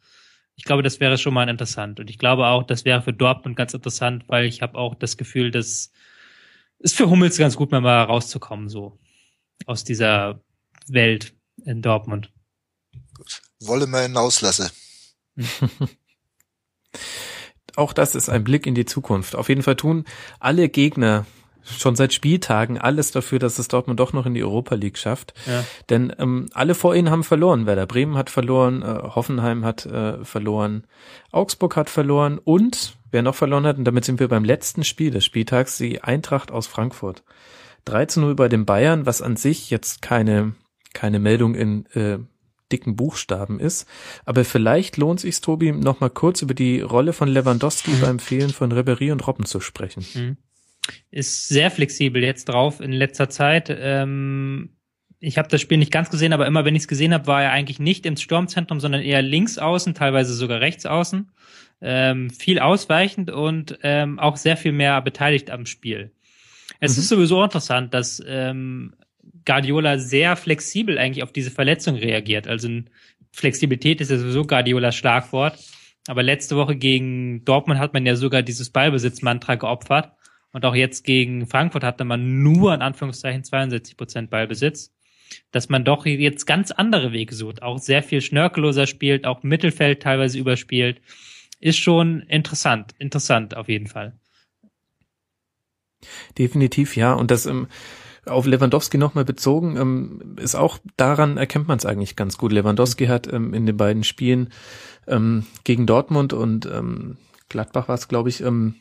Ich glaube, das wäre schon mal interessant. Und ich glaube auch, das wäre für Dortmund ganz interessant, weil ich habe auch das Gefühl, dass es für Hummels ganz gut, mal rauszukommen, so aus dieser Welt in Dortmund. Gut. Wolle mal hinauslasse. auch das ist ein Blick in die Zukunft. Auf jeden Fall tun alle Gegner schon seit Spieltagen alles dafür, dass es Dortmund doch noch in die Europa League schafft. Ja. Denn ähm, alle vor ihnen haben verloren. Werder Bremen hat verloren, äh, Hoffenheim hat äh, verloren, Augsburg hat verloren und wer noch verloren hat, und damit sind wir beim letzten Spiel des Spieltags, die Eintracht aus Frankfurt. 3 zu 0 bei den Bayern, was an sich jetzt keine, keine Meldung in äh, dicken Buchstaben ist. Aber vielleicht lohnt sich Tobi, noch mal kurz über die Rolle von Lewandowski mhm. beim Fehlen von Ribery und Robben zu sprechen. Mhm. Ist sehr flexibel jetzt drauf in letzter Zeit. Ähm, ich habe das Spiel nicht ganz gesehen, aber immer wenn ich es gesehen habe, war er eigentlich nicht im Sturmzentrum, sondern eher links außen, teilweise sogar rechts außen. Ähm, viel ausweichend und ähm, auch sehr viel mehr beteiligt am Spiel. Es mhm. ist sowieso interessant, dass ähm, Guardiola sehr flexibel eigentlich auf diese Verletzung reagiert. Also Flexibilität ist ja sowieso Guardiolas Schlagwort. Aber letzte Woche gegen Dortmund hat man ja sogar dieses Ballbesitzmantra geopfert. Und auch jetzt gegen Frankfurt hatte man nur in Anführungszeichen 62 Prozent Ballbesitz. Dass man doch jetzt ganz andere Wege sucht, auch sehr viel schnörkelloser spielt, auch Mittelfeld teilweise überspielt. Ist schon interessant, interessant auf jeden Fall. Definitiv, ja. Und das, ähm, auf Lewandowski nochmal bezogen, ähm, ist auch daran erkennt man es eigentlich ganz gut. Lewandowski hat ähm, in den beiden Spielen ähm, gegen Dortmund und ähm, Gladbach war es, glaube ich, ähm,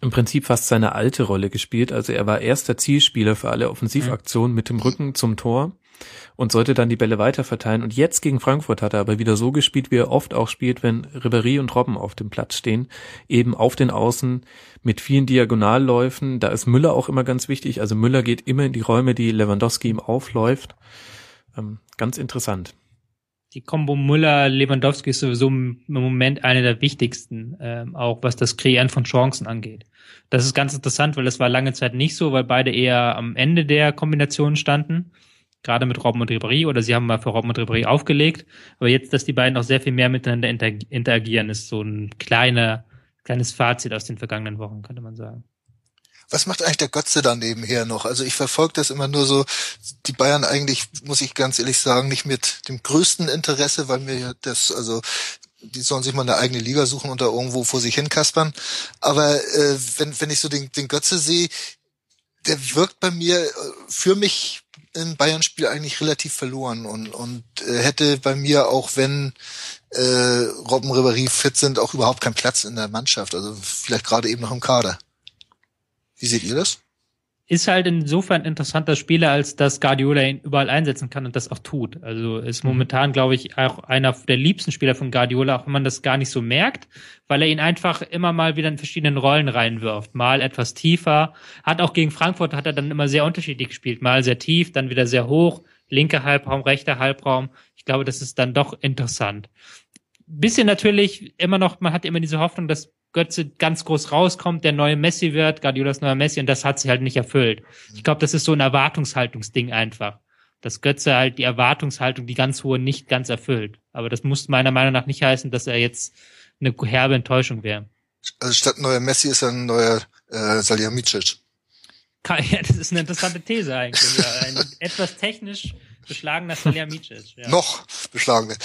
im Prinzip fast seine alte Rolle gespielt. Also er war erster Zielspieler für alle Offensivaktionen mit dem Rücken zum Tor und sollte dann die Bälle weiterverteilen. Und jetzt gegen Frankfurt hat er aber wieder so gespielt, wie er oft auch spielt, wenn Ribéry und Robben auf dem Platz stehen, eben auf den Außen mit vielen Diagonalläufen. Da ist Müller auch immer ganz wichtig. Also Müller geht immer in die Räume, die Lewandowski ihm aufläuft. Ähm, ganz interessant. Die Kombo Müller-Lewandowski ist sowieso im Moment eine der wichtigsten, ähm, auch was das Kreieren von Chancen angeht. Das ist ganz interessant, weil das war lange Zeit nicht so, weil beide eher am Ende der Kombination standen gerade mit Robben und Ribéry oder sie haben mal für Robben und Ribéry aufgelegt. Aber jetzt, dass die beiden auch sehr viel mehr miteinander interagieren, ist so ein kleiner, kleines Fazit aus den vergangenen Wochen, könnte man sagen. Was macht eigentlich der Götze da nebenher noch? Also ich verfolge das immer nur so, die Bayern eigentlich, muss ich ganz ehrlich sagen, nicht mit dem größten Interesse, weil mir das, also die sollen sich mal eine eigene Liga suchen und da irgendwo vor sich hin kaspern. Aber äh, wenn, wenn ich so den, den Götze sehe, der wirkt bei mir äh, für mich im Bayern-Spiel eigentlich relativ verloren und, und äh, hätte bei mir auch wenn äh, Robben Ribéry fit sind, auch überhaupt keinen Platz in der Mannschaft. Also vielleicht gerade eben noch im Kader. Wie seht ihr das? ist halt insofern interessanter Spieler, als dass Guardiola ihn überall einsetzen kann und das auch tut. Also ist mhm. momentan, glaube ich, auch einer der liebsten Spieler von Guardiola, auch wenn man das gar nicht so merkt, weil er ihn einfach immer mal wieder in verschiedenen Rollen reinwirft. Mal etwas tiefer, hat auch gegen Frankfurt hat er dann immer sehr unterschiedlich gespielt. Mal sehr tief, dann wieder sehr hoch, linker Halbraum, rechter Halbraum. Ich glaube, das ist dann doch interessant. Bisschen natürlich immer noch, man hat immer diese Hoffnung, dass Götze ganz groß rauskommt, der neue Messi wird, Guardiolas neuer Messi, und das hat sich halt nicht erfüllt. Ich glaube, das ist so ein Erwartungshaltungsding einfach. Dass Götze halt die Erwartungshaltung, die ganz hohe, nicht ganz erfüllt. Aber das muss meiner Meinung nach nicht heißen, dass er jetzt eine herbe Enttäuschung wäre. Also statt neuer Messi ist er ein neuer äh, Salihamidzic. Ja, das ist eine interessante These eigentlich. Ja. Ein etwas technisch beschlagener Salihamidzic. Ja. Noch beschlagener.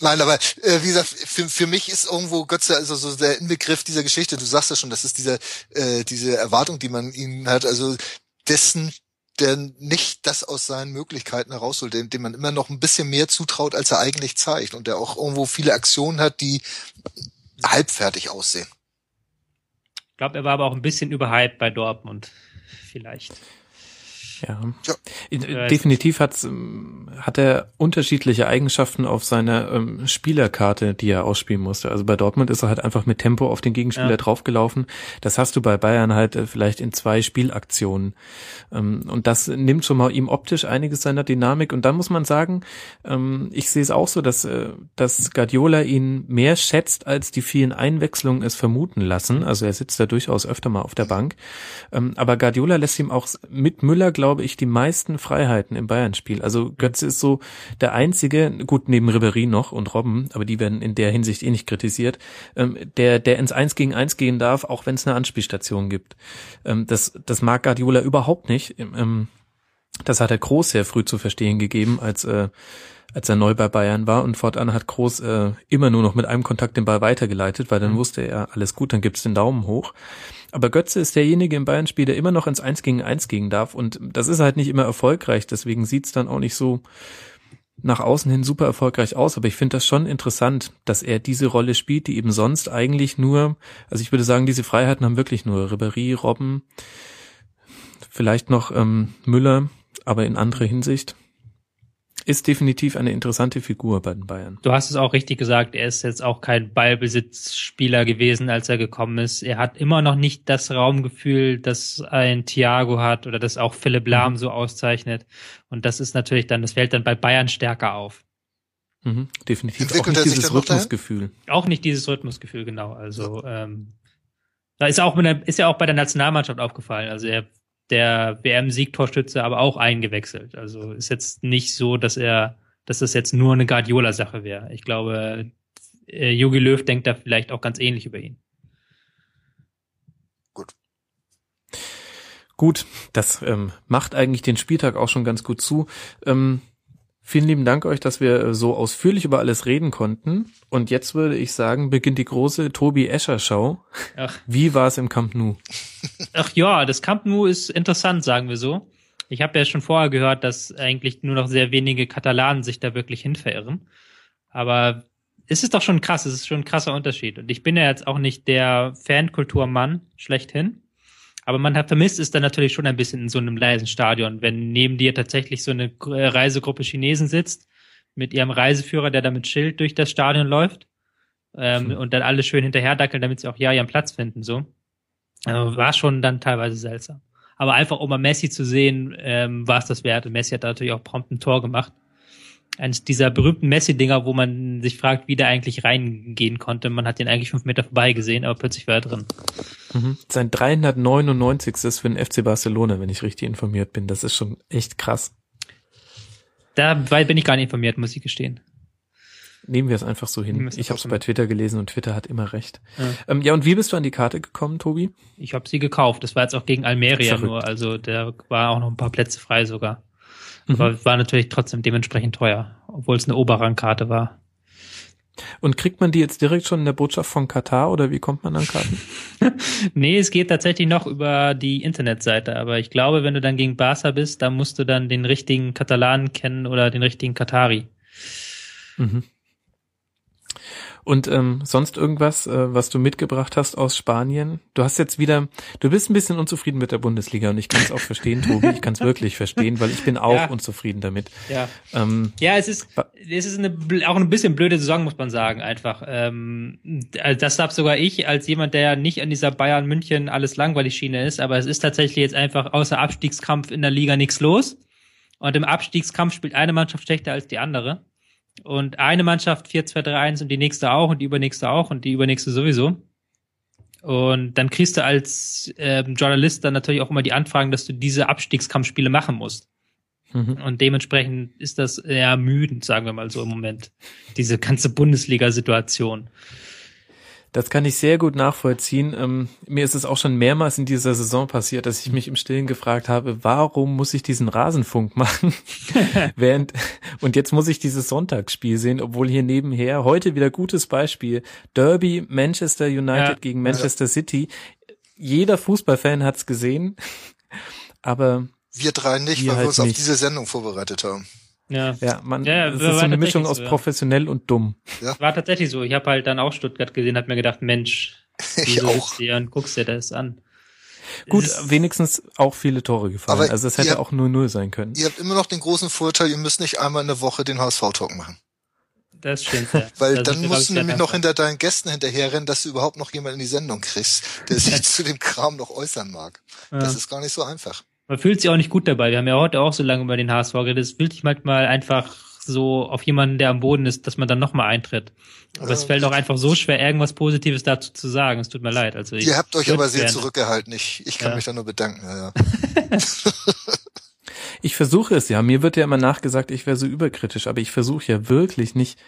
Nein, aber äh, wie gesagt, für, für mich ist irgendwo Götze also so der Inbegriff dieser Geschichte. Du sagst ja schon, das ist diese äh, diese Erwartung, die man ihnen hat, also dessen, der nicht das aus seinen Möglichkeiten herausholt, dem, dem man immer noch ein bisschen mehr zutraut, als er eigentlich zeigt und der auch irgendwo viele Aktionen hat, die halbfertig aussehen. Ich glaube, er war aber auch ein bisschen überhyped bei Dortmund, vielleicht. Ja. ja. Äh, definitiv hat's, ähm, hat er unterschiedliche Eigenschaften auf seiner ähm, Spielerkarte, die er ausspielen musste. Also bei Dortmund ist er halt einfach mit Tempo auf den Gegenspieler ja. draufgelaufen. Das hast du bei Bayern halt äh, vielleicht in zwei Spielaktionen. Ähm, und das nimmt schon mal ihm optisch einiges seiner Dynamik. Und dann muss man sagen, ähm, ich sehe es auch so, dass, äh, dass Guardiola ihn mehr schätzt, als die vielen Einwechslungen es vermuten lassen. Also er sitzt da durchaus öfter mal auf der Bank. Ähm, aber Guardiola lässt ihm auch mit Müller, glaube glaube ich, die meisten Freiheiten im Bayern-Spiel. Also Götze ist so der einzige, gut neben Ribery noch und Robben, aber die werden in der Hinsicht eh nicht kritisiert, ähm, der, der ins Eins gegen Eins gehen darf, auch wenn es eine Anspielstation gibt. Ähm, das, das mag Guardiola überhaupt nicht. Ähm, das hat er Groß sehr früh zu verstehen gegeben, als äh, als er neu bei Bayern war. Und fortan hat Groß äh, immer nur noch mit einem Kontakt den Ball weitergeleitet, weil dann mhm. wusste er, alles gut, dann gibt's den Daumen hoch. Aber Götze ist derjenige im Bayern-Spiel, der immer noch ins Eins gegen Eins gehen darf. Und das ist halt nicht immer erfolgreich, deswegen sieht's dann auch nicht so nach außen hin super erfolgreich aus, aber ich finde das schon interessant, dass er diese Rolle spielt, die eben sonst eigentlich nur, also ich würde sagen, diese Freiheiten haben wirklich nur Ribéry, Robben, vielleicht noch ähm, Müller, aber in anderer Hinsicht ist definitiv eine interessante Figur bei den Bayern. Du hast es auch richtig gesagt, er ist jetzt auch kein Ballbesitzspieler gewesen, als er gekommen ist. Er hat immer noch nicht das Raumgefühl, das ein Thiago hat oder das auch Philipp Lahm mhm. so auszeichnet. Und das ist natürlich dann, das fällt dann bei Bayern stärker auf. Mhm, definitiv Entwickelt auch nicht dieses Rhythmusgefühl. Auch nicht dieses Rhythmusgefühl, genau. Also ähm, da ist auch mit der, ist ja auch bei der Nationalmannschaft aufgefallen. Also er der WM-Siegtorschütze aber auch eingewechselt. Also ist jetzt nicht so, dass er, dass das jetzt nur eine Guardiola-Sache wäre. Ich glaube, äh, Jogi Löw denkt da vielleicht auch ganz ähnlich über ihn. Gut. Gut, das ähm, macht eigentlich den Spieltag auch schon ganz gut zu. Ähm, Vielen lieben Dank euch, dass wir äh, so ausführlich über alles reden konnten. Und jetzt würde ich sagen, beginnt die große Tobi Escher Show. Ach. Wie war es im Camp Nou? Ach ja, das Camp Nou ist interessant, sagen wir so. Ich habe ja schon vorher gehört, dass eigentlich nur noch sehr wenige Katalanen sich da wirklich hin verirren. Aber es ist doch schon krass, es ist schon ein krasser Unterschied. Und ich bin ja jetzt auch nicht der Fankulturmann schlechthin. Aber man hat vermisst es dann natürlich schon ein bisschen in so einem leisen Stadion, wenn neben dir tatsächlich so eine Reisegruppe Chinesen sitzt mit ihrem Reiseführer, der da mit Schild durch das Stadion läuft ähm, hm. und dann alle schön hinterherdackeln, damit sie auch ja ihren Platz finden. So also war schon dann teilweise seltsam. Aber einfach um mal Messi zu sehen, ähm, war es das wert. Und Messi hat da natürlich auch prompt ein Tor gemacht eines dieser berühmten Messi-Dinger, wo man sich fragt, wie der eigentlich reingehen konnte. Man hat den eigentlich fünf Meter vorbei gesehen, aber plötzlich war er drin. Mhm. Sein 399. ist für den FC Barcelona, wenn ich richtig informiert bin. Das ist schon echt krass. Da bin ich gar nicht informiert, muss ich gestehen. Nehmen wir es einfach so hin. Ich habe es bei Twitter gelesen und Twitter hat immer recht. Ja. Ähm, ja, und wie bist du an die Karte gekommen, Tobi? Ich habe sie gekauft. Das war jetzt auch gegen Almeria nur. Also da war auch noch ein paar Plätze frei sogar. Mhm. Aber war natürlich trotzdem dementsprechend teuer, obwohl es eine Oberrangkarte war. Und kriegt man die jetzt direkt schon in der Botschaft von Katar oder wie kommt man an Karten? nee, es geht tatsächlich noch über die Internetseite, aber ich glaube, wenn du dann gegen Barca bist, dann musst du dann den richtigen Katalanen kennen oder den richtigen Katari. Mhm. Und ähm, sonst irgendwas, äh, was du mitgebracht hast aus Spanien? Du hast jetzt wieder, du bist ein bisschen unzufrieden mit der Bundesliga und ich kann es auch verstehen, Tobi. Ich kann es wirklich verstehen, weil ich bin auch ja. unzufrieden damit. Ja, ähm, ja es ist, es ist eine, auch ein bisschen blöde Saison, muss man sagen, einfach. Ähm, das darf sogar ich, als jemand, der nicht an dieser Bayern München alles langweilig Schiene ist, aber es ist tatsächlich jetzt einfach außer Abstiegskampf in der Liga nichts los. Und im Abstiegskampf spielt eine Mannschaft schlechter als die andere und eine Mannschaft 4-2-3-1 und die nächste auch und die übernächste auch und die übernächste sowieso. Und dann kriegst du als ähm, Journalist dann natürlich auch immer die Anfragen, dass du diese Abstiegskampfspiele machen musst. Mhm. Und dementsprechend ist das eher müdend, sagen wir mal so im Moment. Diese ganze Bundesliga-Situation. Das kann ich sehr gut nachvollziehen. Ähm, mir ist es auch schon mehrmals in dieser Saison passiert, dass ich mich im Stillen gefragt habe, warum muss ich diesen Rasenfunk machen? Während, und jetzt muss ich dieses Sonntagsspiel sehen, obwohl hier nebenher heute wieder gutes Beispiel. Derby Manchester United ja, gegen Manchester ja. City. Jeder Fußballfan hat's gesehen, aber wir drei nicht, weil halt wir uns nicht. auf diese Sendung vorbereitet haben. Ja, ja man, ja, es ist so eine Mischung aus so, professionell und dumm. Ja. War tatsächlich so. Ich habe halt dann auch Stuttgart gesehen, hat mir gedacht, Mensch, ich auch. Hier und guckst dir das an. Gut, wenigstens auch viele Tore gefallen. Aber also es hätte auch nur null sein können. Ihr habt immer noch den großen Vorteil, ihr müsst nicht einmal in der Woche den HSV-Talk machen. Das stimmt, ja. Weil das dann musst du nämlich noch hinter deinen Gästen hinterherrennen, dass du überhaupt noch jemanden in die Sendung kriegst, der sich zu dem Kram noch äußern mag. Ja. Das ist gar nicht so einfach man fühlt sich auch nicht gut dabei. Wir haben ja heute auch so lange über den HSV geredet. Es fühlt sich manchmal einfach so auf jemanden, der am Boden ist, dass man dann nochmal eintritt. Aber ja, es fällt auch einfach so schwer, irgendwas Positives dazu zu sagen. Es tut mir leid. Also ihr habt euch aber sehr zurückgehalten. Ich, ich kann ja. mich da nur bedanken. Ja, Ich versuche es ja. Mir wird ja immer nachgesagt, ich wäre so überkritisch, aber ich versuche ja wirklich nicht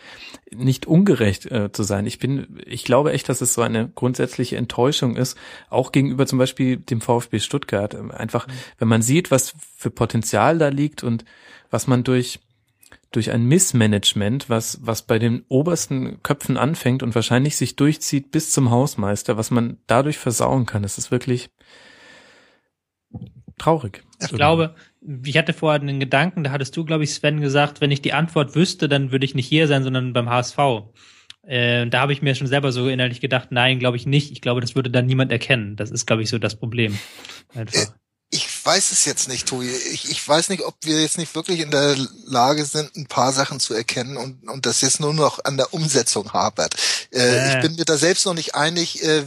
nicht ungerecht äh, zu sein. Ich bin, ich glaube echt, dass es so eine grundsätzliche Enttäuschung ist, auch gegenüber zum Beispiel dem VfB Stuttgart. Ähm, einfach, mhm. wenn man sieht, was für Potenzial da liegt und was man durch durch ein Missmanagement, was, was bei den obersten Köpfen anfängt und wahrscheinlich sich durchzieht bis zum Hausmeister, was man dadurch versauen kann. Das ist wirklich, traurig. Ich glaube, ich hatte vorher einen Gedanken, da hattest du, glaube ich, Sven gesagt, wenn ich die Antwort wüsste, dann würde ich nicht hier sein, sondern beim HSV. Äh, da habe ich mir schon selber so innerlich gedacht, nein, glaube ich nicht. Ich glaube, das würde dann niemand erkennen. Das ist, glaube ich, so das Problem. Einfach. Ich weiß es jetzt nicht, Tobi. Ich, ich weiß nicht, ob wir jetzt nicht wirklich in der Lage sind, ein paar Sachen zu erkennen und, und das jetzt nur noch an der Umsetzung hapert. Äh, äh. Ich bin mir da selbst noch nicht einig. Äh,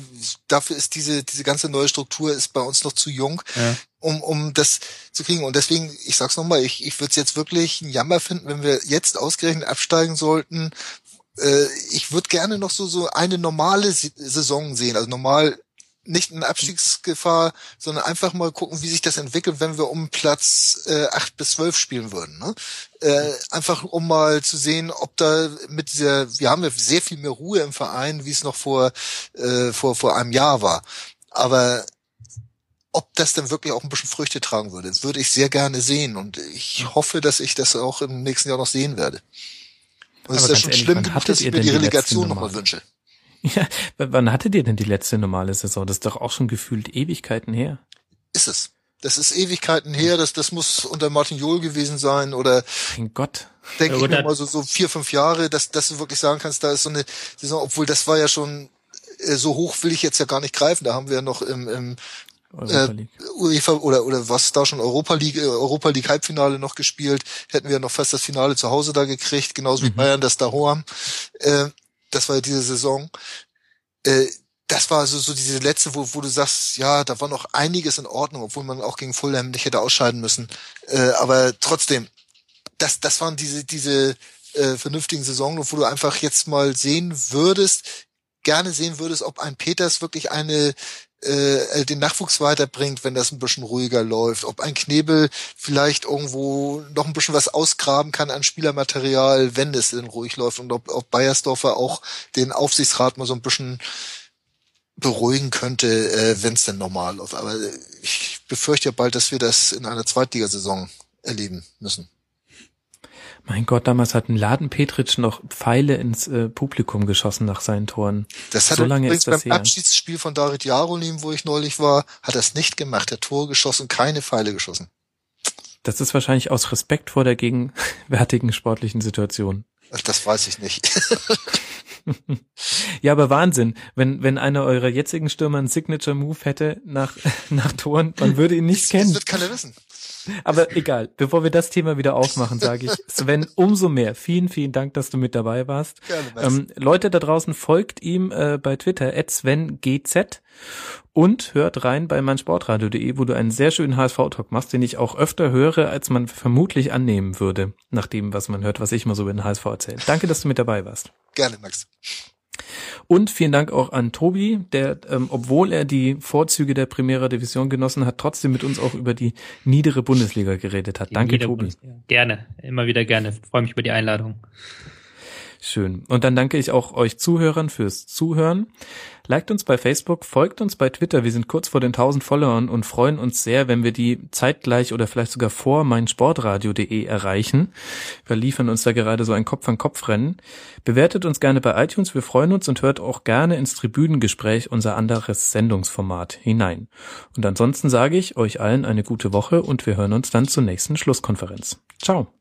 dafür ist diese, diese ganze neue Struktur ist bei uns noch zu jung. Ja um, um das zu kriegen. Und deswegen, ich sag's nochmal, ich, ich würde es jetzt wirklich ein Jammer finden, wenn wir jetzt ausgerechnet absteigen sollten. Äh, ich würde gerne noch so, so eine normale Saison sehen, also normal nicht in Abstiegsgefahr, sondern einfach mal gucken, wie sich das entwickelt, wenn wir um Platz äh, 8 bis 12 spielen würden. Ne? Äh, einfach um mal zu sehen, ob da mit dieser, wir haben ja sehr viel mehr Ruhe im Verein, wie es noch vor, äh, vor, vor einem Jahr war. Aber ob das denn wirklich auch ein bisschen Früchte tragen würde, das würde ich sehr gerne sehen und ich hoffe, dass ich das auch im nächsten Jahr noch sehen werde. Und es ist ja schon ehrlich, schlimm genug, dass ich mir die Relegation nochmal wünsche. Ja, wann hattet ihr denn die letzte normale Saison? Das ist doch auch schon gefühlt Ewigkeiten her. Ist es. Das ist Ewigkeiten her, das, das muss unter Martin Johl gewesen sein oder mein Gott. Denke ich mal so, so vier, fünf Jahre, dass, dass du wirklich sagen kannst, da ist so eine Saison, obwohl das war ja schon äh, so hoch will ich jetzt ja gar nicht greifen. Da haben wir ja noch im, im Europa League. Äh, UEFA oder oder was da schon Europa League äh, Europa League Halbfinale noch gespielt, hätten wir noch fast das Finale zu Hause da gekriegt, genauso wie mhm. Bayern das da haben. Äh, das war diese Saison. Äh, das war so, so diese letzte, wo, wo du sagst, ja, da war noch einiges in Ordnung, obwohl man auch gegen Fulham nicht hätte ausscheiden müssen. Äh, aber trotzdem, das, das waren diese, diese äh, vernünftigen Saisonen, wo du einfach jetzt mal sehen würdest, gerne sehen würdest, ob ein Peters wirklich eine äh, den Nachwuchs weiterbringt, wenn das ein bisschen ruhiger läuft. Ob ein Knebel vielleicht irgendwo noch ein bisschen was ausgraben kann an Spielermaterial, wenn es denn ruhig läuft. Und ob, ob Bayersdorfer auch den Aufsichtsrat mal so ein bisschen beruhigen könnte, äh, wenn es denn normal läuft. Aber ich befürchte ja bald, dass wir das in einer Zweitligasaison erleben müssen. Mein Gott, damals hat ein Laden Petritsch noch Pfeile ins äh, Publikum geschossen nach seinen Toren. Das hat so lange übrigens beim her. Abschiedsspiel von David Jarolim, wo ich neulich war, hat er es nicht gemacht. Der Tor geschossen, keine Pfeile geschossen. Das ist wahrscheinlich aus Respekt vor der gegenwärtigen sportlichen Situation. Das weiß ich nicht. ja, aber Wahnsinn. Wenn, wenn einer eurer jetzigen Stürmer einen Signature Move hätte nach, nach Toren, man würde ihn nicht das, kennen. Das wird keiner wissen. Aber egal, bevor wir das Thema wieder aufmachen, sage ich, Sven, umso mehr. Vielen, vielen Dank, dass du mit dabei warst. Gerne, ähm, Leute da draußen, folgt ihm äh, bei Twitter, SvenGZ und hört rein bei meinsportradio.de, wo du einen sehr schönen HSV-Talk machst, den ich auch öfter höre, als man vermutlich annehmen würde, nach dem, was man hört, was ich mal so über den HSV erzähle. Danke, dass du mit dabei warst. Gerne, Max. Und vielen Dank auch an Tobi, der, ähm, obwohl er die Vorzüge der Primera Division genossen hat, trotzdem mit uns auch über die niedere Bundesliga geredet hat. Die Danke, Tobi. Gerne, immer wieder gerne. Freue mich über die Einladung. Schön. Und dann danke ich auch euch Zuhörern fürs Zuhören. Liked uns bei Facebook, folgt uns bei Twitter. Wir sind kurz vor den 1000 Followern und freuen uns sehr, wenn wir die zeitgleich oder vielleicht sogar vor meinsportradio.de erreichen. Wir liefern uns da gerade so ein Kopf-an-Kopf-Rennen. Bewertet uns gerne bei iTunes. Wir freuen uns und hört auch gerne ins Tribünengespräch unser anderes Sendungsformat hinein. Und ansonsten sage ich euch allen eine gute Woche und wir hören uns dann zur nächsten Schlusskonferenz. Ciao.